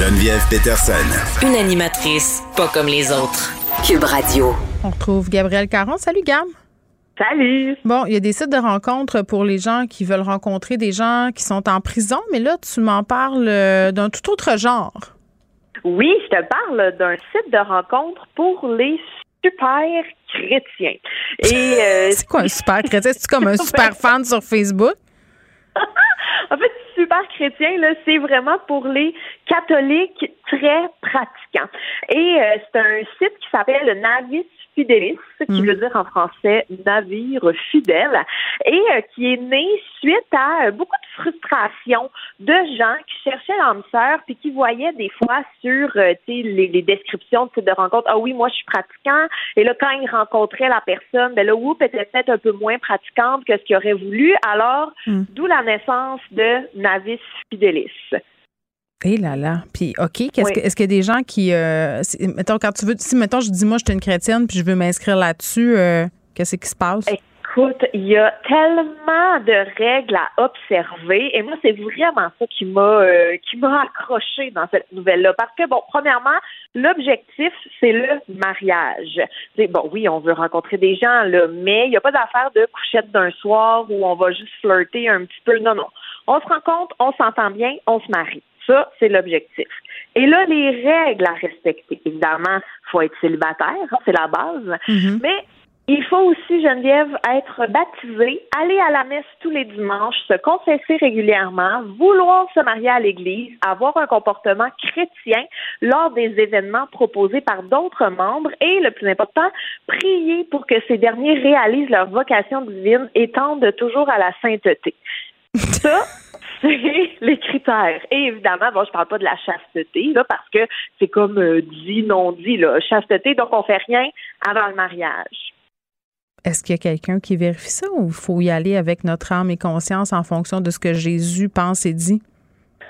Geneviève Peterson.
Une animatrice pas comme les autres. Cube Radio.
On retrouve Gabrielle Caron. Salut, Gab.
Salut.
Bon, il y a des sites de rencontres pour les gens qui veulent rencontrer des gens qui sont en prison, mais là, tu m'en parles euh, d'un tout autre genre.
Oui, je te parle d'un site de rencontre pour les super chrétiens.
Et euh, c'est quoi un super chrétien? C'est comme un super fan sur Facebook?
en fait, super chrétien, là, c'est vraiment pour les catholiques très pratiquants. Et euh, c'est un site qui s'appelle Navis Fidelis, qui mm. veut dire en français navire fidèle, et euh, qui est né suite à euh, beaucoup de frustration de gens qui cherchaient l'âme sœur puis qui voyaient des fois sur euh, les, les descriptions de de rencontres, ah oui, moi je suis pratiquant, et là quand ils rencontraient la personne, ben là, oups, était peut-être un peu moins pratiquante que ce qu'ils auraient voulu, alors mm. d'où la naissance de Navis Fidelis.
Eh là là. Puis, OK, qu'est-ce que, est-ce qu'il y a des gens qui. Euh, mettons, quand tu veux. Si, mettons, je dis, moi, je suis une chrétienne, puis je veux m'inscrire là-dessus, euh, qu'est-ce qui se passe?
Écoute, il y a tellement de règles à observer et moi c'est vraiment ça qui m'a euh, qui m'a accroché dans cette nouvelle là parce que bon premièrement l'objectif c'est le mariage. C'est bon oui on veut rencontrer des gens là mais il n'y a pas d'affaire de couchette d'un soir où on va juste flirter un petit peu non non on se rencontre on s'entend bien on se marie. Ça, c'est l'objectif. Et là, les règles à respecter. Évidemment, il faut être célibataire, hein, c'est la base. Mm-hmm. Mais il faut aussi, Geneviève, être baptisé, aller à la messe tous les dimanches, se confesser régulièrement, vouloir se marier à l'Église, avoir un comportement chrétien lors des événements proposés par d'autres membres et, le plus important, prier pour que ces derniers réalisent leur vocation divine et tendent toujours à la sainteté. Ça, c'est les critères. Et évidemment, bon, je parle pas de la chasteté, là, parce que c'est comme euh, dit, non dit, là. Chasteté, donc on fait rien avant le mariage.
Est-ce qu'il y a quelqu'un qui vérifie ça ou faut y aller avec notre âme et conscience en fonction de ce que Jésus pense et dit?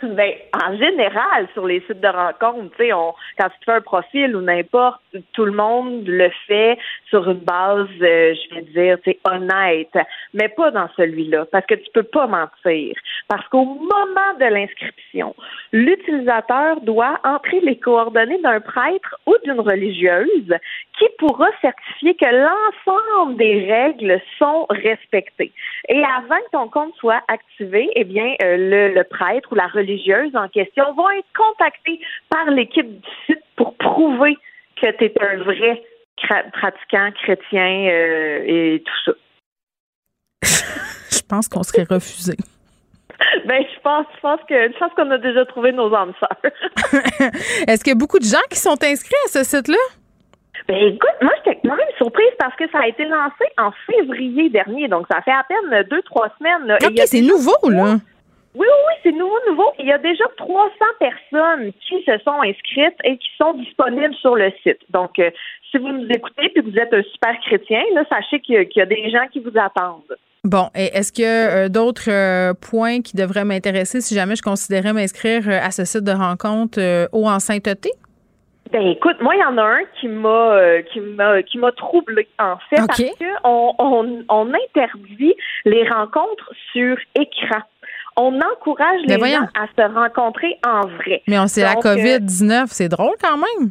Ben, en général, sur les sites de rencontres, on, quand tu fais un profil ou n'importe, tout le monde le fait sur une base, euh, je vais dire, honnête, mais pas dans celui-là, parce que tu peux pas mentir. Parce qu'au moment de l'inscription, l'utilisateur doit entrer les coordonnées d'un prêtre ou d'une religieuse qui pourra certifier que l'ensemble des règles sont respectées. Et avant que ton compte soit activé, eh bien, euh, le, le prêtre ou la religieuse en question vont être contactés par l'équipe du site pour prouver que tu es un vrai pratiquant chrétien euh, et tout ça.
Je pense qu'on serait refusé.
Ben, je pense, je pense que je pense qu'on a déjà trouvé nos âmes sœurs.
Est-ce qu'il y a beaucoup de gens qui sont inscrits à ce site-là?
Ben écoute, moi j'étais quand même surprise parce que ça a été lancé en février dernier, donc ça fait à peine deux, trois semaines. là.
OK, c'est nouveau, là.
Oui, oui, oui, c'est nouveau, nouveau. Il y a déjà 300 personnes qui se sont inscrites et qui sont disponibles sur le site. Donc, euh, si vous nous écoutez et que vous êtes un super chrétien, là, sachez qu'il y, a- qu'il y a des gens qui vous attendent.
Bon, et est-ce qu'il y a euh, d'autres euh, points qui devraient m'intéresser si jamais je considérais m'inscrire à ce site de rencontre haut en sainteté?
Ben écoute, moi il y en a un qui m'a euh, qui m'a qui m'a troublé en fait
OK.
parce que on, on, on interdit les rencontres sur écran. On encourage
Ben
les
voyons.
gens à se rencontrer en vrai.
Mais on sait la
euh,
COVID-19, c'est drôle quand même.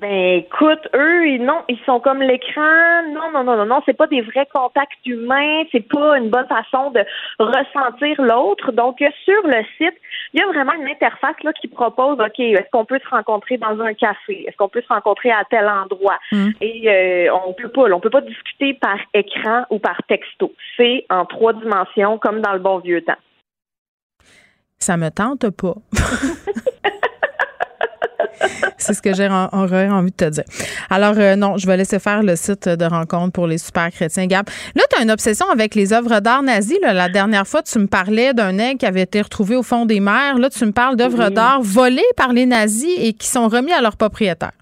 Ben écoute, eux, ils, non, ils sont comme l'écran. Non, non, non, non, non, c'est pas des vrais contacts humains. C'est pas une bonne façon de ressentir l'autre. Donc euh, sur le site, il y a vraiment une interface là qui propose, ok, est-ce qu'on peut se rencontrer dans un café? Est-ce qu'on peut se rencontrer à tel endroit? Et euh, on peut pas, là, on peut pas discuter par écran ou par texto. C'est en trois dimensions, comme dans le bon vieux temps.
Ça me tente pas. C'est ce que j'ai en- envie de te dire. Alors, euh, non, je vais laisser faire le site de rencontre pour les super chrétiens. Gab, là, tu as une obsession avec les œuvres d'art nazies. là. La dernière fois, tu me parlais d'un aigle qui avait été retrouvé au fond des mers. Là, tu me parles d'œuvres
Oui.
d'art volées par les nazis et qui sont remis à leurs propriétaires.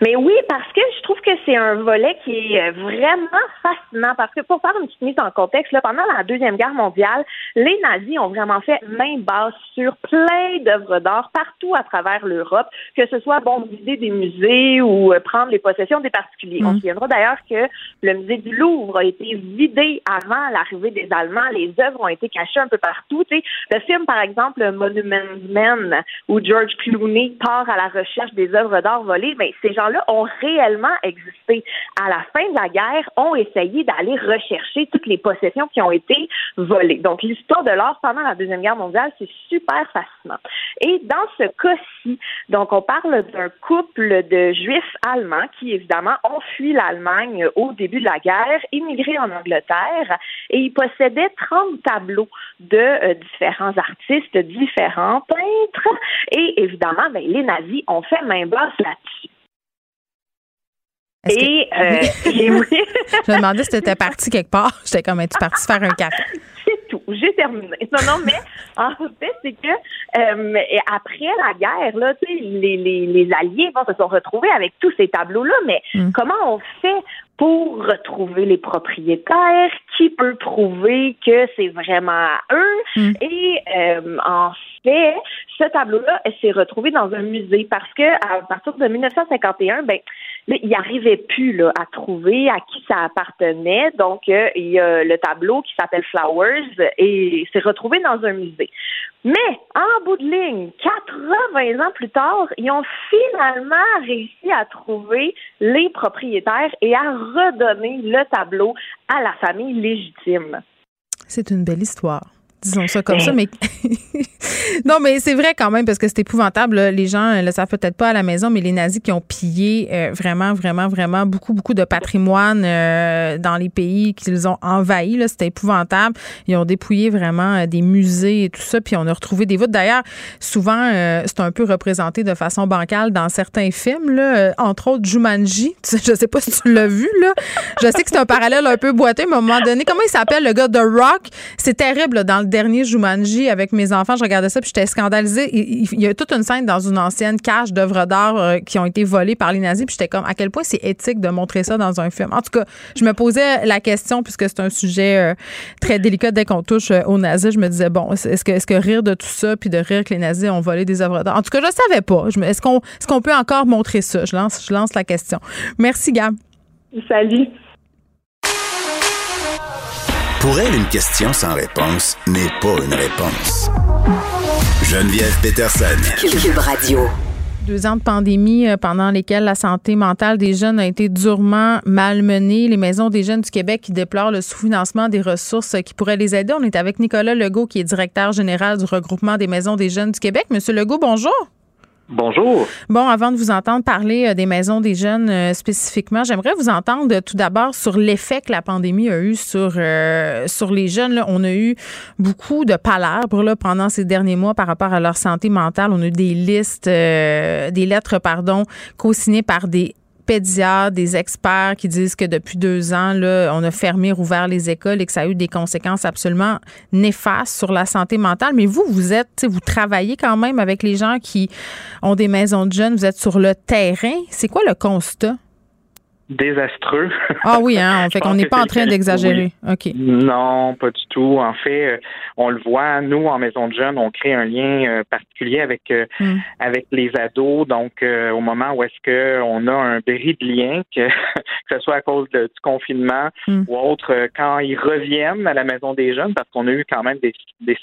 Mais oui, parce que je trouve que c'est un volet qui est euh, vraiment fascinant. Parce que pour faire une petite mise en contexte, là, pendant la Deuxième Guerre mondiale, les nazis ont vraiment fait main basse sur plein d'œuvres d'art partout à travers l'Europe, que ce soit bon vider des musées ou euh, prendre les possessions des particuliers. On se souviendra d'ailleurs que le musée du Louvre a été vidé avant l'arrivée des Allemands. Les œuvres ont été cachées un peu partout. Le film, par exemple, Monument Men, où George Clooney part à la recherche des œuvres d'art volées, mais ces gens-là ont réellement existé. À la fin de la guerre, ont essayé d'aller rechercher toutes les possessions qui ont été volées. Donc, l'histoire de l'art pendant la Deuxième Guerre mondiale, c'est super fascinant. Et dans ce cas-ci, donc, on parle d'un couple de juifs allemands qui, évidemment, ont fui l'Allemagne au début de la guerre, immigré en Angleterre, et ils possédaient 30 tableaux de euh, différents artistes, différents peintres, et évidemment, ben, les nazis ont fait main basse là-dessus.
Est-ce que-
Et, euh.
Je me demandais si tu étais parti quelque part. J'étais comme, es-tu parti faire un café?
c'est tout. J'ai terminé. Non, non, mais en fait, c'est que euh, après la guerre, là, tu sais, les, les, les Alliés bon, se sont retrouvés avec tous ces tableaux-là, mais comment on fait pour retrouver les propriétaires? Qui peut prouver que c'est vraiment à eux? Et euh, en fait, ce tableau-là s'est retrouvé dans un musée parce que à partir de 1951, ben, là, il n'arrivait plus là, à trouver à qui ça appartenait. Donc, euh, il y a le tableau qui s'appelle Flowers et s'est retrouvé dans un musée. Mais, en bout de ligne, 80 ans plus tard, ils ont finalement réussi à trouver les propriétaires et à redonner le tableau à la famille légitime.
C'est une belle histoire. Disons ça comme
Ben.
ça, mais non, mais c'est vrai quand même parce que c'est épouvantable. là. Les gens ne le savent peut-être pas à la maison, mais les nazis qui ont pillé euh, vraiment, vraiment, vraiment beaucoup, beaucoup de patrimoine euh, dans les pays qu'ils ont envahis. C'était épouvantable. Ils ont dépouillé vraiment euh, des musées et tout ça, puis on a retrouvé des voûtes. D'ailleurs, souvent, euh, c'est un peu représenté de façon bancale dans certains films, là, euh, entre autres Jumanji. Je sais pas si tu l'as vu, là. Je sais que c'est un parallèle un peu boiteux, mais à un moment donné, comment il s'appelle le gars de Rock? C'est terrible là, dans le dernier Jumanji avec mes enfants. Je regardais ça puis j'étais scandalisée. Il, y a toute une scène dans une ancienne cage d'œuvres d'art euh, qui ont été volées par les nazis. Puis j'étais comme, à quel point c'est éthique de montrer ça dans un film? En tout cas, je me posais la question puisque c'est un sujet euh, très délicat dès qu'on touche euh, aux nazis. Je me disais, bon, est-ce que, est-ce que rire de tout ça puis de rire que les nazis ont volé des œuvres d'art? En tout cas, je savais pas. Est-ce qu'on, est-ce peut encore montrer ça? Je lance, je lance la question. Merci, Gab.
Salut.
Pour elle, une question sans réponse n'est pas une réponse. Geneviève Peterson.
Cube Radio.
Deux ans de pandémie euh, pendant lesquels la santé mentale des jeunes a été durement malmenée. Les maisons des jeunes du Québec qui déplorent le sous-financement des ressources qui pourraient les aider. On est avec Nicolas Legault, qui est directeur général du regroupement des maisons des jeunes du Québec. Monsieur Legault, bonjour.
Bonjour.
Bon, avant de vous entendre parler euh, des maisons des jeunes euh, spécifiquement, j'aimerais vous entendre euh, tout d'abord sur l'effet que la pandémie a eu sur, les jeunes. On a eu beaucoup de palabres pendant ces derniers mois par rapport à leur santé mentale. On a eu des listes, des lettres, pardon, co-signées par des des experts qui disent que depuis deux ans, là, on a fermé, rouvert les écoles et que ça a eu des conséquences absolument néfastes sur la santé mentale. Mais vous, vous êtes, vous travaillez quand même avec les gens qui ont des maisons de jeunes, vous êtes sur le terrain. C'est quoi le constat?
Désastreux.
Ah oui, hein, on fait qu'on n'est pas en train d'exagérer. OK.
Non, pas du tout. En fait, euh, on le voit, nous, en maison de jeunes, on crée un lien euh, particulier avec euh,
Mm.
avec les ados. Donc, au moment où est-ce que on a un bris de lien, que, que ce soit à cause de- du confinement
Mm.
ou autre, quand ils reviennent à la maison des jeunes, parce qu'on a eu quand même des, des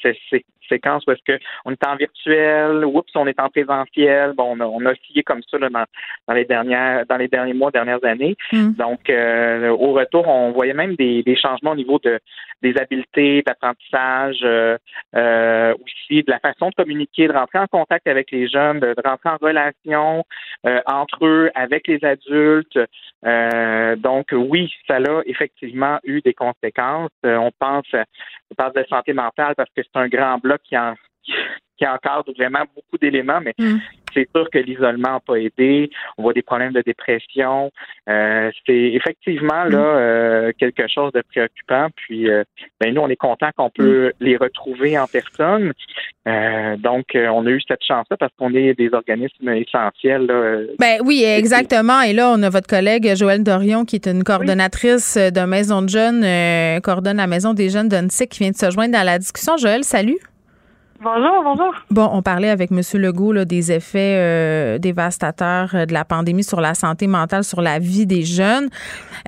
séquences où est-ce que on est en virtuel, oups, on est en présentiel. Bon, on a, on a oscillé comme ça là, dans, dans les dernières dans les derniers mois, dernières années.
Mm.
Donc, euh, au retour, on voyait même des, des changements au niveau de des habiletés, d'apprentissage, euh, euh, aussi de la façon de communiquer, de rentrer en contact avec les jeunes, de, de rentrer en relation entre eux, avec les adultes. Euh, donc, oui, ça a effectivement eu des conséquences. Euh, on pense, on parle de santé mentale parce que c'est un grand bloc qui en qui encadre vraiment beaucoup d'éléments, mais
Mm.
C'est sûr que l'isolement n'a pas aidé. On voit des problèmes de dépression. Euh, c'est effectivement là euh, quelque chose de préoccupant. Puis, euh, ben nous, on est content qu'on peut les retrouver en personne. Euh, donc, euh, on a eu cette chance-là parce qu'on est des organismes essentiels. Là, euh,
Ben oui, exactement. Et là, on a votre collègue Joëlle Dorion, qui est une coordonnatrice de maison de jeunes, coordonne la maison des jeunes d'UNSIC, qui vient de se joindre dans la discussion. Joëlle, salut.
Bonjour, bonjour.
Bon, on parlait avec M. Legault là, des effets euh, dévastateurs euh, de la pandémie sur la santé mentale, sur la vie des jeunes.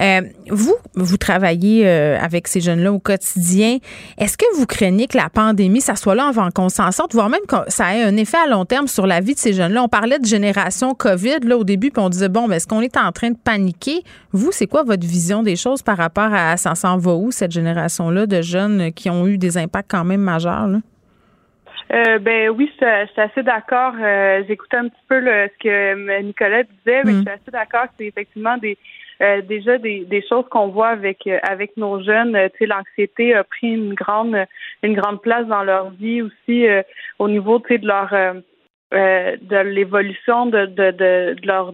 Euh, vous, vous travaillez euh, avec ces jeunes-là au quotidien. Est-ce que vous craignez que la pandémie, ça soit là avant qu'on s'en sorte, voire même que ça ait un effet à long terme sur la vie de ces jeunes-là? On parlait de génération COVID là, au début, puis on disait, bon, est-ce qu'on est en train de paniquer? Vous, c'est quoi votre vision des choses par rapport à ça s'en va où, cette génération-là de jeunes qui ont eu des impacts quand même majeurs? Là?
Euh, ben oui, je je suis assez d'accord. Euh, J'écoutais un petit peu ce que Nicolas disait, mais
Mm.
je suis assez d'accord que c'est effectivement des euh, déjà des, des choses qu'on voit avec avec nos jeunes. Tu sais, l'anxiété a pris une grande une grande place dans leur vie aussi au niveau tu sais de leur de l'évolution de, de, de, de leur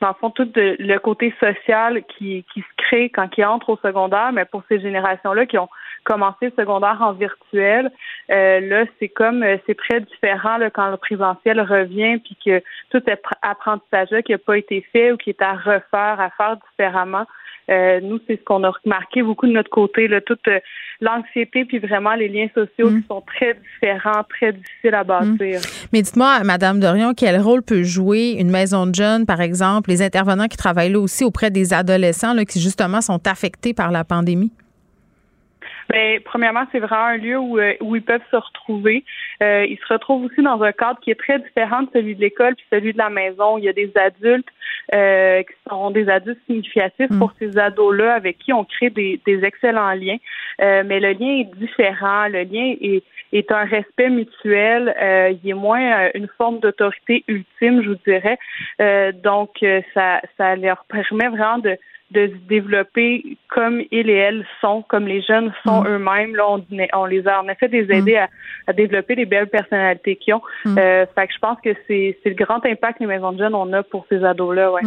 dans le fond, tout le côté social qui, qui se crée quand ils entrent au secondaire, mais pour ces générations-là qui ont commencé le secondaire en virtuel, euh, là, c'est comme, euh, c'est très différent là, quand le présentiel revient, puis que tout appre- apprentissage-là qui n'a pas été fait ou qui est à refaire, à faire différemment. Euh, nous, c'est ce qu'on a remarqué beaucoup de notre côté, là, toute euh, l'anxiété, puis vraiment les liens sociaux qui sont très différents, très difficiles à bâtir.
Mais dites-moi, Madame Dorion, quel rôle peut jouer une maison de jeunes, par exemple, les intervenants qui travaillent là aussi auprès des adolescents là, qui justement sont affectés par la pandémie?
Ben, premièrement, c'est vraiment un lieu où, euh, où ils peuvent se retrouver. Euh, ils se retrouvent aussi dans un cadre qui est très différent de celui de l'école puis celui de la maison. Il y a des adultes euh, qui sont des adultes significatifs pour ces ados-là avec qui on crée des, des excellents liens. Euh, mais le lien est différent. Le lien est, est un respect mutuel. Euh, il est moins euh, une forme d'autorité ultime, je vous dirais. Euh, donc, ça, ça leur permet vraiment de de se développer comme ils et elles sont, comme les jeunes sont
Mm.
eux-mêmes. Là, on, on les a en effet des aider à, à développer les belles personnalités qu'ils ont.
Mm.
Euh, fait que je pense que c'est c'est le grand impact que les maisons de jeunes on a pour ces ados-là. Ouais.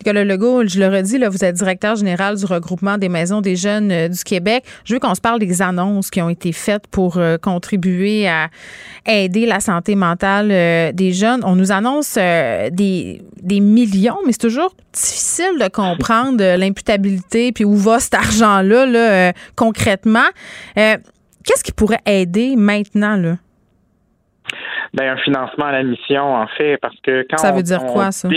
Nicolas Legault, je le redis, là, vous êtes directeur général du regroupement des maisons des jeunes euh, du Québec. Je veux qu'on se parle des annonces qui ont été faites pour euh, contribuer à aider la santé mentale des jeunes. On nous annonce des, des millions, mais c'est toujours difficile de comprendre euh, l'imputabilité puis où va cet argent-là là, euh, concrètement. Euh, Qu'est-ce qui pourrait aider maintenant? Là?
Ben, un financement à la mission, en fait, parce que quand
Ça
on-
veut dire
on
quoi, ça?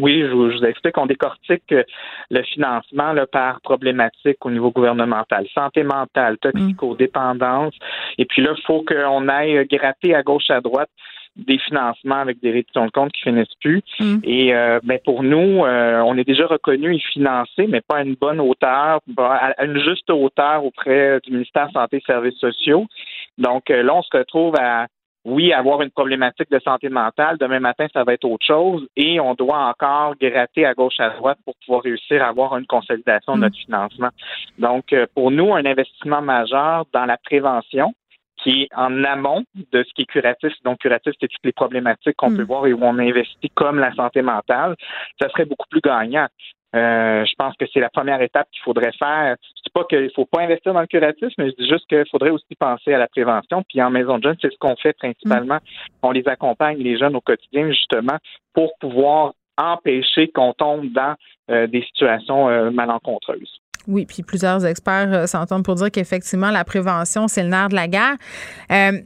Oui, je vous, je vous explique. On décortique le financement là, par problématique au niveau gouvernemental. Santé mentale, toxicodépendance. Et puis là, il faut qu'on aille gratter à gauche, à droite des financements avec des réductions de compte qui finissent plus. Et euh, ben pour nous, euh, on est déjà reconnu et financé, mais pas à une bonne hauteur, à une juste hauteur auprès du ministère Santé et Services sociaux. Donc euh, là, on se retrouve à oui, avoir une problématique de santé mentale. Demain matin, ça va être autre chose. Et on doit encore gratter à gauche, à droite pour pouvoir réussir à avoir une consolidation de notre financement. Donc, euh, pour nous, un investissement majeur dans la prévention, qui est en amont de ce qui est curatif. Donc, curatif, c'est toutes les problématiques qu'on peut voir et où on investit comme la santé mentale. Ça serait beaucoup plus gagnant. Euh, je pense que c'est la première étape qu'il faudrait faire. Je dis pas qu'il faut pas investir dans le curatif, mais je dis juste qu'il faudrait aussi penser à la prévention. Puis en maison de jeunes, c'est ce qu'on fait principalement. On les accompagne, les jeunes, au quotidien, justement, pour pouvoir empêcher qu'on tombe dans euh, des situations euh, malencontreuses.
Oui, puis plusieurs experts euh, s'entendent pour dire qu'effectivement, la prévention, c'est le nerf de la guerre. Euh,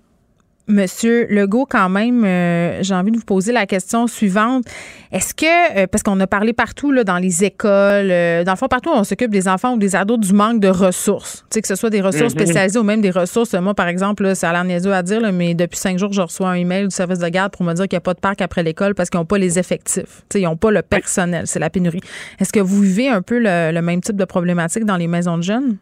Monsieur Legault, quand même, euh, j'ai envie de vous poser la question suivante. Est-ce que, euh, parce qu'on a parlé partout, là, dans les écoles, euh, dans le fond, partout on s'occupe des enfants ou des ados, du manque de ressources. Tu sais, que ce soit des ressources
Mhm.
spécialisées ou même des ressources. Moi, par exemple, là, ça a l'air niaiseux à dire, là, mais depuis cinq jours, je reçois un email du service de garde pour me dire qu'il n'y a pas de parc après l'école parce qu'ils n'ont pas les effectifs. Tu sais, ils n'ont pas le personnel. C'est la pénurie. Est-ce que vous vivez un peu le, le même type de problématique dans les maisons de jeunes?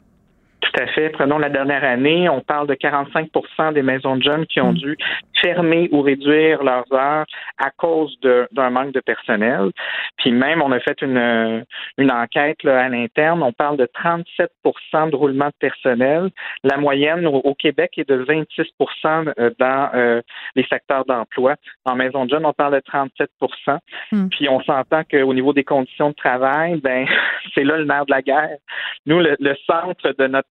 Tout à fait. Prenons la dernière année, on parle de 45% des maisons de jeunes qui ont dû fermer ou réduire leurs heures à cause d'un manque de personnel. Puis même, on a fait une, une enquête là, à l'interne, on parle de 37% de roulement de personnel. La moyenne au, au Québec est de 26% euh, dans euh, les secteurs d'emploi. En maison de jeunes, on parle de 37% Puis on s'entend qu'au niveau des conditions de travail, ben c'est là le nerf de la guerre. Nous, le, le centre de notre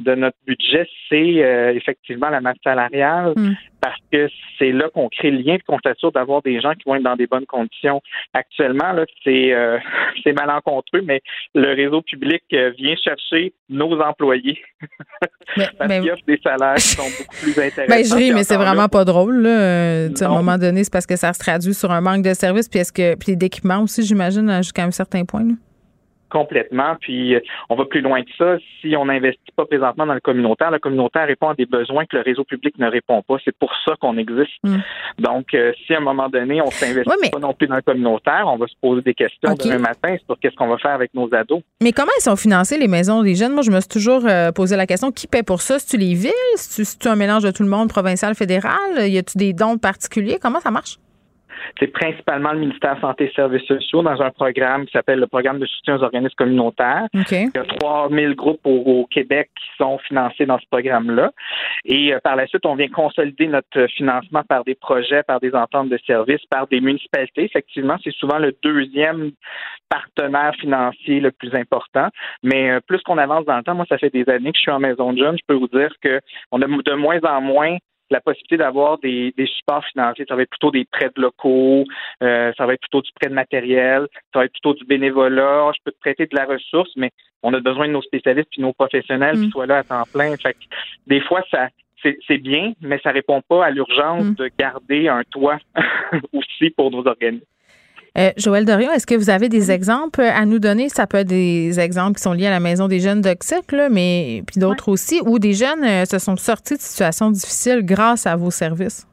de notre budget, c'est euh, effectivement la masse salariale, parce que c'est là qu'on crée le lien et qu'on s'assure d'avoir des gens qui vont être dans des bonnes conditions. Actuellement, là, c'est euh, c'est malencontreux, mais le réseau public euh, vient chercher nos employés parce qu'il offre des salaires qui sont beaucoup plus intéressants.
Ben, je ris, mais c'est
là,
vraiment pas drôle. Là. Euh, à un moment donné, c'est parce que ça se traduit sur un manque de services, puis est-ce que puis d'équipement aussi, j'imagine, jusqu'à un certain point. là.
Complètement. Puis euh, on va plus loin que ça. Si on n'investit pas présentement dans le communautaire, le communautaire répond à des besoins que le réseau public ne répond pas. C'est pour ça qu'on existe. Donc, euh, si à un moment donné, on s'investit pas non plus dans le communautaire, on va se poser des questions demain matin sur qu'est-ce qu'on va faire avec nos ados.
Mais comment ils sont financés, les maisons des jeunes? Moi, je me suis toujours euh, posé la question qui paie pour ça? C'est-tu les villes? C'est-tu c'est-tu un mélange de tout le monde, provincial, fédéral? Y a-tu des dons particuliers? Comment ça marche?
C'est principalement le ministère Santé et Services sociaux dans un programme qui s'appelle le programme de soutien aux organismes communautaires.
OK.
Il y a 3000 groupes au, au Québec qui sont financés dans ce programme-là. Et euh, par la suite, on vient consolider notre financement par des projets, par des ententes de services, par des municipalités. Effectivement, c'est souvent le deuxième partenaire financier le plus important. Mais euh, plus qu'on avance dans le temps, moi, ça fait des années que je suis en maison de jeunes, je peux vous dire que on a de moins en moins la possibilité d'avoir des, des supports financiers. Ça va être plutôt des prêts de locaux, euh, ça va être plutôt du prêt de matériel, ça va être plutôt du bénévolat. Je peux te prêter de la ressource, mais on a besoin de nos spécialistes puis nos professionnels qui soient là à temps plein. Fait que des fois, ça c'est c'est bien, mais ça répond pas à l'urgence de garder un toit aussi pour nos organismes.
Euh, Joël Dorion, est-ce que vous avez des exemples à nous donner? Ça peut être des exemples qui sont liés à la maison des jeunes d'Oxic, mais puis d'autres aussi, où des jeunes euh, se sont sortis de situations difficiles grâce à vos services?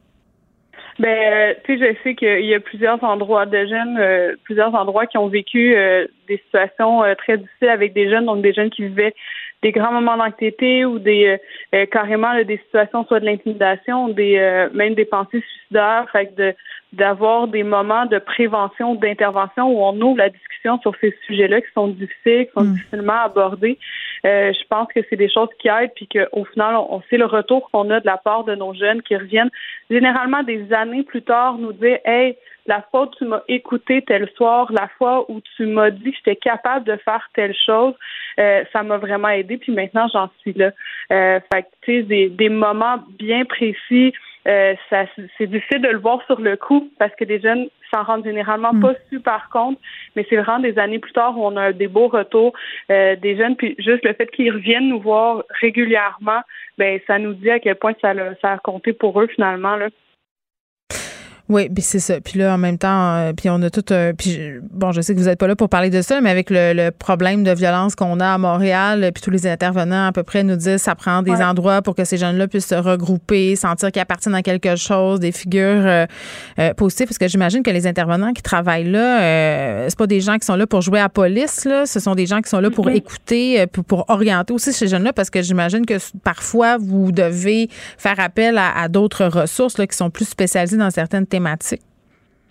Ben, euh, tu sais, je sais qu'il y a plusieurs endroits de jeunes, euh, plusieurs endroits qui ont vécu des situations très difficiles avec des jeunes, donc des jeunes qui vivaient des grands moments d'anxiété ou des carrément là, des situations soit de l'intimidation, des même des pensées suicidaires, fait que de d'avoir des moments de prévention, d'intervention où on ouvre la discussion sur ces sujets-là qui sont difficiles, qui sont
Mm.
difficilement abordés. Euh, je pense que c'est des choses qui aident, puis qu'au final, on, on sait le retour qu'on a de la part de nos jeunes qui reviennent généralement des années plus tard nous dire Hey, la fois où tu m'as écouté tel soir, la fois où tu m'as dit que j'étais capable de faire telle chose, euh, ça m'a vraiment aidé, puis maintenant j'en suis là. Euh, fait que, tu sais, des, des moments bien précis, euh, ça, c'est difficile de le voir sur le coup parce que les jeunes s'en rendent généralement pas super compte, mais c'est vraiment des années plus tard où on a des beaux retours euh, des jeunes, puis juste le fait qu'ils reviennent nous voir régulièrement, ben ça nous dit à quel point ça, ça a compté pour eux finalement. Là.
Oui, puis c'est ça. Puis là, en même temps, euh, puis on a tout. euh, puis je- bon, je sais que vous n'êtes pas là pour parler de ça, mais avec le, le problème de violence qu'on a à Montréal, puis tous les intervenants à peu près nous disent ça prend des
Ouais.
endroits pour que ces jeunes-là puissent se regrouper, sentir qu'ils appartiennent à quelque chose, des figures euh, euh, positives. Parce que j'imagine que les intervenants qui travaillent là, euh, c'est pas des gens qui sont là pour jouer à la police, là. Ce sont des gens qui sont là pour écouter, pour, pour orienter aussi ces jeunes-là, parce que j'imagine que parfois vous devez faire appel à, à d'autres ressources là, qui sont plus spécialisées dans certaines thématiques.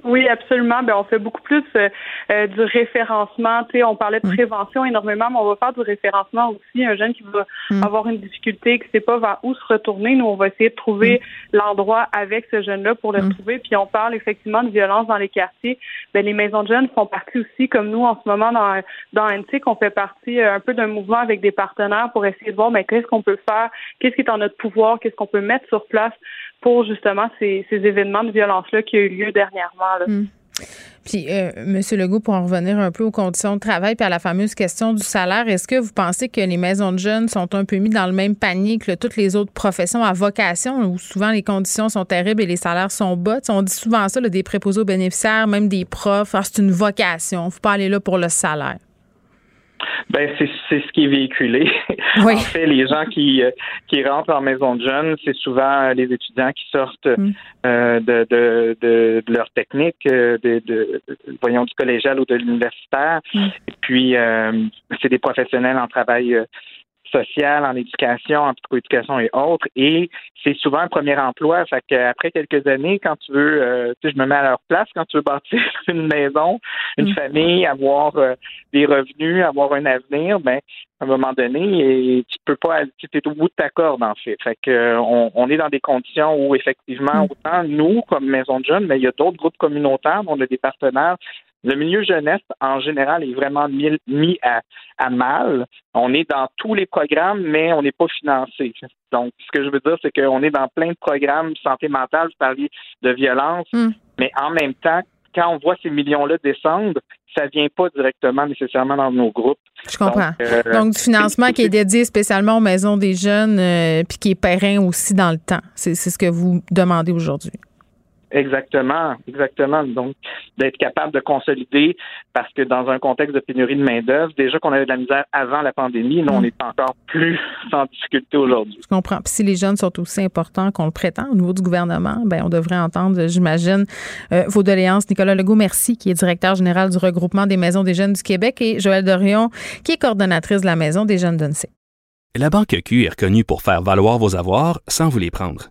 Oui, absolument. Ben, on fait beaucoup plus euh, euh, du référencement. Tu sais, on parlait de prévention énormément, mais on va faire du référencement aussi. Un jeune qui va avoir une difficulté, qui ne sait pas vers où se retourner, nous, on va essayer de trouver l'endroit avec ce jeune-là pour le retrouver. Puis on parle effectivement de violence dans les quartiers. Ben, les maisons de jeunes font partie aussi, comme nous, en ce moment, dans, dans NTIC, on fait partie euh, un peu d'un mouvement avec des partenaires pour essayer de voir ben, qu'est-ce qu'on peut faire, qu'est-ce qui est en notre pouvoir, qu'est-ce qu'on peut mettre sur place? Pour justement ces, événements de violence-là qui ont eu lieu dernièrement. là.
Puis, euh, Monsieur Legault, pour en revenir un peu aux conditions de travail puis à la fameuse question du salaire, est-ce que vous pensez que les maisons de jeunes sont un peu mis dans le même panier que toutes les autres professions à vocation, où souvent les conditions sont terribles et les salaires sont bas? On dit souvent ça, des préposés aux bénéficiaires, même des profs, Ah, c'est une vocation, faut pas aller là pour le salaire.
Ben c'est c'est ce qui est véhiculé.
Oui.
En fait, les gens qui euh, qui rentrent en maison de jeunes, c'est souvent euh, les étudiants qui sortent euh, de, de, de, de leur technique, euh, de, de, voyons du collégial ou de l'universitaire. Et puis euh, c'est des professionnels en travail euh, social, en éducation, en psychoéducation et autres. Et c'est souvent un premier emploi. Fait qu'après quelques années, quand tu veux, euh, tu sais, je me mets à leur place, quand tu veux bâtir une maison, une famille, avoir euh, des revenus, avoir un avenir, ben à un moment donné, et tu peux pas, tu es au bout de ta corde en fait. Fait que on, on est dans des conditions où effectivement, autant nous comme maison de jeunes, mais il y a d'autres groupes communautaires, on a des partenaires. Le milieu jeunesse, en général, est vraiment mis, mis à, à mal. On est dans tous les programmes, mais on n'est pas financé. Donc, ce que je veux dire, c'est qu'on est dans plein de programmes santé mentale, vous parliez de violence, mais en même temps, quand on voit ces millions-là descendre, ça vient pas directement nécessairement dans nos groupes.
Je comprends.
Donc, euh,
Donc, du financement qui est dédié spécialement aux maisons des jeunes, euh, puis qui est périn aussi dans le temps. C'est ce que vous demandez aujourd'hui.
Exactement, exactement. Donc, d'être capable de consolider, parce que dans un contexte de pénurie de main-d'œuvre, déjà qu'on avait de la misère avant la pandémie, nous, on est encore plus en difficulté aujourd'hui.
Je comprends. Puis si les jeunes sont aussi importants qu'on le prétend au niveau du gouvernement, ben on devrait entendre, j'imagine, euh, vos doléances. Nicolas Legault, merci, qui est directeur général du regroupement des maisons des jeunes du Québec, et Joëlle Dorion, qui est coordonnatrice de la maison des jeunes d'Unc.
La Banque Q est reconnue pour faire valoir vos avoirs sans vous les prendre.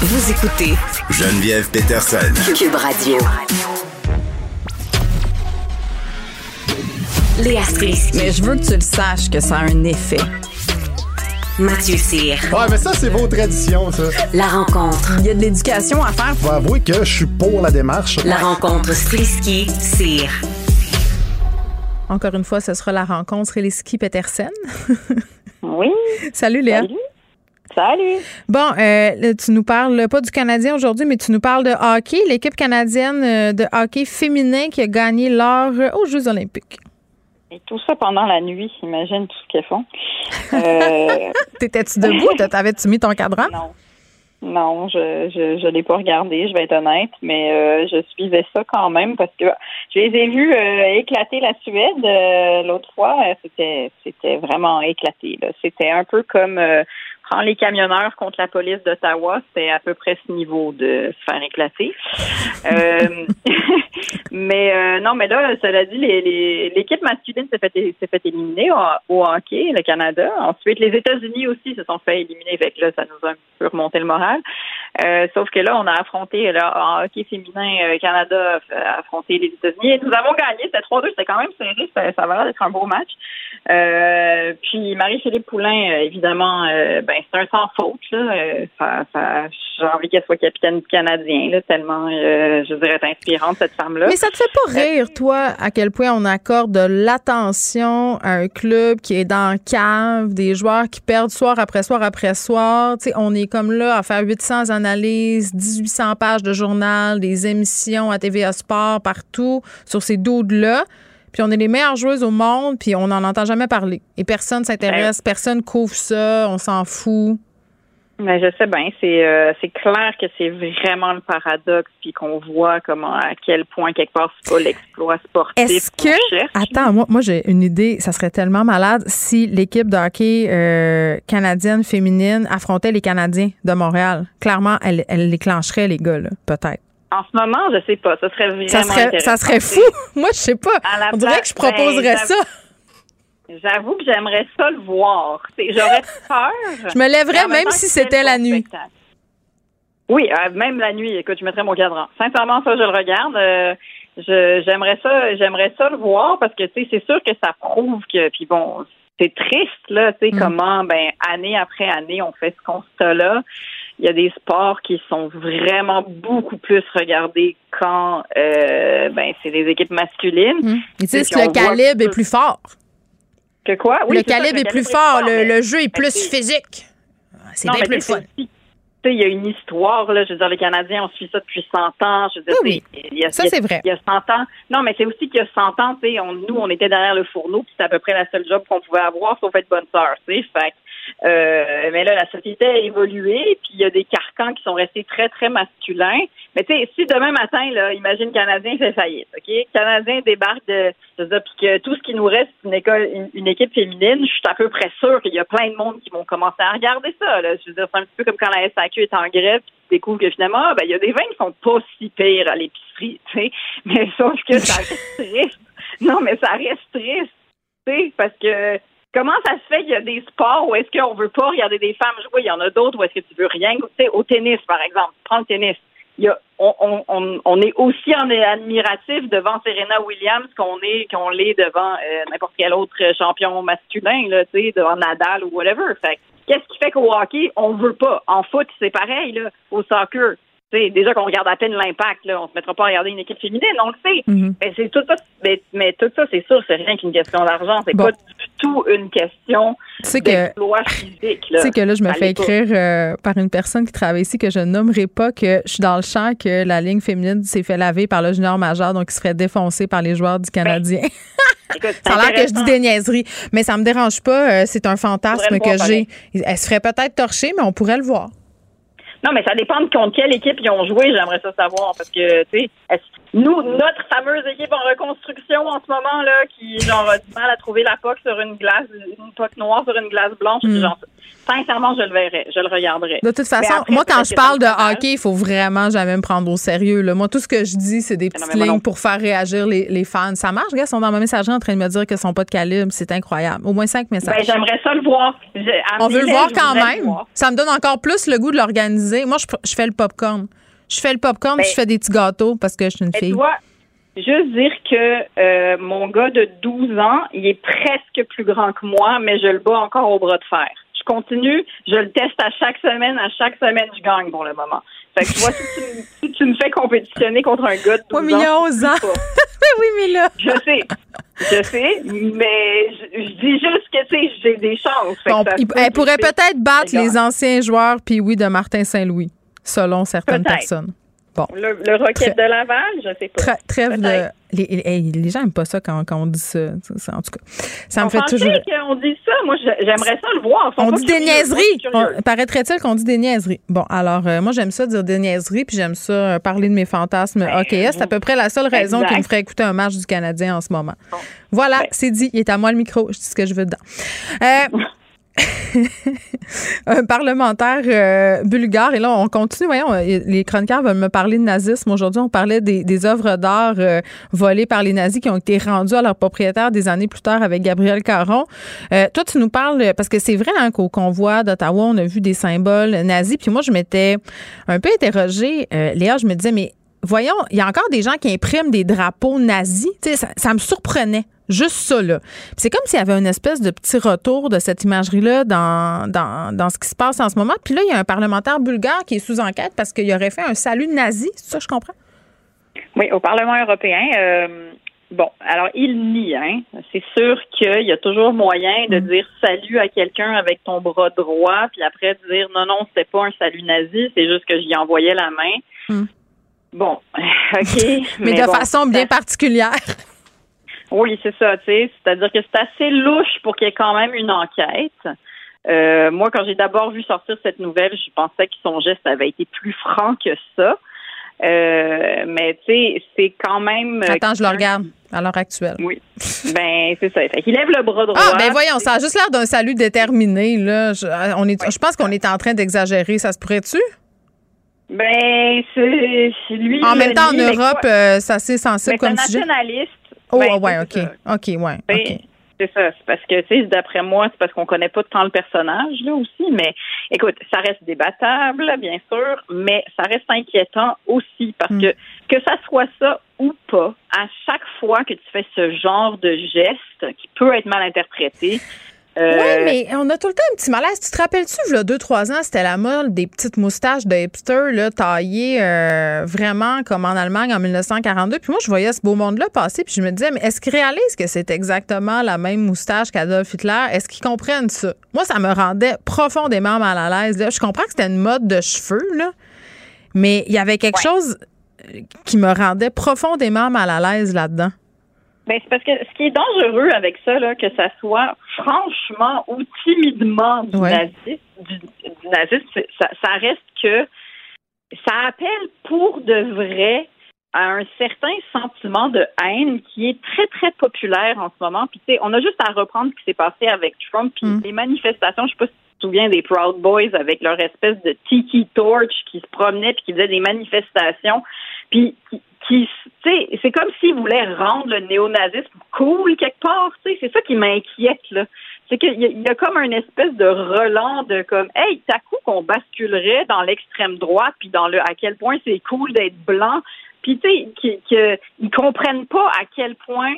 Vous écoutez
Geneviève Peterson.
Cube Radio. Léa Strisky.
Mais je veux que tu le saches que ça a un effet.
Mathieu Cyr.
Ouais, mais ça, c'est vos traditions, ça.
La rencontre.
Il y a de l'éducation à faire.
Faut avouer que je suis pour la démarche.
La rencontre Strisky-Cyr.
Encore une fois, ce sera la rencontre Rilski-Petersen.
Oui.
Salut Léa.
Salut. Salut.
Bon, euh, tu nous parles pas du Canadien aujourd'hui, mais tu nous parles de hockey, l'équipe canadienne euh, de hockey féminin qui a gagné l'or aux Jeux olympiques.
Et tout ça pendant la nuit, imagine tout ce qu'elles font. Euh,
T'étais-tu debout? T'avais-tu mis ton cadran?
Non. Non, je je, je l'ai pas regardé, je vais être honnête, mais euh, je suivais ça quand même parce que je les ai vus euh, éclater la Suède euh, l'autre fois. C'était c'était vraiment éclaté. C'était un peu comme prendre les camionneurs contre la police d'Ottawa. C'était à peu près ce niveau de se faire éclater. Euh, mais euh, non, mais là, cela dit, l'équipe masculine s'est fait, éliminer au, hockey, le Canada. Ensuite, les États-Unis aussi se sont fait éliminer. Que là, ça nous a un peu remonté le moral. Euh, sauf que là, on a affronté, là, en hockey féminin, euh, Canada a affronté les États-Unis et nous avons gagné. C'était 3-2, c'était quand même serré. Ça, ça va l'air d'être un beau match. Euh, puis Marie-Philippe Poulain, euh, évidemment, euh, ben, c'est un sans faute. Là. Euh, ça, ça, j'ai envie qu'elle soit capitaine canadien, là, tellement, euh, je dirais, inspirante, cette femme-là.
Mais ça te fait pas rire, toi, à quel point on accorde de l'attention à un club qui est dans le cave, des joueurs qui perdent soir après soir après soir? Tu sais, on est comme là à faire 800 analyses, 1800 pages de journal, des émissions à TVA Sport partout sur ces doudes-là. Puis on est les meilleures joueuses au monde, puis on n'en entend jamais parler. Et personne s'intéresse, personne couvre ça, on s'en fout.
Mais je sais bien, c'est euh, c'est clair que c'est vraiment le paradoxe, puis qu'on voit comment à quel point quelque part c'est pas l'exploit sportif.
Est-ce que.
cherche.
Attends, moi, moi j'ai une idée. Ça serait tellement malade si l'équipe de hockey euh, canadienne féminine affrontait les Canadiens de Montréal. Clairement, elle, elle déclencherait, les gars, là, peut-être.
En ce moment, je sais pas. Ça serait vraiment
Ça serait, ça serait fou. moi, je sais pas. On dirait que je
place-
proposerais
ben,
ça.
J'avoue que j'aimerais ça le voir. J'aurais peur.
Je me lèverais même si c'était la nuit.
spectacle. Oui, euh, même la nuit. Écoute, je mettrais mon cadran. Sincèrement, ça, je le regarde. Euh, je- j'aimerais ça, j'aimerais ça le voir parce que tu sais, c'est sûr que ça prouve que. Puis bon, c'est triste là, tu sais,
Mm.
comment ben année après année on fait ce constat-là. Il y a des sports qui sont vraiment beaucoup plus regardés quand euh, ben c'est des équipes masculines.
Ils disent que le
voit
calibre est plus fort.
Que quoi? Oui,
le
c'est ça,
calibre est plus fort. Le,
mais-
le jeu est plus
c'est-
physique. C'est bien plus le fun.
c'est il y a une histoire, là. Je veux dire, les Canadiens, on suit ça depuis 100 ans. Je veux dire,
Oui,
c'est- il y a-
Ça, c'est vrai.
Il y a 100 ans. Non, mais c'est aussi qu'il y a 100 ans, tu sais, on- nous, on était derrière le fourneau, puis c'était à peu près la seule job qu'on pouvait avoir, sauf être bonne sœur, tu sais. Fait que, euh, mais là, la société a évolué, puis il y a des carcans qui sont restés très, très masculins. Mais tu sais, si demain matin, là, imagine Canadien fait faillite, OK? Canadien débarque de, puis que tout ce qui nous reste, c'est une école, une, une équipe féminine, je suis à peu près sûre qu'il y a plein de monde qui vont commencer à regarder ça, là. Je veux dire, c'est un petit peu comme quand la SAQ est en grève, puis tu découvres que finalement, ah, ben, il y a des vins qui sont pas si pires à l'épicerie, tu sais. Mais sauf que ça reste triste. Non, mais ça reste triste, tu sais, parce que Comment ça se fait qu'il y a des sports où est-ce qu'on veut pas regarder des femmes jouer? Il y en a d'autres où est-ce que tu veux rien goûter. Au tennis, par exemple. Prends le tennis. Il y a, on, on, on, on est aussi en admiratif devant Serena Williams qu'on est qu'on l'est devant euh, n'importe quel autre champion masculin, là, tu sais, devant Nadal ou whatever. Fait que, qu'est-ce qui fait qu'au hockey, on veut pas? En foot, c'est pareil, là, au soccer. Tu sais, déjà qu'on regarde à peine l'impact, là, on se mettra pas à regarder une équipe féminine, on le sait.
Mhm.
Mais c'est tout ça, mais, mais tout ça, c'est sûr, c'est rien qu'une question d'argent. C'est
Bon.
pas du tout une question
que-
d'exploit physique.
Tu sais que là, je me fais écrire euh, par une personne qui travaille ici que je ne nommerai pas que je suis dans le champ que la ligne féminine s'est fait laver par le junior majeur, donc il se ferait défoncer par les joueurs du Canadien.
Écoute,
ça a l'air que je dis des niaiseries, mais ça me dérange pas. euh, c'est un fantasme que j'ai. Elle se ferait peut-être torcher, mais on pourrait le voir.
Non, mais ça dépend de contre quelle équipe ils ont joué, j'aimerais ça savoir. Parce que, tu sais, est-ce- nous, notre fameuse équipe en reconstruction en ce moment là, qui genre a du mal à trouver la poque sur une glace, une poque noire sur une glace blanche,
Mm.
genre, sincèrement, je le verrais, je le regarderais.
De toute façon,
après,
moi, quand je parle de hockey, il faut vraiment jamais me prendre au sérieux. Là. Moi, tout ce que je dis, c'est des
non,
petites
non
lignes pour faire réagir les, les fans. Ça marche, gars, ils sont dans ma messagerie en train de me dire qu'ils sont pas de calibre. C'est incroyable. Au moins cinq messages.
Ben, j'aimerais ça le voir.
On veut le voir quand même.
voir.
Ça me donne encore plus le goût de l'organiser. Moi, je, je fais le popcorn. Je fais le popcorn,
Ben,
je fais des petits gâteaux parce que je suis une fille.
vois, juste dire que euh, mon gars de 12 ans, il est presque plus grand que moi, mais je le bats encore au bras de fer. Je continue, je le teste à chaque semaine, à chaque semaine, je gagne pour le moment. Fait que tu vois, si tu, me- si tu me fais compétitionner contre un gars de 12
Oui, mais il y a
ans,
11
je
ans. oui, mais là.
Je sais, je sais, mais je, je dis juste que, tu sais, j'ai des chances. Que
il- elle pourrait peut-être battre les anciens joueurs, puis oui, de Martin Saint-Louis, selon certaines personnes. Bon.
Le, le Rocket de Laval, je sais pas.
Trêve de. Les, les- les gens n'aiment pas ça quand, quand on dit ça. Ça, En tout cas, ça me
On
fait toujours.
qu'on dit ça. Moi, j'aimerais ça le voir. Ils sont
On dit des niaiseries. On- Paraîtrait-il qu'on dit des niaiseries? Bon, alors, euh, moi, j'aime ça dire des niaiseries, puis j'aime ça euh, parler de mes fantasmes hockeyistes. C'est à peu près la seule raison
Exact.
qui me ferait écouter un match du Canadien en ce moment. Voilà, c'est dit. Il est à moi le micro. Je dis ce que je veux dedans. Euh, un parlementaire euh, bulgare. Et là, on continue. Voyons, euh, les chroniqueurs veulent me parler de nazisme. Aujourd'hui, on parlait des, œuvres d'art euh, volées par les nazis qui ont été rendues à leurs propriétaires des années plus tard avec Gabriel Caron. Toi, tu nous parles, parce que c'est vrai hein, qu'au convoi d'Ottawa, on a vu des symboles nazis. Puis moi, je m'étais un peu interrogée, Léa, je me disais, mais voyons, il y a encore des gens qui impriment des drapeaux nazis. Ça me surprenait. Juste ça, là. C'est comme s'il y avait une espèce de petit retour de cette imagerie-là dans, dans, dans ce qui se passe en ce moment. Puis là, il y a un parlementaire bulgare qui est sous enquête parce qu'il aurait fait un salut nazi. C'est ça que je comprends?
Oui, au Parlement européen. euh, bon, alors il nie, hein. C'est sûr qu'il y a toujours moyen de dire salut à quelqu'un avec ton bras droit, puis après de dire non, non, c'était pas un salut nazi, c'est juste que j'y envoyais la main.
Hmm.
Bon, OK.
Mais, de
bon,
façon bien particulière.
Oui, c'est ça, tu sais. C'est-à-dire que c'est assez louche pour qu'il y ait quand même une enquête. Euh, moi, quand j'ai d'abord vu sortir cette nouvelle, je pensais que son geste avait été plus franc que ça. Euh, mais tu sais, c'est quand même. euh,
Attends, je le regarde à l'heure actuelle.
Oui. Ben, c'est ça. Fait qu'il lève le bras droit.
Ah, ben voyons, ça a juste l'air d'un salut déterminé. Là. Je, on est, je pense qu'on est en train d'exagérer. Ça se pourrait-tu?
Ben, c'est lui.
En même temps, en Europe, euh, c'est sensible
Mais c'est un
comme sujet.
nationaliste.
Oh,
Ben,
ouais, OK.
ça.
OK, ouais.
Ben,
OK.
C'est ça. C'est parce que, tu sais, d'après moi, c'est parce qu'on connaît pas tant le personnage, là, aussi. Mais, écoute, ça reste débattable, bien sûr, mais ça reste inquiétant aussi parce
Mm.
que, que ça soit ça ou pas, à chaque fois que tu fais ce genre de geste qui peut être mal interprété,
Oui, mais on a tout le temps un petit malaise. Tu te rappelles-tu, là, deux, trois ans, c'était la mode des petites moustaches de hipster, là, taillées euh, vraiment comme en Allemagne en 1942. Puis moi, je voyais ce beau monde-là passer, puis je me disais, mais est-ce qu'ils réalisent que c'est exactement la même moustache qu'Adolf Hitler? Est-ce qu'ils comprennent ça? Moi, ça me rendait profondément mal à l'aise. là. Je comprends que c'était une mode de cheveux, là, mais il y avait quelque chose euh, qui me rendait profondément mal à l'aise là-dedans.
Ben, c'est parce que ce qui est dangereux avec ça, là, que ça soit franchement ou timidement du
Ouais.
nazisme, du, du nazisme, ça, ça reste que ça appelle pour de vrai à un certain sentiment de haine qui est très, très populaire en ce moment. Puis, tu sais, on a juste à reprendre ce qui s'est passé avec Trump, puis les manifestations, je sais pas si tu te souviens des Proud Boys avec leur espèce de tiki torch qui se promenait puis qui faisait des manifestations, puis qui, c'est comme s'ils voulaient rendre le néonazisme cool quelque part, c'est ça qui m'inquiète, là. C'est qu'il y, a- comme une espèce de relan de comme, hey, t'as coup qu'on basculerait dans l'extrême droite puis dans le à quel point c'est cool d'être blanc, puis tu sais, qui- que- ils comprennent pas à quel point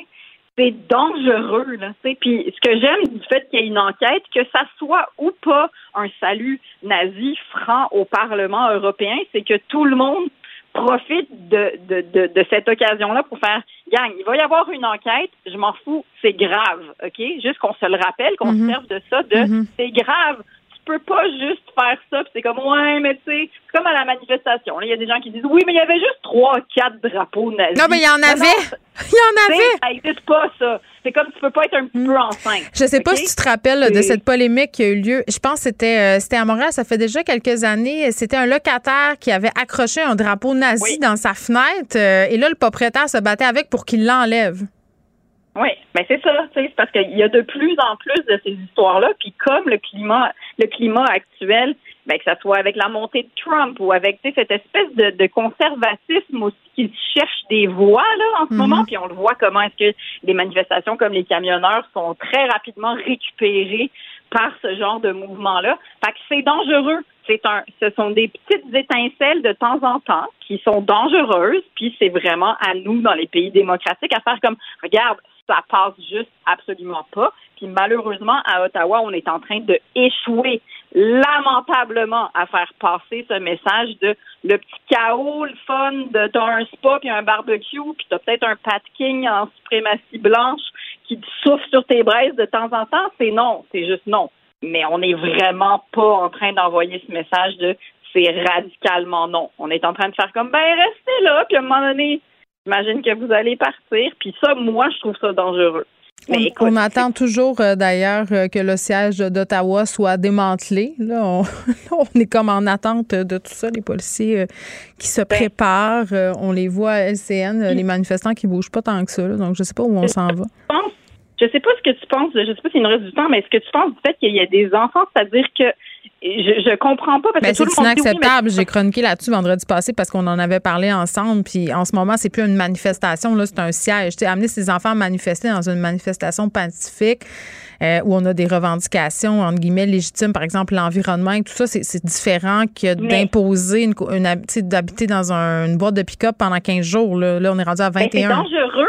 c'est dangereux, là. Puis ce que j'aime du fait qu'il y ait une enquête, que ça soit ou pas un salut nazi franc au Parlement européen, c'est que tout le monde profite de, de, de, de cette occasion-là pour faire gang, il va y avoir une enquête, je m'en fous, c'est grave, OK? Juste qu'on se le rappelle, qu'on se serve de ça, de c'est grave. Peux pas juste faire ça. Puis c'est comme ouais, mais tu sais, c'est comme à la manifestation. Il y a des gens qui disent oui, mais il y avait juste trois, quatre drapeaux nazis.
Non, mais il y en avait. Il y en avait.
Ça n'existe pas ça. C'est comme tu peux pas être un petit peu enceinte.
Je sais pas si tu te rappelles là, de cette polémique qui a eu lieu. Je pense que c'était euh, c'était à Montréal, ça fait déjà quelques années. C'était un locataire qui avait accroché un drapeau nazi dans sa fenêtre euh, et là le propriétaire se battait avec pour qu'il l'enlève.
Oui, mais c'est ça, tu sais, c'est parce qu'il y a de plus en plus de ces histoires-là, puis comme le climat, le climat actuel, ben, que ça soit avec la montée de Trump ou avec tu sais, cette espèce de, de conservatisme aussi qui cherche des voix là en ce
Mhm.
moment, puis on le voit comment est-ce que des manifestations comme les camionneurs sont très rapidement récupérées par ce genre de mouvement-là. Fait que c'est dangereux. C'est un, ce sont des petites étincelles de temps en temps qui sont dangereuses, puis c'est vraiment à nous dans les pays démocratiques à faire comme, regarde, ça passe juste absolument pas. Puis malheureusement, à Ottawa, on est en train de échouer lamentablement à faire passer ce message de le petit chaos, le fun de t'as un spa puis un barbecue puis t'as peut-être un Pat King en suprématie blanche qui souffle sur tes braises de temps en temps. C'est non, c'est juste non. Mais on n'est vraiment pas en train d'envoyer ce message de c'est radicalement non. On est en train de faire comme ben restez là puis à un moment donné, j'imagine que vous allez partir. Puis ça, moi, je trouve ça dangereux. Mais
On,
écoute,
on attend toujours euh, d'ailleurs euh, que le siège d'Ottawa soit démantelé. Là, on, on est comme en attente de tout ça, les policiers euh, qui
Ben
se préparent. euh, on les voit à LCN, euh, les manifestants qui bougent pas tant que ça. là. donc je sais pas où on s'en va.
je pense, je sais pas ce que tu penses, je sais pas s'il nous reste du temps, mais est-ce que tu penses du fait qu'il y a des enfants, c'est-à-dire que je, je comprends pas parce
Ben,
que tout
c'est
le monde dit oui, mais
inacceptable. J'ai chroniqué là-dessus vendredi passé parce qu'on en avait parlé ensemble. Puis en ce moment, c'est plus une manifestation, là, c'est un siège. Amener ses enfants à manifester dans une manifestation pacifique euh, où on a des revendications, entre guillemets, légitimes, par exemple l'environnement et tout ça, c'est c'est différent que
Mais-
d'imposer une, une d'habiter dans un- une boîte de pick-up pendant 15 jours. Là, Là, on est rendu à
Ben, c'est
21.
dangereux.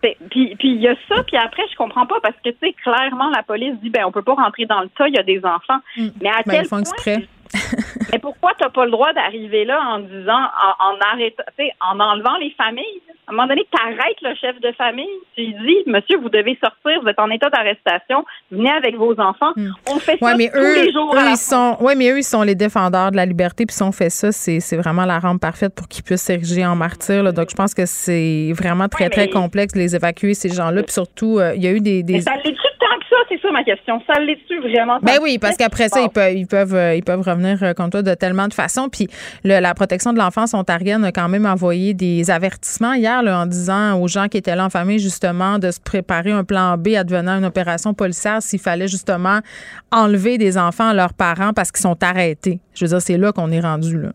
Puis puis il y a ça, puis après je comprends pas parce que tu sais clairement la police dit ben on peut pas rentrer dans le tas, il y a des enfants. Mais à
Ben,
quel point
exprès.
Mais pourquoi t'as pas le droit d'arriver là en disant, en, en arrêtant, en enlevant les familles? À un moment donné, t'arrêtes le chef de famille. Tu lui dis, monsieur, vous devez sortir, vous êtes en état d'arrestation, venez avec vos enfants. On fait
Hmm. Ouais,
ça
mais
tous
eux,
les jours à
eux,
la
ils sont, ouais, mais eux, ils sont les défendeurs de la liberté. Puis si on fait ça, c'est vraiment la rampe parfaite pour qu'ils puissent s'ériger en martyrs. là. Donc, je pense que c'est vraiment très,
Ouais,
très complexe de les évacuer, ces gens-là. Puis surtout, euh, il y a eu des. des...
Mais ça C'est ça ma question. Ça l'est-tu vraiment?
Ben oui, parce qu'après ça, ils peuvent, ils peuvent, euh, ils peuvent revenir euh, contre toi de tellement de façons. Puis le- la protection de l'enfance ontarienne a quand même envoyé des avertissements hier là, en disant aux gens qui étaient là en famille justement de se préparer un plan B advenant une opération policière s'il fallait justement enlever des enfants à leurs parents parce qu'ils sont arrêtés. Je veux dire, c'est là qu'on est rendu là.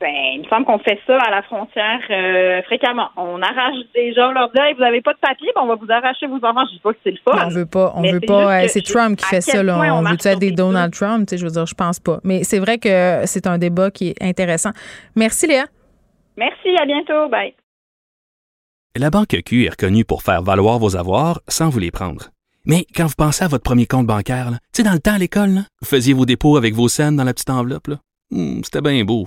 Ben, il me semble qu'on fait ça à la frontière euh, fréquemment. On arrache des gens, on leur dit, Hey, vous avez pas de papier, ben, on va vous arracher vos enfants. Je dis pas que c'est le fun.
On veut pas, on veut
c'est
pas. euh, C'est Trump qui fait ça. Là.
on
On veut-tu être des Donald Trump? Tu sais, Je veux dire, je pense pas. Mais c'est vrai que c'est un débat qui est intéressant. Merci, Léa.
Merci, à bientôt. Bye.
La Banque Q est reconnue pour faire valoir vos avoirs sans vous les prendre. Mais quand vous pensez à votre premier compte bancaire, là, tu sais, dans le temps à l'école, là, vous faisiez vos dépôts avec vos scènes dans la petite enveloppe. là. Hmm, C'était bien beau.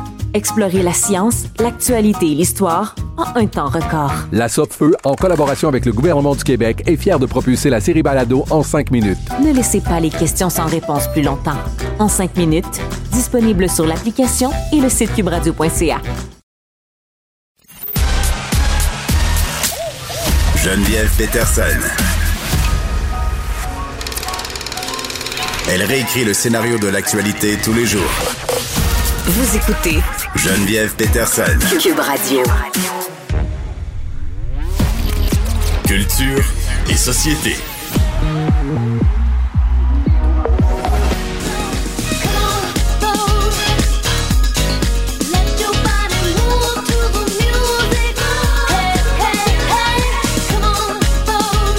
Explorez la science, l'actualité et l'histoire en un temps record.
La Feu, en collaboration avec le gouvernement du Québec, est fière de propulser la série Balado en cinq minutes.
Ne laissez pas les questions sans réponse plus longtemps. En cinq minutes, disponible sur l'application et le site cubradio.ca.
Geneviève Peterson. Elle réécrit le scénario de l'actualité tous les jours.
Vous écoutez
Geneviève Peterson.
Cube Radio.
Culture et société.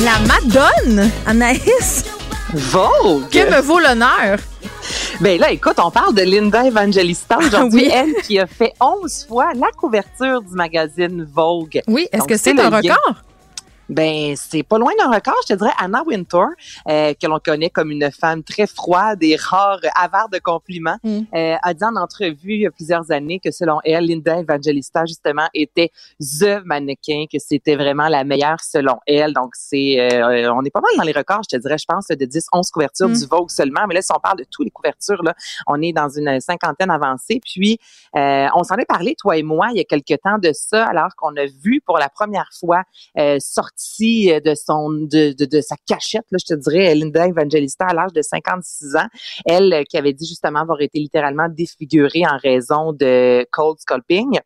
La Madone, Anaïs.
Vogue.
Que me vaut l'honneur?
Ben là, écoute, on parle de Linda Evangelista aujourd'hui,
Oui.
elle qui a fait 11 fois la couverture du magazine Vogue.
Oui, est-ce que c'est un record?
Ben, c'est pas loin d'un record, je te dirais. Anna Wintour, euh, que l'on connaît comme une femme très froide et rare, avare de compliments, euh, a dit en entrevue il y a plusieurs années que selon elle, Linda Evangelista, justement, était the mannequin, que c'était vraiment la meilleure selon elle. Donc, c'est, euh, on est pas mal dans les records, je te dirais, je pense, de 10, 11 couvertures
Mm.
du Vogue seulement. Mais là, si on parle de toutes les couvertures, là, on est dans une cinquantaine avancée. Puis, euh, on s'en est parlé, toi et moi, il y a quelque temps de ça, alors qu'on a vu pour la première fois euh, sortie de son de, de, de sa cachette, là, je te dirais, Linda Evangelista à l'âge de 56 ans. Elle euh, qui avait dit justement avoir été littéralement défigurée en raison de cold sculpting.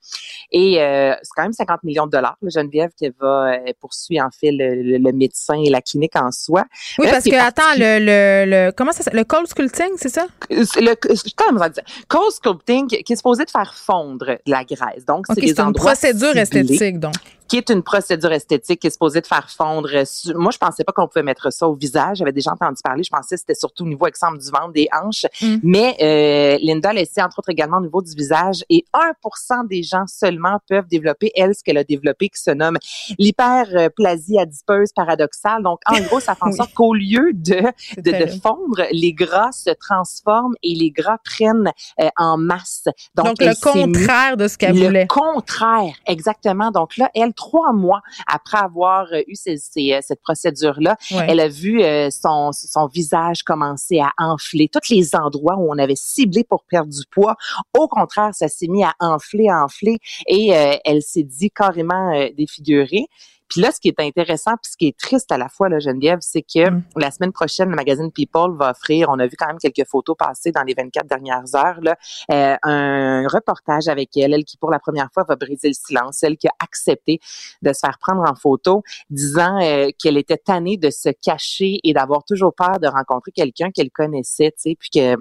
Et euh, c'est quand même 50 millions de dollars, là, Geneviève, qui va euh, poursuivre en fait le, le- le médecin et la clinique en soi.
Oui,
Là,
parce que, attends, le, le, le, comment ça? Le cold sculpting, c'est ça?
le, dire? Cold sculpting qui est supposé de faire fondre de la graisse. Donc, c'est des
une
endroits
procédure
ciblés
esthétique, donc.
Qui est une procédure esthétique qui est supposée de faire fondre. euh, Moi, je pensais pas qu'on pouvait mettre ça au visage. J'avais déjà entendu parler. Je pensais que c'était surtout au niveau, exemple, du ventre, des hanches.
Mm.
Mais euh, Linda l'a essayé, entre autres, également au niveau du visage. Et 1 des gens seulement peuvent développer, elle, ce qu'elle a développé, qui se nomme l'hyperplasie adipeuse paradoxale. Donc, en gros, ça fait en
Oui.
sorte qu'au lieu de, de, de fondre, les gras se transforment et les gras prennent euh, en masse. Donc,
Donc, le contraire de ce qu'elle
le
voulait.
contraire, exactement. Donc là, elle, trois mois après avoir euh, eu ces- ces, euh, cette procédure-là,
Ouais.
elle a vu euh, son, son visage commencer à enfler. Tous les endroits où on avait ciblé pour perdre du poids, au contraire, ça s'est mis à enfler, à enfler, et elle s'est dit carrément défigurée. Puis là, ce qui est intéressant, puis ce qui est triste à la fois, là, Geneviève, c'est que
Mm.
la semaine prochaine, le magazine People va offrir, on a vu quand même quelques photos passer dans les 24 dernières heures, là, euh, un reportage avec elle, elle qui pour la première fois va briser le silence, elle qui a accepté de se faire prendre en photo, disant euh, qu'elle était tannée de se cacher et d'avoir toujours peur de rencontrer quelqu'un qu'elle connaissait, tu sais, puis que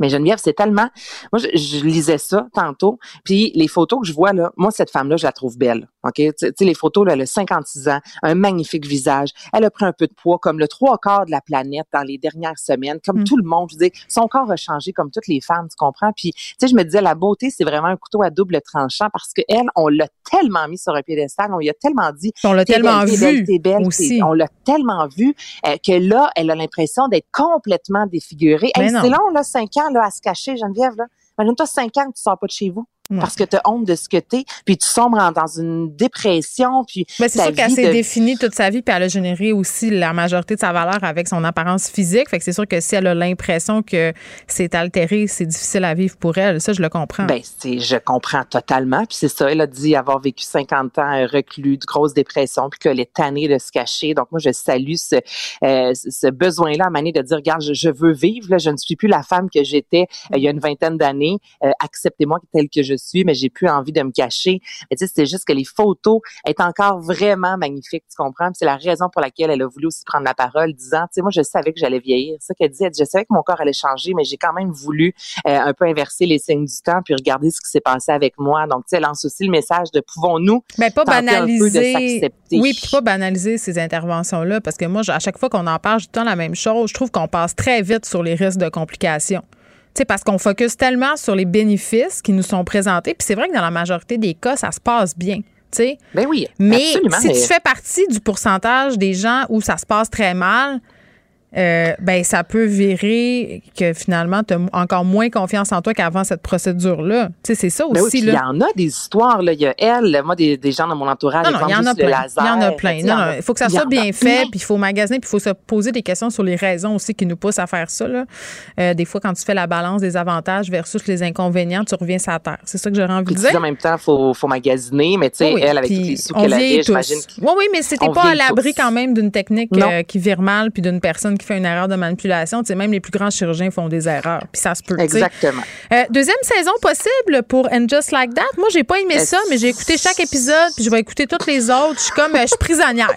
mais Geneviève, c'est tellement. Moi, je, je lisais ça tantôt. Puis les photos que je vois là, moi cette femme-là, je la trouve belle. Ok, tu sais les photos là, elle a 56 ans, un magnifique visage. Elle a pris un peu de poids, comme le trois quarts de la planète dans les dernières semaines, comme
Mm.
tout le monde. Je veux dire, son corps a changé comme toutes les femmes, tu comprends? Puis tu sais, je me disais, la beauté, c'est vraiment un couteau à double tranchant parce que elle, on l'a tellement mis sur un piédestal, on lui a tellement dit,
On l'a tellement
belle,
vu
t'es belle,
aussi.
t'es- On l'a tellement vu euh, que là, elle a l'impression d'être complètement défigurée. Hey, c'est long, là, cinq ans, là, à se cacher, Geneviève, là. Imagine-toi cinq ans que tu sors pas de chez vous.
Ouais.
Parce que tu as honte de ce que t'es, puis tu sombres en- dans une dépression, puis
Mais c'est sûr qu'elle s'est
de-
définie toute sa vie, puis elle a généré aussi la majorité de sa valeur avec son apparence physique. Fait que c'est sûr que si elle a l'impression que c'est altéré, c'est difficile à vivre pour elle. Ça, je le comprends.
Ben, c'est, je comprends totalement. Puis c'est ça, elle a dit avoir vécu 50 ans euh, reclus, de grosse dépression, puis qu'elle est tannée de se cacher. Donc moi, je salue ce, euh, ce besoin-là à manier de dire, regarde, je, je veux vivre. Là, je ne suis plus la femme que j'étais euh, il y a une vingtaine d'années. Euh, acceptez-moi telle que je suis, mais j'ai plus envie de me cacher. Mais tu sais, c'est juste que les photos est encore vraiment magnifiques, tu comprends? C'est la raison pour laquelle elle a voulu aussi prendre la parole, disant, tu sais, moi, je savais que j'allais vieillir. Ça qu'elle dit. Elle dit, je savais que mon corps allait changer, mais j'ai quand même voulu euh, un peu inverser les signes du temps puis regarder ce qui s'est passé avec moi. Donc, tu sais, elle lance aussi le message de pouvons-nous
Mais pas banaliser.
s'accepter?
Oui, puis pas banaliser ces interventions-là, parce que moi, je- à chaque fois qu'on en parle, je dis tout le temps la même chose. Je trouve qu'on passe très vite sur les risques de complications. Sais, parce qu'on focus tellement sur les bénéfices qui nous sont présentés. Puis c'est vrai que dans la majorité des cas, ça se passe bien. tu sais.
Ben oui,
Mais
absolument,
si tu fais partie du pourcentage des gens où ça se passe très mal, euh, ben ça peut virer que finalement tu as encore moins confiance en toi qu'avant cette procédure là. Tu sais c'est ça
Ben
aussi
il y en a des histoires, là. Il y a elle, moi, des, des gens dans mon entourage.
Non, non, il y en a plein. Il y en a plein. Non,
il
non, faut que ça soit bien fait, puis il faut magasiner, puis il faut se poser des questions sur les raisons aussi qui nous poussent à faire ça. Là. Euh, des fois, quand tu fais la balance des avantages versus les inconvénients, tu reviens sur terre. C'est ça que j'aurais envie
Puis
de dire.
en même temps, faut, faut magasiner, mais tu sais,
Oui,
elle, avec les sous qu'elle avait, j'imagine.
Oui, oui, mais c'était pas à l'abri quand même d'une technique euh, qui vire mal puis d'une personne qui fait une erreur de manipulation. Tu sais, même les plus grands chirurgiens font des erreurs. Puis ça se peut.
Exactement.
Euh, deuxième saison possible pour And Just Like That. Moi, j'ai pas aimé ça, mais j'ai écouté chaque épisode, puis je vais écouter toutes les autres. Je suis comme, euh, je suis prisonnière.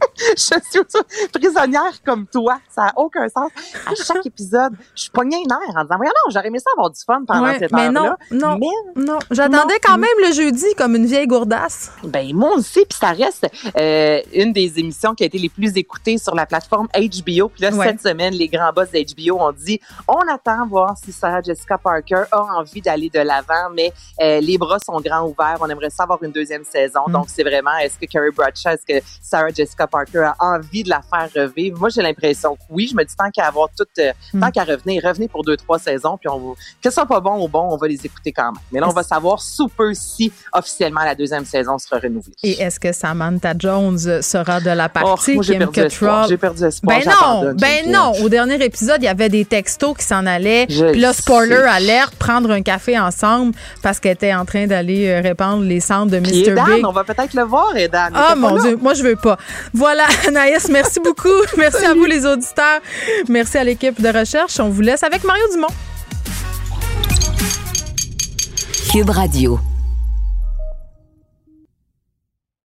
je suis prisonnière comme toi. Ça n'a aucun sens. À chaque épisode, je suis pognée une heure en disant, voyons, non, j'aurais aimé ça avoir du fun pendant cette
mais non,
heure-là.
non,
Mais
non. J'attendais quand même le jeudi comme une vieille gourdasse.
Ben moi aussi, puis ça reste euh, une des émissions qui a été les plus écoutées sur la plateforme HBO. Puis là,
Ouais.
cette semaine, les grands boss de HBO ont dit on attend voir si Sarah Jessica Parker a envie d'aller de l'avant, mais euh, les bras sont grands ouverts. On aimerait ça avoir une deuxième saison.
Mm.
Donc c'est vraiment est-ce que Carrie Bradshaw, est-ce que Sarah Jessica Parker a envie de la faire revivre Moi, j'ai l'impression que oui. Je me dis tant qu'à avoir toute, euh,
Mm.
tant qu'à revenir, revenez pour deux trois saisons, puis on va, que ce soit pas bon ou bon, on va les écouter quand même. Mais là, on va savoir sous peu si officiellement la deuxième saison sera renouvelée.
Et est-ce que Samantha Jones sera de la partie?
Oh, moi, j'ai perdu espoir. J'ai perdu espoir.
Ben non, ben non. Au dernier épisode, il y avait des textos qui s'en allaient. Puis là, spoiler alerte, prendre un café ensemble parce qu'elle était en train d'aller euh, répandre les cendres de
Puis
Mr.
Edan,
Big.
on va peut-être le voir, Edan.
Ah mon. Dieu, moi je veux pas. Voilà, Anaïs, merci beaucoup. Merci à vous les auditeurs. Merci à l'équipe de recherche. On vous laisse avec Mario Dumont.
Cube Radio.